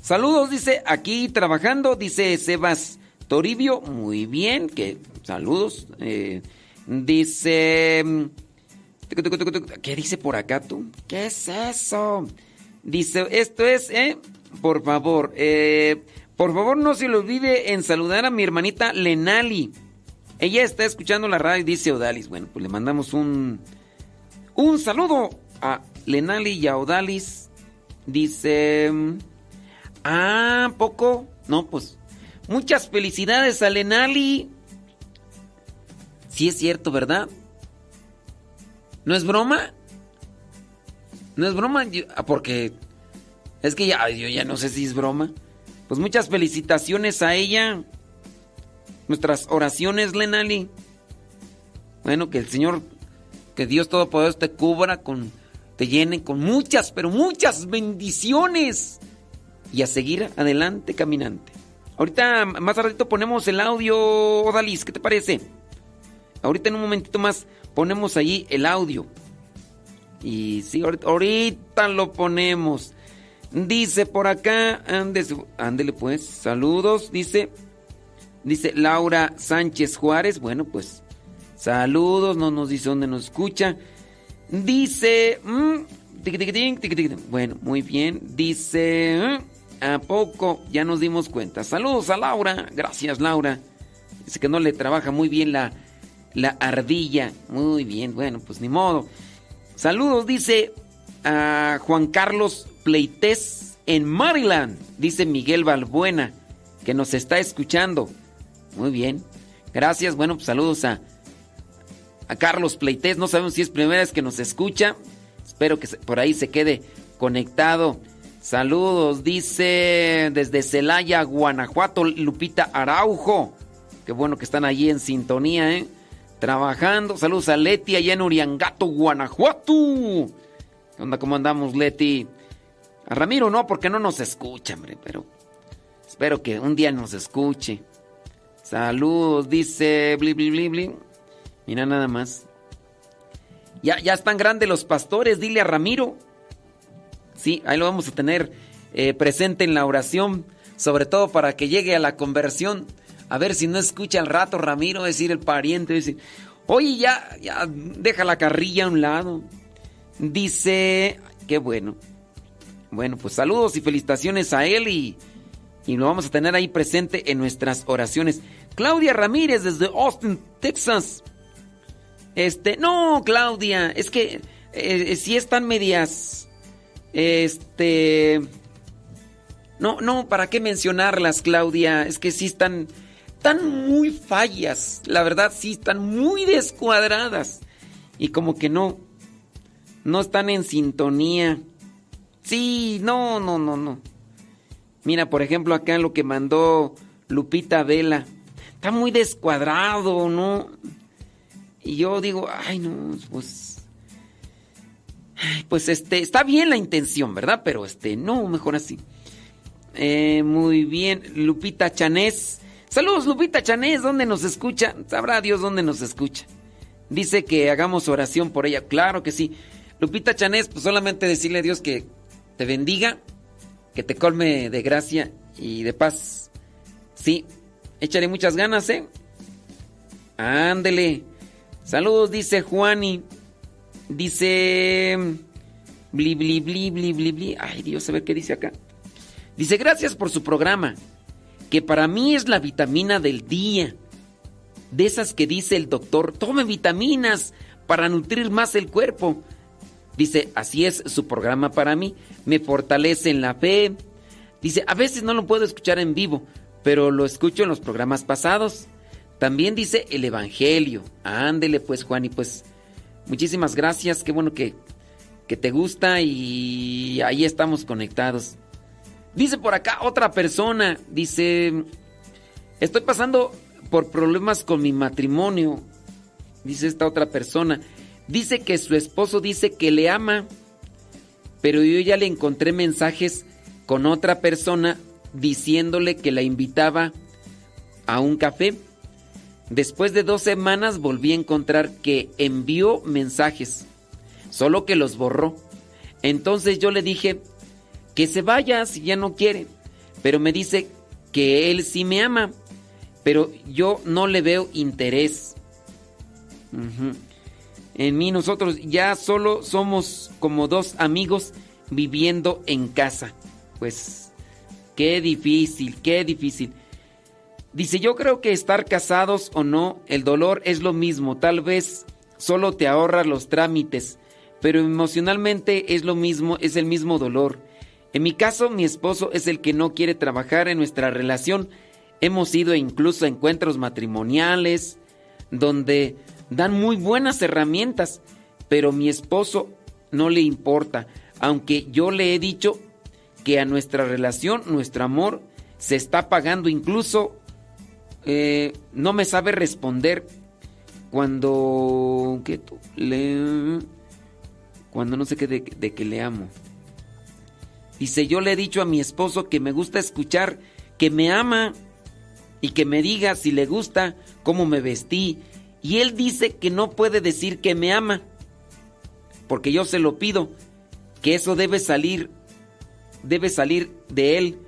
Saludos, dice aquí trabajando. Dice Sebas Toribio. Muy bien. Que saludos. Eh, dice. ¿Qué dice por acá tú? ¿Qué es eso? Dice, esto es, ¿eh? Por favor, eh, por favor no se le olvide en saludar a mi hermanita Lenali. Ella está escuchando la radio dice Odalis. Bueno, pues le mandamos un, un saludo a Lenali y a Odalis. Dice, ah, poco. No, pues, muchas felicidades a Lenali. Sí es cierto, ¿verdad? ¿No es broma? No es broma, ah, porque es que ya, yo ya no sé si es broma. Pues muchas felicitaciones a ella. Nuestras oraciones, Lenali. Bueno, que el Señor, que Dios Todopoderoso te cubra con, te llene con muchas, pero muchas bendiciones. Y a seguir adelante caminante. Ahorita, más ratito ponemos el audio, Odalis, ¿qué te parece? Ahorita en un momentito más ponemos allí el audio. Y sí, ahorita, ahorita lo ponemos. Dice por acá, ándele pues, saludos, dice, dice Laura Sánchez Juárez, bueno pues, saludos, no nos dice dónde nos escucha. Dice, mm, bueno, muy bien, dice, mm, ¿a poco ya nos dimos cuenta? Saludos a Laura, gracias Laura. Dice que no le trabaja muy bien la, la ardilla, muy bien, bueno, pues ni modo. Saludos, dice a Juan Carlos Pleites en Maryland, dice Miguel Balbuena, que nos está escuchando. Muy bien, gracias. Bueno, pues saludos a, a Carlos Pleites. No sabemos si es primera vez que nos escucha. Espero que por ahí se quede conectado. Saludos, dice desde Celaya, Guanajuato, Lupita Araujo. Qué bueno que están allí en sintonía, ¿eh? Trabajando. Saludos a Leti allá en Uriangato, Guanajuato. ¿Qué onda? ¿Cómo andamos, Leti? A Ramiro no, porque no nos escucha, hombre, pero espero que un día nos escuche. Saludos, dice bli bli bli. Mira nada más. Ya, ya están grandes los pastores, dile a Ramiro. Sí, ahí lo vamos a tener eh, presente en la oración, sobre todo para que llegue a la conversión. A ver si no escucha al rato Ramiro decir el pariente, dice, oye, ya, ya, deja la carrilla a un lado. Dice, qué bueno. Bueno, pues saludos y felicitaciones a él y, y lo vamos a tener ahí presente en nuestras oraciones. Claudia Ramírez desde Austin, Texas. Este, no, Claudia, es que eh, si están medias, este, no, no, ¿para qué mencionarlas, Claudia? Es que sí están, están muy fallas, la verdad, sí están muy descuadradas y como que no, no están en sintonía. Sí, no, no, no, no. Mira, por ejemplo, acá lo que mandó Lupita Vela. Está muy descuadrado, ¿no? Y yo digo, ay, no, pues. Pues este, está bien la intención, ¿verdad? Pero este, no, mejor así. Eh, muy bien, Lupita Chanés. Saludos, Lupita Chanés, ¿dónde nos escucha? Sabrá Dios dónde nos escucha. Dice que hagamos oración por ella. Claro que sí. Lupita Chanés, pues solamente decirle a Dios que te bendiga, que te colme de gracia y de paz. Sí, échale muchas ganas, ¿eh? Ándele. Saludos, dice Juani. Dice. Bli, bli, bli, bli, bli, bli. Ay, Dios, a ver qué dice acá. Dice, gracias por su programa, que para mí es la vitamina del día. De esas que dice el doctor, tome vitaminas para nutrir más el cuerpo. Dice, así es su programa para mí, me fortalece en la fe. Dice, a veces no lo puedo escuchar en vivo, pero lo escucho en los programas pasados. También dice el Evangelio. Ándele pues, Juan, y pues muchísimas gracias, qué bueno que, que te gusta y ahí estamos conectados. Dice por acá otra persona, dice, estoy pasando por problemas con mi matrimonio, dice esta otra persona. Dice que su esposo dice que le ama, pero yo ya le encontré mensajes con otra persona diciéndole que la invitaba a un café. Después de dos semanas volví a encontrar que envió mensajes, solo que los borró. Entonces yo le dije que se vaya si ya no quiere, pero me dice que él sí me ama, pero yo no le veo interés. En mí nosotros ya solo somos como dos amigos viviendo en casa. Pues qué difícil, qué difícil. Dice, yo creo que estar casados o no, el dolor es lo mismo. Tal vez solo te ahorras los trámites, pero emocionalmente es lo mismo, es el mismo dolor. En mi caso, mi esposo es el que no quiere trabajar en nuestra relación. Hemos ido incluso a encuentros matrimoniales donde dan muy buenas herramientas, pero mi esposo no le importa, aunque yo le he dicho que a nuestra relación, nuestro amor, se está pagando incluso, eh, no me sabe responder cuando, ¿qué tú? Le, cuando no sé qué de, de que le amo. Dice, yo le he dicho a mi esposo que me gusta escuchar, que me ama y que me diga si le gusta cómo me vestí. Y él dice que no puede decir que me ama, porque yo se lo pido, que eso debe salir, debe salir de él.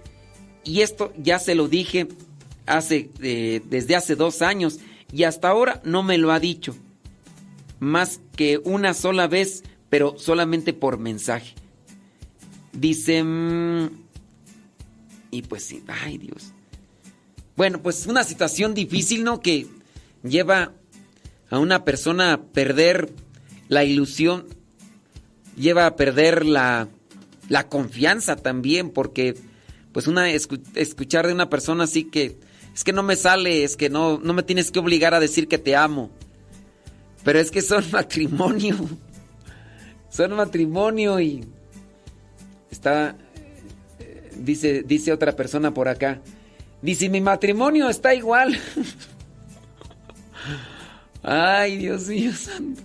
Y esto ya se lo dije hace, eh, desde hace dos años y hasta ahora no me lo ha dicho. Más que una sola vez, pero solamente por mensaje. Dice... mm, y pues sí, ay Dios. Bueno, pues una situación difícil, ¿no? Que lleva a una persona perder la ilusión, lleva a perder la, la confianza también, porque pues una escu- escuchar de una persona así que es que no me sale, es que no, no me tienes que obligar a decir que te amo. Pero es que son matrimonio. Son matrimonio y está dice dice otra persona por acá. Dice, "Mi matrimonio está igual." Ay, Dios mío santo.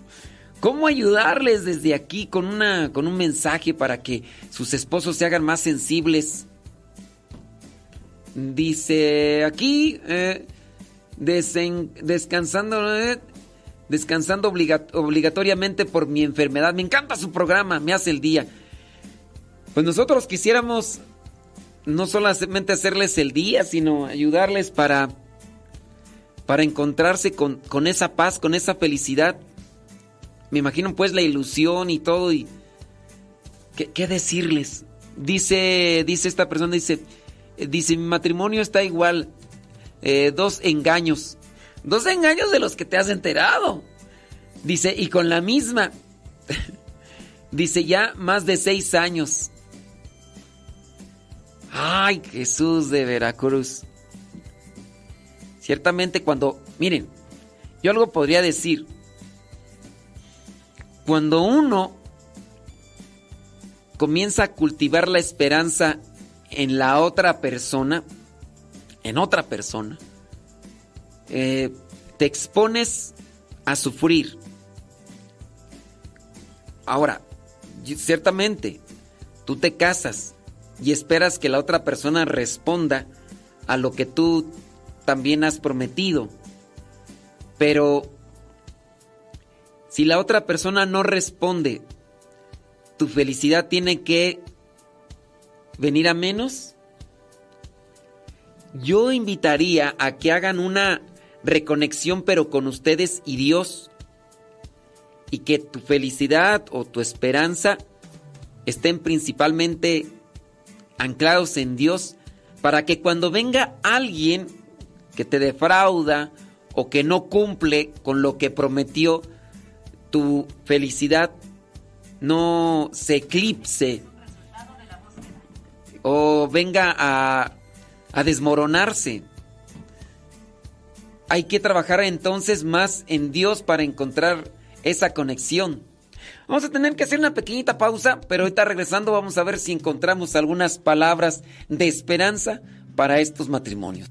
¿Cómo ayudarles desde aquí con, una, con un mensaje para que sus esposos se hagan más sensibles? Dice aquí, eh, descansando, eh, descansando obliga- obligatoriamente por mi enfermedad. Me encanta su programa, me hace el día. Pues nosotros quisiéramos no solamente hacerles el día, sino ayudarles para, para encontrarse con, con esa paz, con esa felicidad. Me imagino pues la ilusión y todo y... ¿Qué, qué decirles? Dice, dice esta persona, dice, dice, mi matrimonio está igual, eh, dos engaños, dos engaños de los que te has enterado. Dice, y con la misma, dice, ya más de seis años. Ay, Jesús de Veracruz. Ciertamente cuando, miren, yo algo podría decir, cuando uno comienza a cultivar la esperanza en la otra persona, en otra persona, eh, te expones a sufrir. Ahora, ciertamente, tú te casas y esperas que la otra persona responda a lo que tú también has prometido. Pero si la otra persona no responde, tu felicidad tiene que venir a menos. Yo invitaría a que hagan una reconexión pero con ustedes y Dios y que tu felicidad o tu esperanza estén principalmente anclados en Dios para que cuando venga alguien que te defrauda o que no cumple con lo que prometió, tu felicidad no se eclipse o venga a, a desmoronarse. Hay que trabajar entonces más en Dios para encontrar esa conexión. Vamos a tener que hacer una pequeñita pausa, pero ahorita regresando vamos a ver si encontramos algunas palabras de esperanza para estos matrimonios.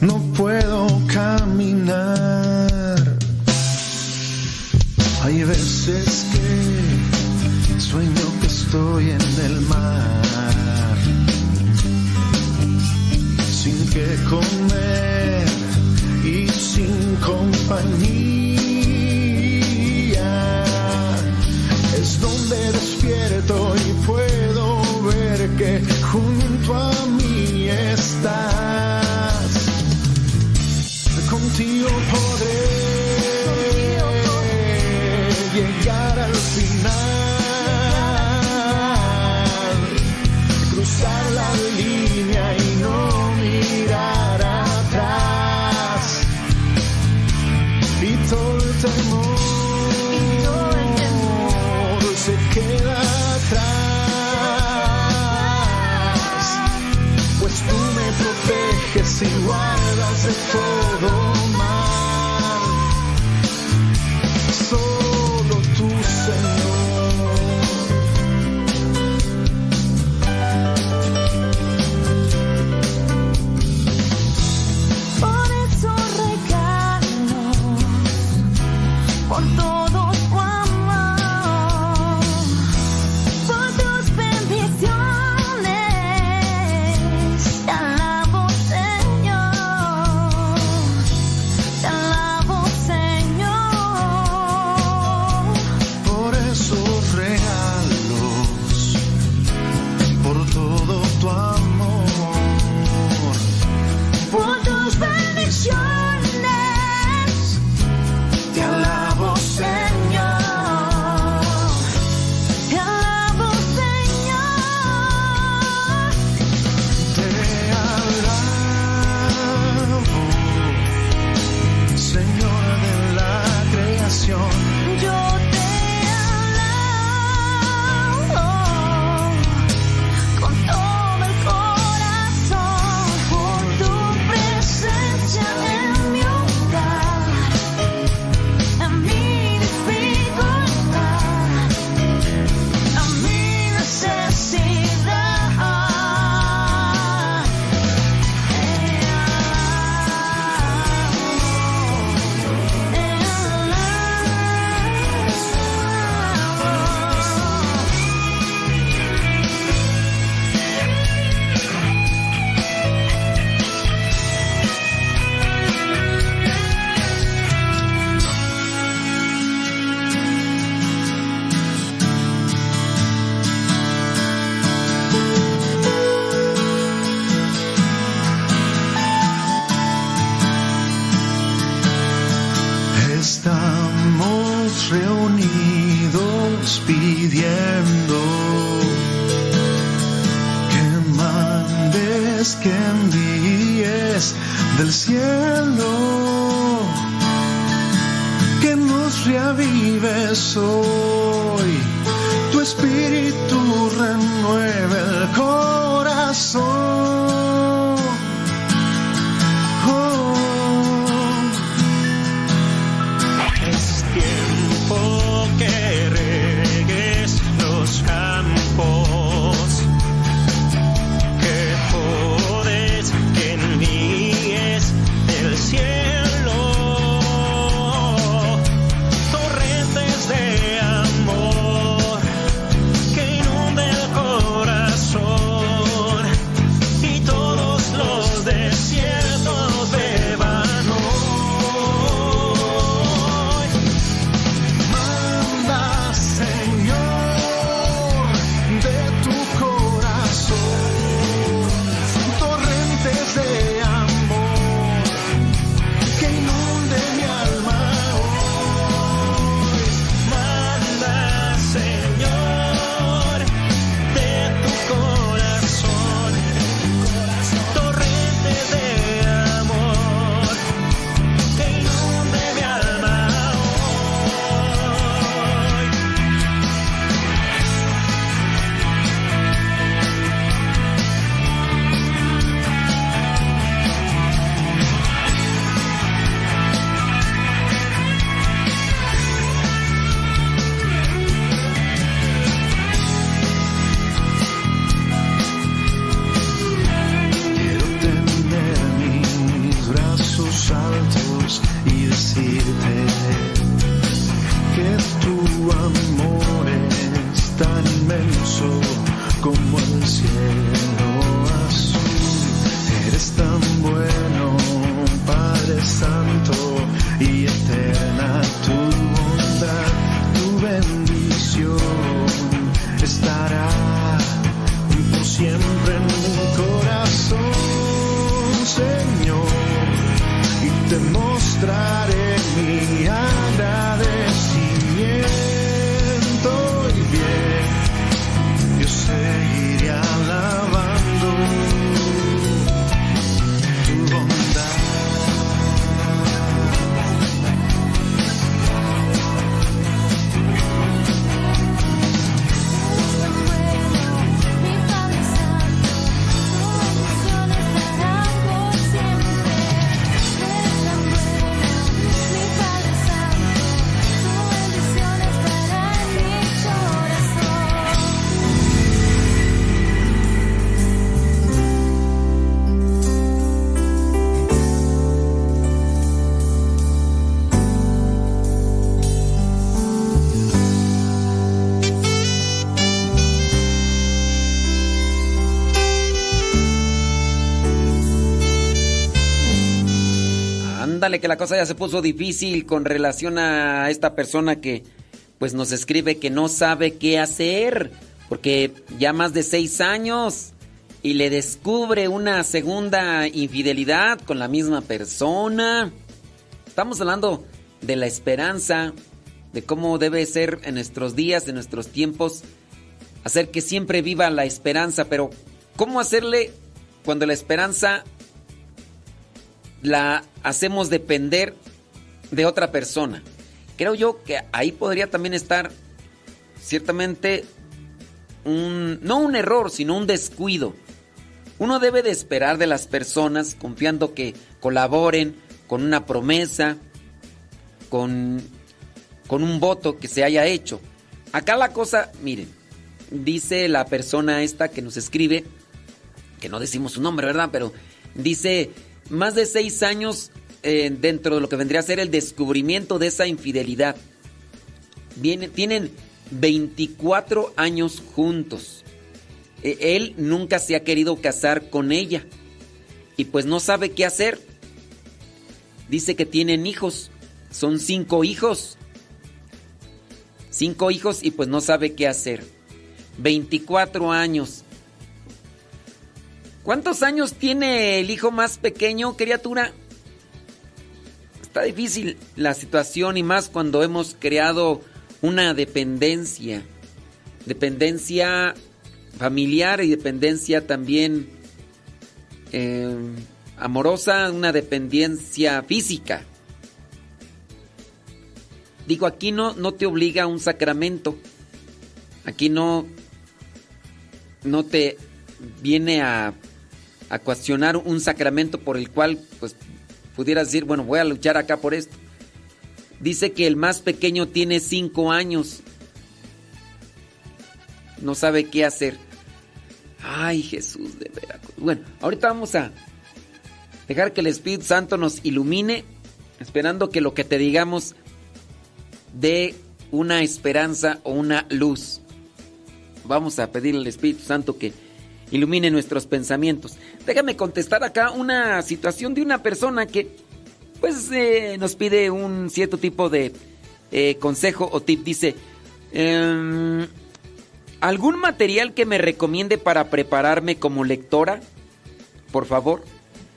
no puedo caminar. Hay veces que sueño que estoy en el mar, sin que comer y sin compañía. Es donde despierto y puedo ver que junto a mí estás. Contigo podré llegar al final, cruzar la línea y no mirar atrás. Y todo el temor se queda atrás, pues tú me proteges y guardas de todo Que la cosa ya se puso difícil con relación a esta persona que pues nos escribe que no sabe qué hacer, porque ya más de seis años y le descubre una segunda infidelidad con la misma persona. Estamos hablando de la esperanza, de cómo debe ser en nuestros días, en nuestros tiempos, hacer que siempre viva la esperanza, pero ¿cómo hacerle cuando la esperanza la hacemos depender de otra persona? Creo yo que ahí podría también estar ciertamente un, no un error, sino un descuido. Uno debe de esperar de las personas confiando que colaboren con una promesa, con, con un voto que se haya hecho. Acá la cosa, miren, dice la persona esta que nos escribe, que no decimos su nombre, ¿verdad? Pero dice, más de seis años eh, dentro de lo que vendría a ser el descubrimiento de esa infidelidad. Tienen 24 años juntos. E- Él nunca se ha querido casar con ella y pues no sabe qué hacer. Dice que tienen hijos, son cinco hijos. Cinco hijos y pues no sabe qué hacer. 24 años. ¿Cuántos años tiene el hijo más pequeño, criatura? está difícil la situación y más cuando hemos creado una dependencia. Dependencia familiar y dependencia también eh, amorosa, una dependencia física. Digo, aquí no, no te obliga a un sacramento. Aquí no, no te viene a, a cuestionar un sacramento por el cual pues pudieras decir, bueno, voy a luchar acá por esto. Dice que el más pequeño tiene cinco años. No sabe qué hacer. Ay, Jesús de veras. Bueno, ahorita vamos a dejar que el Espíritu Santo nos ilumine, esperando que lo que te digamos dé una esperanza o una luz. Vamos a pedirle al Espíritu Santo que ilumine nuestros pensamientos. Déjame contestar acá una situación de una persona que pues eh, nos pide un cierto tipo de eh, consejo o tip. Dice, em, ¿algún material que me recomiende para prepararme como lectora? Por favor.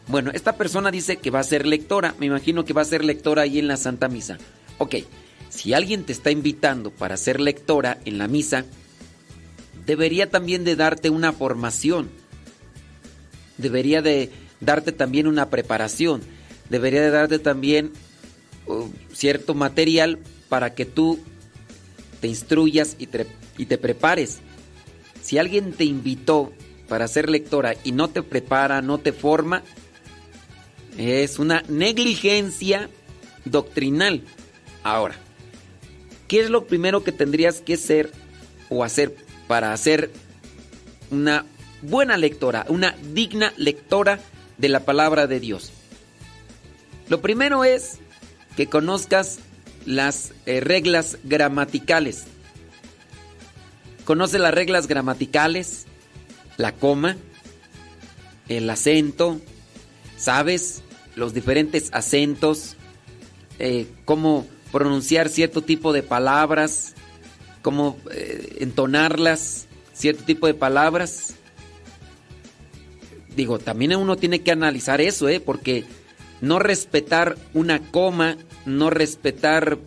Bueno, esta persona dice que va a ser lectora. Me imagino que va a ser lectora ahí en la Santa Misa. Ok, si alguien te está invitando para ser lectora en la misa, debería también de darte una formación. Debería de darte también una preparación. Debería de darte también uh, cierto material para que tú te instruyas y te, y te prepares. Si alguien te invitó para ser lectora y no te prepara, no te forma, es una negligencia doctrinal. Ahora, ¿qué es lo primero que tendrías que ser o hacer para ser una buena lectora, una digna lectora de la palabra de Dios? Lo primero es que conozcas las eh, reglas gramaticales. Conoce las reglas gramaticales, la coma, el acento, sabes los diferentes acentos, eh, cómo pronunciar cierto tipo de palabras, cómo eh, entonarlas, cierto tipo de palabras. Digo, también uno tiene que analizar eso, ¿eh? Porque no respetar una coma, no respetar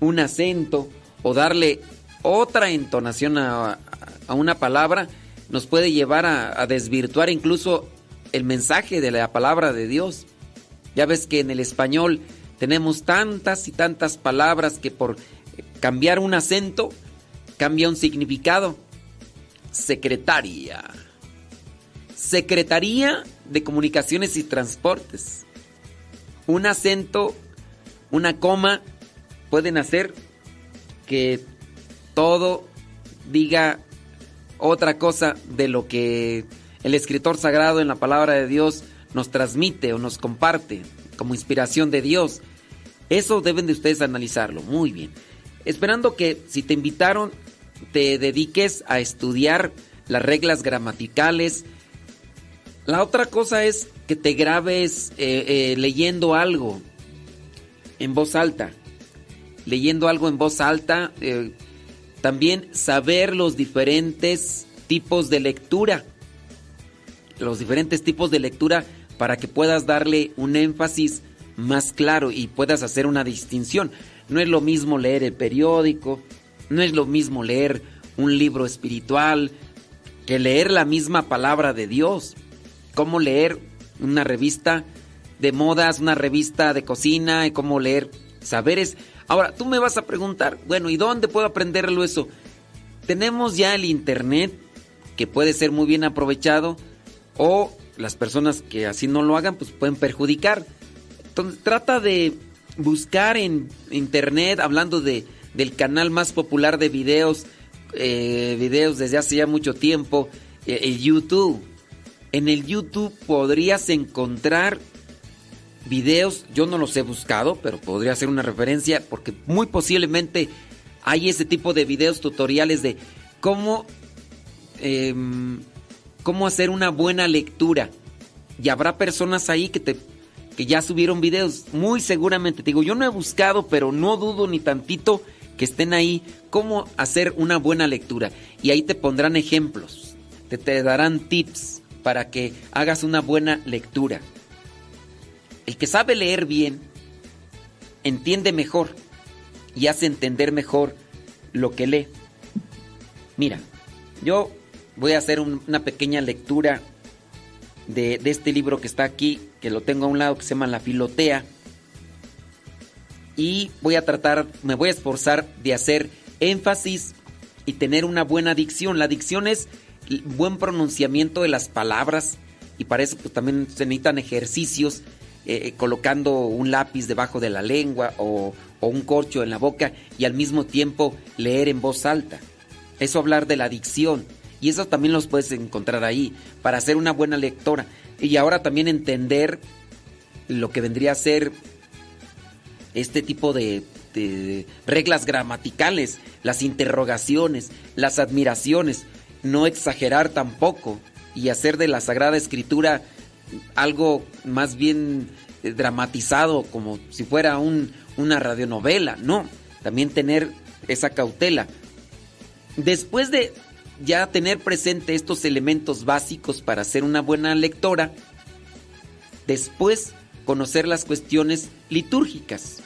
un acento o darle otra entonación a, a una palabra nos puede llevar a, a desvirtuar incluso el mensaje de la palabra de Dios. Ya ves que en el español tenemos tantas y tantas palabras que por cambiar un acento cambia un significado. Secretaria. Secretaría de Comunicaciones y Transportes. Un acento, una coma pueden hacer que todo diga otra cosa de lo que el escritor sagrado en la palabra de Dios nos transmite o nos comparte como inspiración de Dios. Eso deben de ustedes analizarlo. Muy bien. Esperando que si te invitaron te dediques a estudiar las reglas gramaticales. La otra cosa es que te grabes eh, eh, leyendo algo en voz alta. Leyendo algo en voz alta. eh, también saber los diferentes tipos de lectura. Los diferentes tipos de lectura para que puedas darle un énfasis más claro y puedas hacer una distinción. No es lo mismo leer el periódico, no es lo mismo leer un libro espiritual que leer la misma palabra de Dios. Cómo leer una revista de modas, una revista de cocina, y cómo leer saberes. Ahora, tú me vas a preguntar, bueno, ¿y dónde puedo aprenderlo eso? Tenemos ya el internet que puede ser muy bien aprovechado o las personas que así no lo hagan pues pueden perjudicar. Entonces trata de buscar en internet hablando de, del canal más popular de videos, eh, videos desde hace ya mucho tiempo, eh, el YouTube. En el YouTube podrías encontrar videos, yo no los he buscado, pero podría ser una referencia porque muy posiblemente hay ese tipo de videos tutoriales de cómo, em, cómo hacer una buena lectura. Y habrá personas ahí que te que ya subieron videos, muy seguramente. Te digo, yo no he buscado, pero no dudo ni tantito que estén ahí cómo hacer una buena lectura. Y ahí te pondrán ejemplos, te, te darán tips para que hagas una buena lectura. El que sabe leer bien entiende mejor y hace entender mejor lo que lee. Mira, yo voy a hacer un- una pequeña lectura de, de este libro que está aquí, que lo tengo a un lado, que se llama La Filotea. Y voy a tratar, me voy a esforzar de hacer énfasis y tener una buena dicción. La dicción es buen pronunciamiento de las palabras y para eso pues, también se necesitan ejercicios eh, colocando un lápiz debajo de la lengua o, o un corcho en la boca y al mismo tiempo leer en voz alta. Eso hablar de la dicción. Y eso también los puedes encontrar ahí para ser una buena lectora. Y ahora también entender lo que vendría a ser este tipo de, reglas gramaticales, las interrogaciones, las admiraciones, no exagerar tampoco y hacer de la Sagrada Escritura algo más bien eh, dramatizado, como si fuera un- una radionovela, no, también tener esa cautela. Después de ya tener presente estos elementos básicos para ser una buena lectora, después conocer las cuestiones litúrgicas.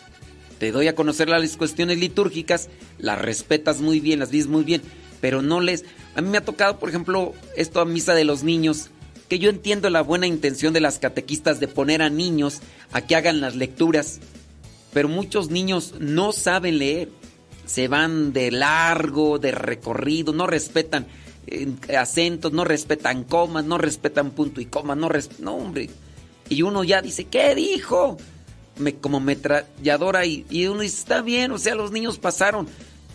Te doy a conocer las cuestiones litúrgicas, las respetas muy bien, las dices muy bien, pero no les... A mí me ha tocado, por ejemplo, esto a misa de los niños, que yo entiendo la buena intención de las catequistas de poner a niños a que hagan las lecturas, pero muchos niños no saben leer, se van de largo, de recorrido, no respetan acentos, no respetan comas, no respetan punto y coma, no no hombre. Y uno ya dice, ¿qué dijo? Me, como metralladora y, y uno dice, está bien, o sea, los niños pasaron,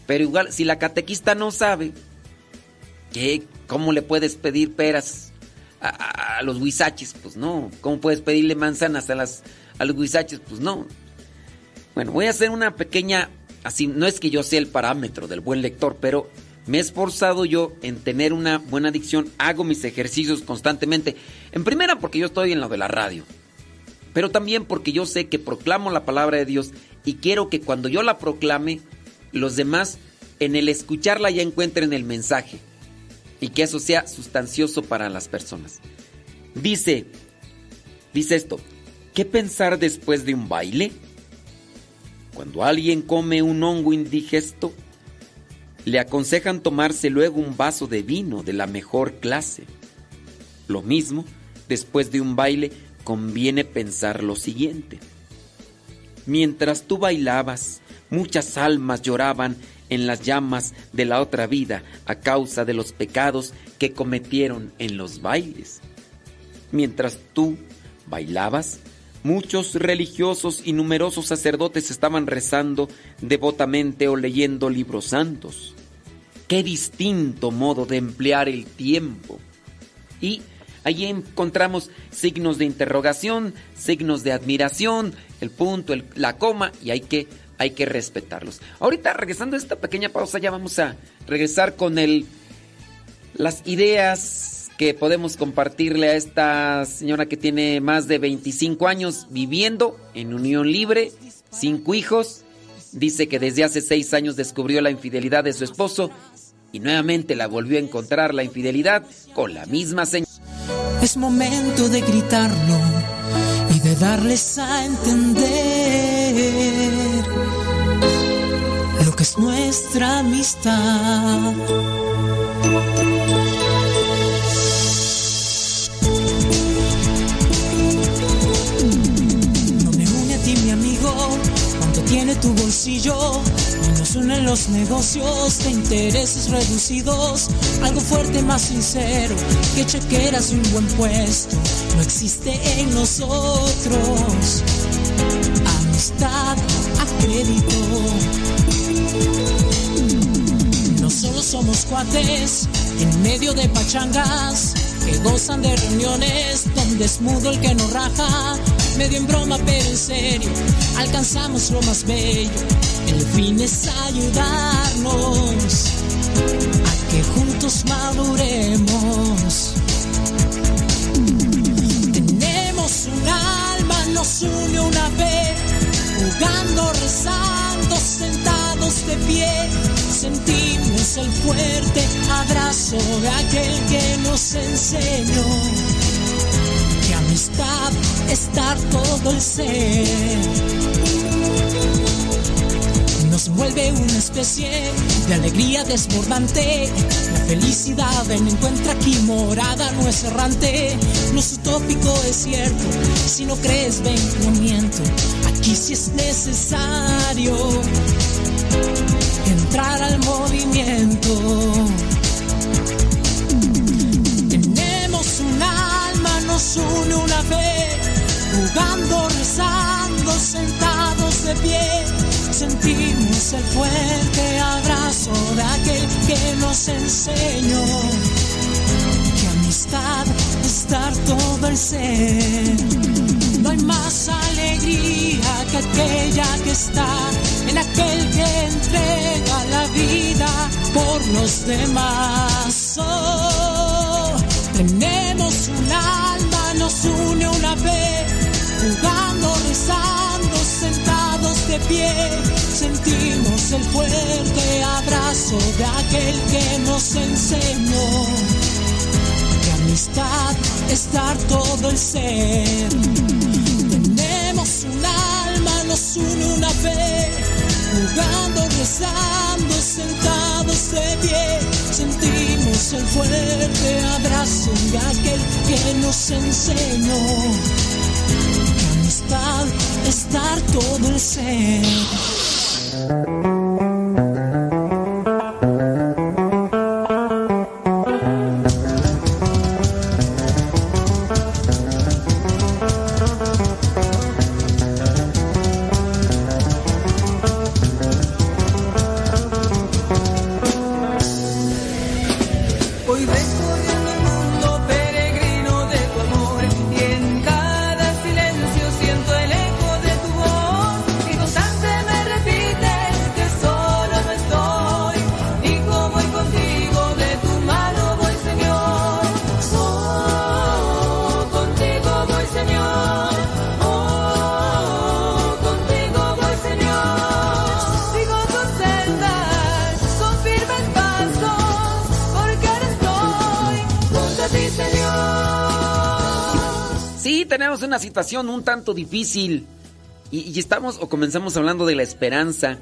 pero igual, si la catequista no sabe, ¿qué? ¿Cómo le puedes pedir peras a, los huizaches? Pues no. ¿Cómo puedes pedirle manzanas a, las, a los huizaches? Pues no. Bueno, voy a hacer una pequeña, así, no es que yo sea el parámetro del buen lector, pero me he esforzado yo en tener una buena dicción, hago mis ejercicios constantemente. En primera porque yo estoy en lo de la radio, pero también porque yo sé que proclamo la palabra de Dios y quiero que cuando yo la proclame, los demás en el escucharla ya encuentren el mensaje y que eso sea sustancioso para las personas. Dice, dice esto, ¿qué pensar después de un baile? Cuando alguien come un hongo indigesto, le aconsejan tomarse luego un vaso de vino de la mejor clase. Lo mismo, después de un baile, conviene pensar lo siguiente. Mientras tú bailabas, muchas almas lloraban en las llamas de la otra vida a causa de los pecados que cometieron en los bailes. Mientras tú bailabas, muchos religiosos y numerosos sacerdotes estaban rezando devotamente o leyendo libros santos. Qué distinto modo de emplear el tiempo. Y allí encontramos signos de interrogación, signos de admiración, el punto, la coma, y hay que, hay que respetarlos. Ahorita, regresando a esta pequeña pausa, ya vamos a regresar con el, las ideas que podemos compartirle a esta señora que tiene más de 25 años viviendo en unión libre, cinco hijos. Dice que desde hace seis años descubrió la infidelidad de su esposo y nuevamente la volvió a encontrar la infidelidad con la misma señora. Es momento de gritarlo y de darles a entender lo que es nuestra amistad. No me une a ti, mi amigo, cuánto tiene tu bolsillo. Unen los negocios de intereses reducidos. Algo fuerte, más sincero, que chequeras y un buen puesto. No existe en nosotros. Amistad a crédito. No solo somos cuates en medio de pachangas que gozan de reuniones donde es mudo el que no raja. Medio en broma, pero en serio, alcanzamos lo más bello. El fin es ayudarnos a que juntos maduremos. Tenemos un alma, nos une una vez, jugando, rezando, sentados de pie. Sentimos el fuerte abrazo de aquel que nos enseñó que amistad es dar todo el ser. envuelve una especie de alegría desbordante. La felicidad en encuentra aquí morada, no es errante, no es utópico, es cierto. Si no crees, ven, no miento. Aquí sí es necesario entrar al movimiento. Una jugando, rezando, sentados de pie. Sentimos el fuerte abrazo de aquel que nos enseñó que amistad es dar todo el ser. No hay más alegría que aquella que está en aquel que entrega la vida por los demás. Oh, tenemos un alma, nos une una fe, jugando, rezando, sentados de pie. Sentimos el fuerte abrazo de aquel que nos enseñó que amistad es dar todo el ser. Tenemos un alma, nos une una fe, jugando, rezando, sentados de pie. Sentimos el fuerte abrazo de aquel que nos enseñó que amistad es dar todo el ser. Situación un tanto difícil. Y, estamos o comenzamos hablando de la esperanza.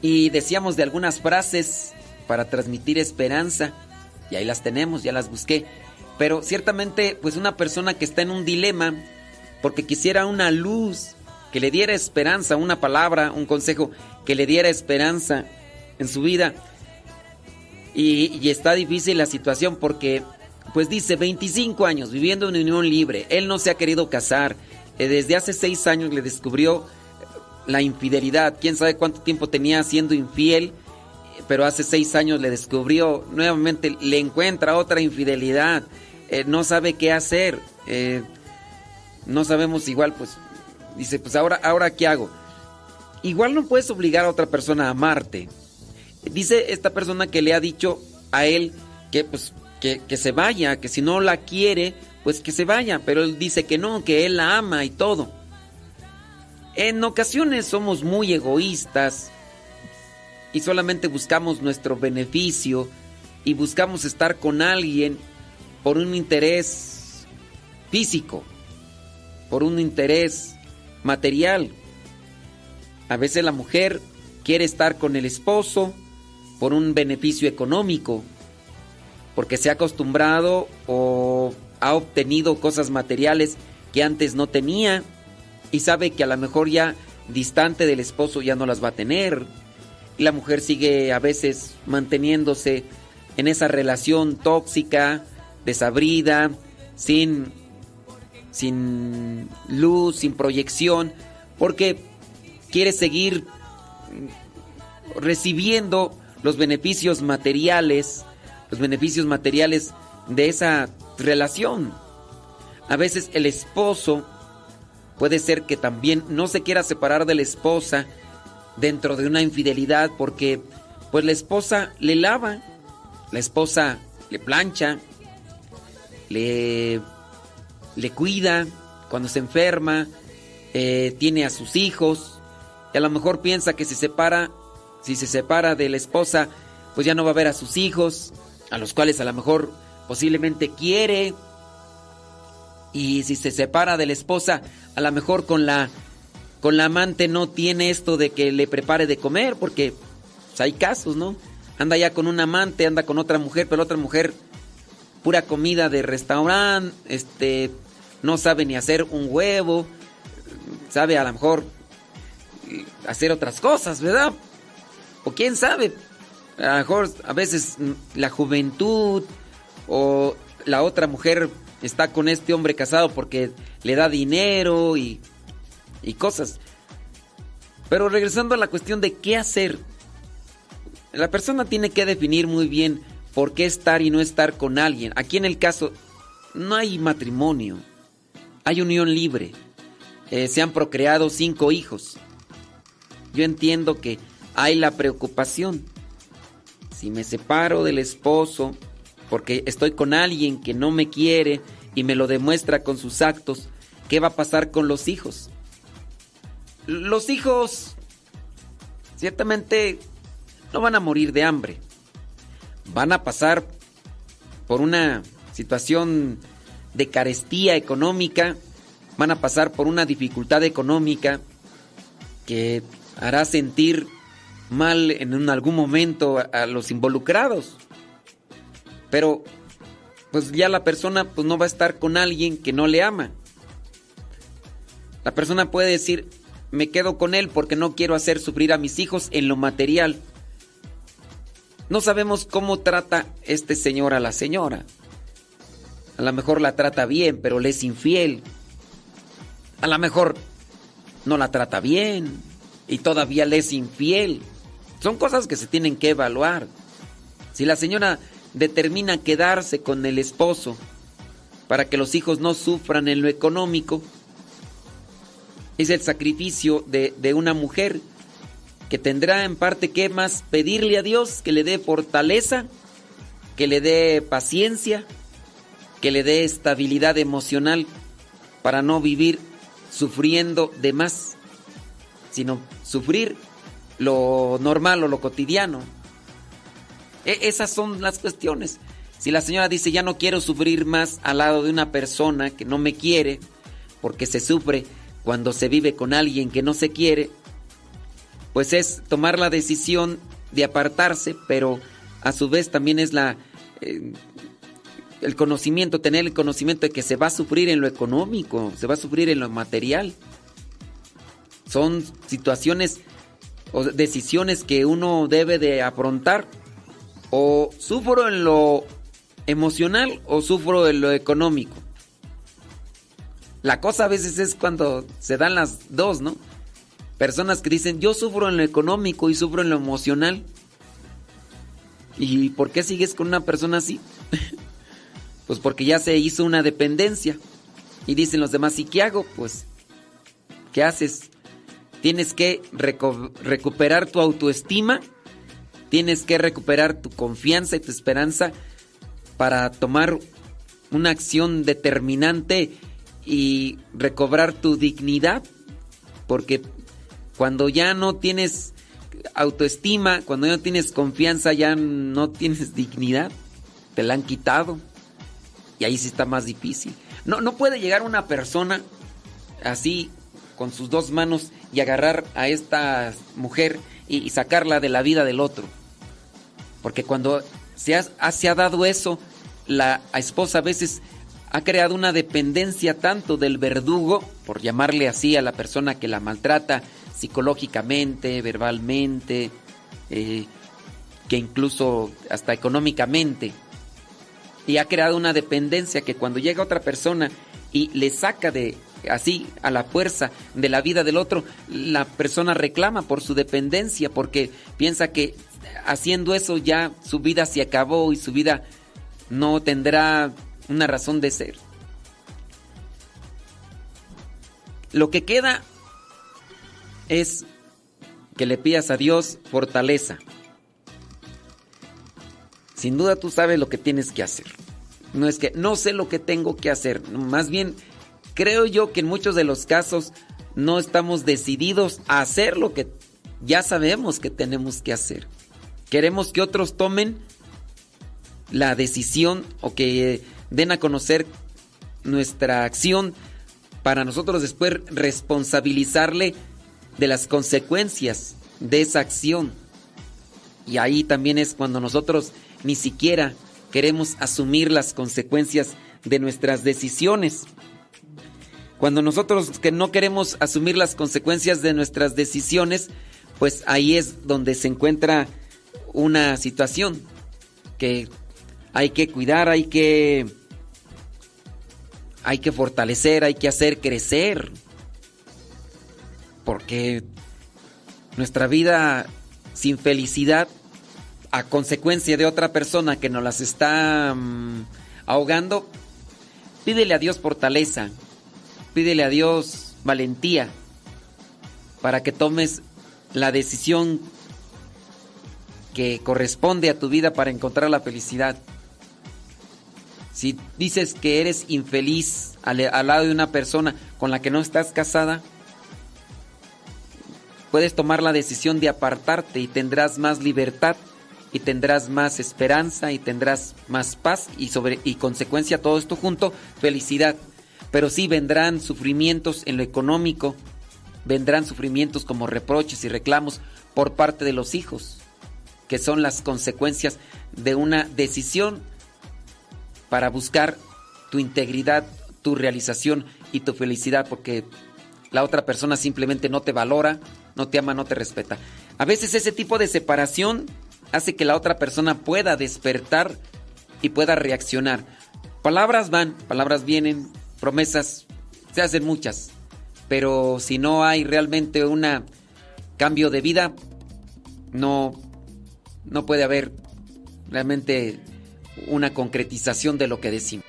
Y decíamos de algunas frases para transmitir esperanza. Y ahí las tenemos, ya las busqué. Pero ciertamente, pues una persona que está en un dilema, porque quisiera una luz que le diera esperanza, una palabra, un consejo que le diera esperanza en su vida. Y está difícil la situación porque, pues dice, 25 años viviendo en unión libre, él no se ha querido casar, eh, desde hace 6 años le descubrió la infidelidad, quién sabe cuánto tiempo tenía siendo infiel, pero hace 6 años le descubrió, nuevamente le encuentra otra infidelidad, eh, no sabe qué hacer, eh, no sabemos igual, pues dice, pues ahora, ahora qué hago. Igual no puedes obligar a otra persona a amarte. Dice esta persona que le ha dicho a él que pues que, se vaya, que si no la quiere, pues que se vaya, pero él dice que no, que él la ama y todo. En ocasiones somos muy egoístas y solamente buscamos nuestro beneficio y buscamos estar con alguien por un interés físico, por un interés material. A veces la mujer quiere estar con el esposo por un beneficio económico, porque se ha acostumbrado o ha obtenido cosas materiales que antes no tenía y sabe que a lo mejor ya distante del esposo ya no las va a tener. Y la mujer sigue a veces manteniéndose en esa relación tóxica, desabrida, sin, sin luz, sin proyección, porque quiere seguir recibiendo los beneficios materiales, los beneficios materiales de esa relación. A veces el esposo puede ser que también no se quiera separar de la esposa dentro de una infidelidad porque pues la esposa le lava, la esposa le plancha, le, le cuida cuando se enferma, eh, tiene a sus hijos y a lo mejor piensa que si se separa, si se separa de la esposa, pues ya no va a ver a sus hijos, a los cuales a lo mejor posiblemente quiere. Y si se separa de la esposa, a lo mejor con la con la amante no tiene esto de que le prepare de comer, porque pues, hay casos, ¿no? Anda ya con un amante, anda con otra mujer, pero otra mujer, pura comida de restaurante, este, no sabe ni hacer un huevo, sabe a lo mejor eh, hacer otras cosas, ¿verdad? O quién sabe, a veces mm, la juventud o la otra mujer está con este hombre casado porque le da dinero y, y cosas. Pero regresando a la cuestión de qué hacer, la persona tiene que definir muy bien por qué estar y no estar con alguien. Aquí en el caso no hay matrimonio, hay unión libre. Eh, se han procreado cinco hijos. Yo entiendo que hay la preocupación. Si me separo del esposo porque estoy con alguien que no me quiere y me lo demuestra con sus actos, ¿qué va a pasar con los hijos? Los hijos ciertamente no van a morir de hambre. Van a pasar por una situación de carestía económica, van a pasar por una dificultad económica que hará sentir mal en algún momento a, a los involucrados. Pero pues ya la persona pues no va a estar con alguien que no le ama. La persona puede decir, me quedo con él porque no quiero hacer sufrir a mis hijos en lo material. No sabemos cómo trata este señor a la señora. A lo mejor la trata bien, pero le es infiel. A lo mejor no la trata bien y todavía le es infiel. Son cosas que se tienen que evaluar. Si la señora determina quedarse con el esposo para que los hijos no sufran en lo económico, es el sacrificio de, de una mujer que tendrá en parte que más pedirle a Dios que le dé fortaleza, que le dé paciencia, que le dé estabilidad emocional para no vivir sufriendo de más, sino sufrir lo normal o lo cotidiano. E- esas son las cuestiones. Si la señora dice ya no quiero sufrir más al lado de una persona que no me quiere, porque se sufre cuando se vive con alguien que no se quiere, pues es tomar la decisión de apartarse, pero a su vez también es la eh, el conocimiento, tener el conocimiento de que se va a sufrir en lo económico, se va a sufrir en lo material. Son situaciones decisiones que uno debe de afrontar. O sufro en lo emocional o sufro en lo económico. La cosa a veces es cuando se dan las dos, ¿no? Personas que dicen, yo sufro en lo económico y sufro en lo emocional. ¿Y por qué sigues con una persona así? pues porque ya se hizo una dependencia. Y dicen los demás, ¿y qué hago? Pues, ¿qué haces? Tienes que recuperar tu autoestima, tienes que recuperar tu confianza y tu esperanza para tomar una acción determinante y recobrar tu dignidad, porque cuando ya no tienes autoestima, cuando ya no tienes confianza, ya no tienes dignidad, te la han quitado y ahí sí está más difícil. No, no puede llegar una persona así con sus dos manos y agarrar a esta mujer y, sacarla de la vida del otro. Porque cuando se ha, se ha dado eso, la esposa a veces ha creado una dependencia tanto del verdugo, por llamarle así a la persona que la maltrata psicológicamente, verbalmente, eh, que incluso hasta económicamente. Y ha creado una dependencia que cuando llega otra persona y le saca de así a la fuerza de la vida del otro, la persona reclama por su dependencia porque piensa que haciendo eso ya su vida se acabó y su vida no tendrá una razón de ser. Lo que queda es que le pidas a Dios fortaleza. Sin duda tú sabes lo que tienes que hacer. No es que no sé lo que tengo que hacer. Más bien, creo yo que en muchos de los casos no estamos decididos a hacer lo que ya sabemos que tenemos que hacer. Queremos que otros tomen la decisión o que den a conocer nuestra acción para nosotros después responsabilizarle de las consecuencias de esa acción. Y ahí también es cuando nosotros ni siquiera queremos asumir las consecuencias de nuestras decisiones. Cuando nosotros que no queremos asumir las consecuencias de nuestras decisiones, pues ahí es donde se encuentra una situación que hay que cuidar, hay que hay que fortalecer, hay que hacer crecer. Porque nuestra vida sin felicidad a consecuencia de otra persona que nos las está mm, ahogando, pídele a Dios fortaleza, pídele a Dios valentía para que tomes la decisión que corresponde a tu vida para encontrar la felicidad. Si dices que eres infeliz al, lado de una persona con la que no estás casada, puedes tomar la decisión de apartarte y tendrás más libertad y tendrás más esperanza y tendrás más paz y sobre y consecuencia todo esto junto felicidad. Pero sí vendrán sufrimientos en lo económico, vendrán sufrimientos como reproches y reclamos por parte de los hijos, que son las consecuencias de una decisión para buscar tu integridad, tu realización y tu felicidad, porque la otra persona simplemente no te valora, no te ama, no te respeta. A veces ese tipo de separación hace que la otra persona pueda despertar y pueda reaccionar. Palabras van, palabras vienen, promesas se hacen muchas, pero si no hay realmente un cambio de vida, no, no puede haber realmente una concretización de lo que decimos.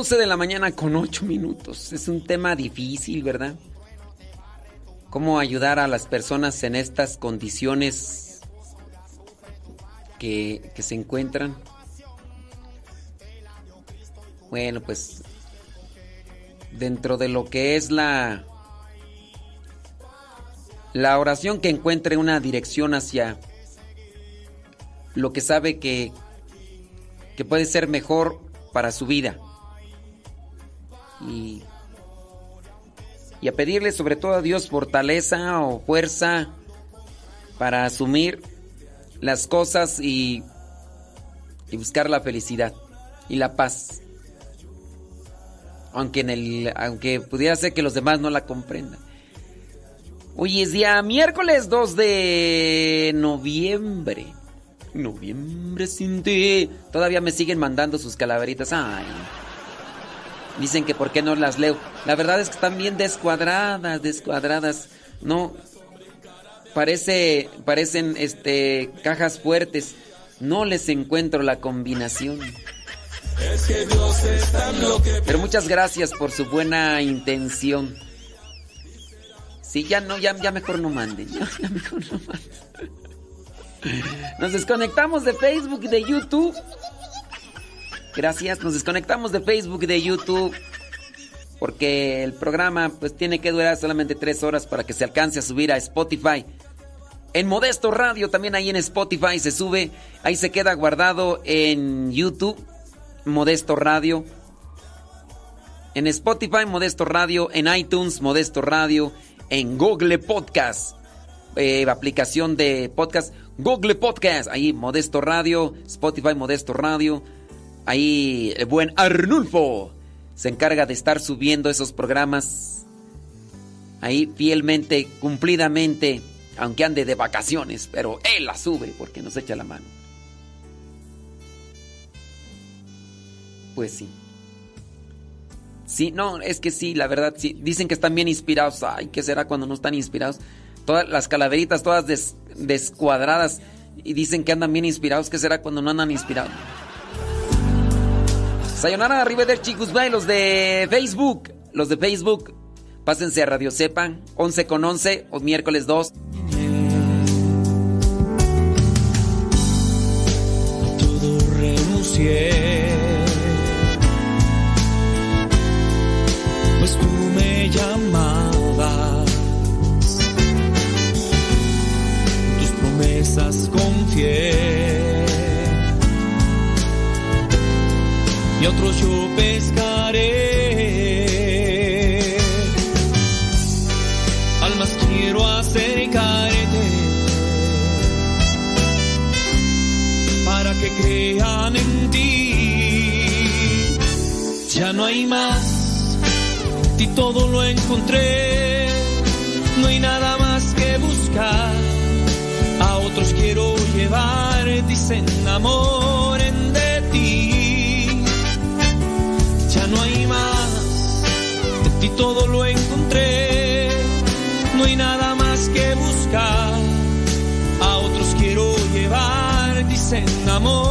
11 de la mañana con 8 minutos. Es un tema difícil, ¿verdad? ¿Cómo ayudar a las personas en estas condiciones que, que se encuentran? Bueno, pues dentro de lo que es la la oración que encuentre una dirección hacia lo que sabe que que puede ser mejor para su vida. Y, y a pedirle sobre todo a Dios fortaleza o fuerza para asumir las cosas y, y buscar la felicidad y la paz. Aunque, en el, aunque pudiera ser que los demás no la comprendan. Hoy es día miércoles 2 de noviembre. Noviembre sin ti. Todavía me siguen mandando sus calaveritas. Ay. Dicen que por qué no las leo. La verdad es que están bien descuadradas, descuadradas. No. Parece, parecen este cajas fuertes. No les encuentro la combinación. Es que Pero muchas gracias por su buena intención. Sí, ya no, ya, ya mejor no manden. Ya mejor no manden. Nos desconectamos de Facebook y de YouTube. Gracias, nos desconectamos de Facebook y de YouTube. Porque el programa pues tiene que durar solamente tres horas para que se alcance a subir a Spotify. En Modesto Radio, también ahí en Spotify se sube. Ahí se queda guardado en YouTube. Modesto Radio. En Spotify, Modesto Radio. En iTunes, Modesto Radio. En Google Podcast. eh, aplicación de podcast. Google Podcast. Ahí Modesto Radio. Spotify, Modesto Radio. Ahí el buen Arnulfo se encarga de estar subiendo esos programas. Ahí fielmente, cumplidamente. Aunque ande de vacaciones. Pero él la sube porque nos echa la mano. Pues sí. Sí, no, es que sí, la verdad, sí. Dicen que están bien inspirados. Ay, ¿qué será cuando no están inspirados? Todas las calaveritas, todas des- descuadradas. Y dicen que andan bien inspirados. ¿Qué será cuando no andan inspirados? Sayonara, Arrivederci, Goodbye, los de Facebook. Los de Facebook, pásense a Radio Sepan, 11 con 11, o miércoles 2. todo renuncié. Pues tú me llamabas, tus promesas confié. Y otros yo pescaré. Almas quiero acercarte para que crean en ti. Ya no hay más, ti todo lo encontré, no hay nada más que buscar. A otros quiero llevar, y se amor.